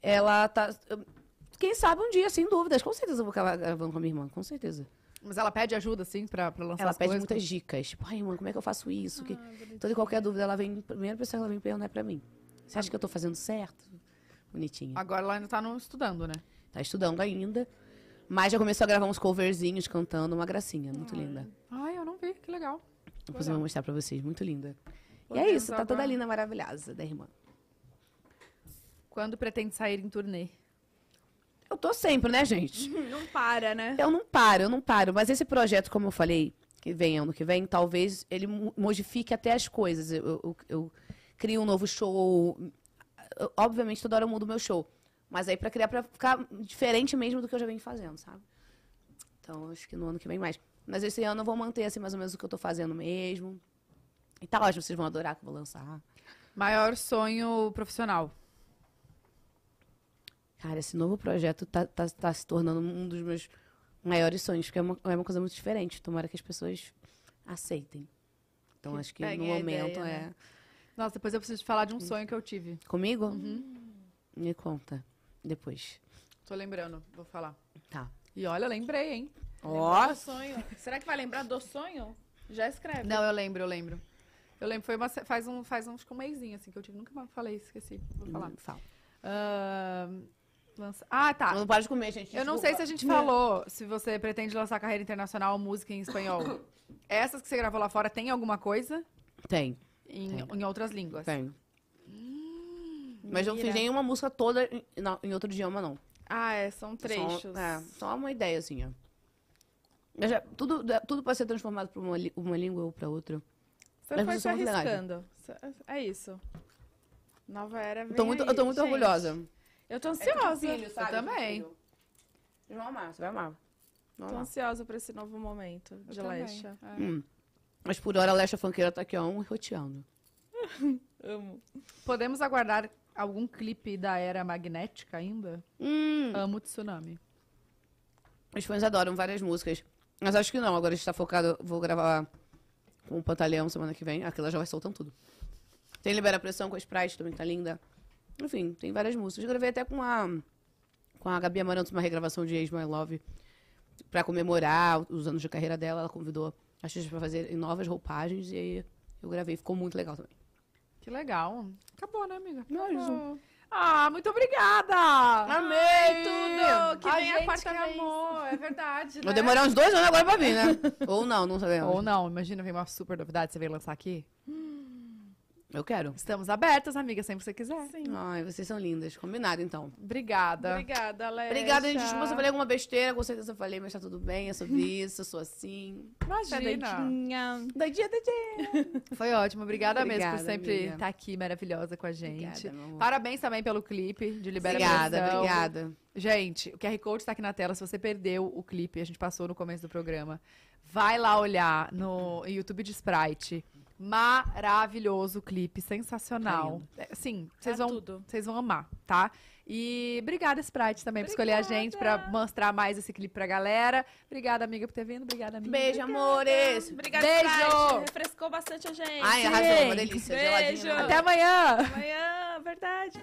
ela tá. Quem sabe um dia, sem dúvidas. Com certeza eu vou acabar gravando com a minha irmã, com certeza. Mas ela pede ajuda, assim, pra, pra lançar Ela pede coisas? muitas dicas. Tipo, ai, irmã, como é que eu faço isso? Que... Ah, Toda e qualquer dúvida, ela vem. A primeira pessoa que ela vem perguntar é pra mim. Você acha que eu tô fazendo certo? Bonitinha. Agora ela ainda tá no, estudando, né? Tá estudando ainda. Mas já começou a gravar uns coverzinhos cantando uma gracinha. Muito linda. Ai, eu não vi, que legal. Depois eu vou mostrar pra vocês. Muito linda. E é isso, tá toda linda, maravilhosa da irmã. Quando pretende sair em turnê? Eu tô sempre, né, gente? [LAUGHS] Não para, né? Eu não paro, eu não paro. Mas esse projeto, como eu falei, que vem ano que vem, talvez ele mo- modifique até as coisas. Eu, eu- eu crio um novo show. Eu- obviamente, toda hora eu mudo meu show. Mas aí pra criar, pra ficar diferente mesmo do que eu já venho fazendo, sabe? Então, acho que no ano que vem mais. Mas esse ano eu vou manter, assim, mais ou menos o que eu tô fazendo mesmo. E tá ótimo, vocês vão adorar que eu vou lançar. Maior sonho profissional. Cara, esse novo projeto tá, tá, tá se tornando um dos meus maiores sonhos, porque é uma, é uma coisa muito diferente. Tomara que as pessoas aceitem. Então, Que acho que no momento ideia, é. né? Nossa, depois eu preciso te falar de um sonho que eu tive. Comigo? Me conta. Depois. Tô lembrando, vou falar. Tá. E olha, lembrei, hein? Lembrar do sonho. Será que vai lembrar do sonho? Já escreve. Não, eu lembro, eu lembro. Eu lembro, foi uma, faz um, faz um, acho que um mêsinho, assim, que eu tive. Nunca mais falei, esqueci. Vou falar. Hum, Fala. Ahn, lança- Ah, tá. Não para de comer, gente. Eu não sei se a gente falou se você pretende lançar carreira internacional ou música em espanhol. [COUGHS] Essas que você gravou lá fora tem alguma coisa Tem, em, Tem. em outras línguas? tem. Mas eu não fiz nenhuma música toda em, não, em outro idioma, não. Ah, é, são trechos. Só, é, só uma ideia, assim, ó. Eu já- tudo, tudo pode ser transformado para uma, uma língua ou para outra. Você Mas foi se arriscando. É isso. Nova era vem Tô muito, aí, eu tô muito gente. orgulhosa. Eu tô ansiosa. filho, sabe? Eu também. Tipo, Vocês vão amar, você vai amar. Vão Tô amar. ansiosa pra esse novo momento de. Lecha. É. Hum. Mas por hora a Lecha Funkeira tá aqui, ó, um roteando. [LAUGHS] Amo. Podemos aguardar algum clipe da era magnética ainda? Hum. Amo Tsunami. Os fãs adoram várias músicas. Mas acho que não, agora a gente tá focado. Vou gravar com o Pantaleão semana que vem. Aquela já vai soltando tudo. Tem Libera Pressão com a Sprite também, que tá linda. Enfim, tem várias músicas. Eu gravei até com a, com a Gabi Amarantos uma regravação de Age My Love. Pra comemorar os anos de carreira dela. Ela convidou a gente pra fazer em novas roupagens. E aí eu gravei. Ficou muito legal também. Que legal. Acabou, né, amiga? Acabou. Ah, muito obrigada! Amei tudo! Que a vem a quarta que vez. amou, é [LAUGHS] verdade, né? Vou demorar uns dois anos agora pra vir, né? Ou não, não sabemos. Ou não, imagina, vem uma super novidade, você veio lançar aqui. [GASPS] Eu quero. Estamos abertas, amiga, sempre que você quiser. Sim. Ai, vocês são lindas. Combinado, então. Obrigada. Obrigada, Lecha. Obrigada, gente. Desculpa se eu falei alguma besteira, com certeza eu falei, mas tá tudo bem, é sobre [LAUGHS] isso, eu sou assim. Tá Imagina. doidinha. Doidinha, doidinha. [LAUGHS] Foi ótimo. Obrigada, mesmo Obrigada, por sempre estar aqui maravilhosa com a gente. Obrigada, meu amor. Parabéns também pelo clipe de Libera Obrigada, Pressão. obrigada. Gente, o QR Code está aqui na tela. Se você perdeu o clipe, a gente passou no começo do programa. Vai lá olhar no YouTube de Sprite. Maravilhoso clipe, sensacional. É, Sim, vocês Tá vão, tudo. vocês vão amar, tá? E obrigada, Sprite, também, por escolher a gente, pra mostrar mais esse clipe pra galera. Obrigada, amiga, por ter vindo. Obrigada, amiga. Beijo, amores. Obrigada, Beijo. Sprite. Refrescou bastante a gente. Ai, arrasou, uma delícia. Beijo. Geladinho. Até amanhã! Amanhã, verdade.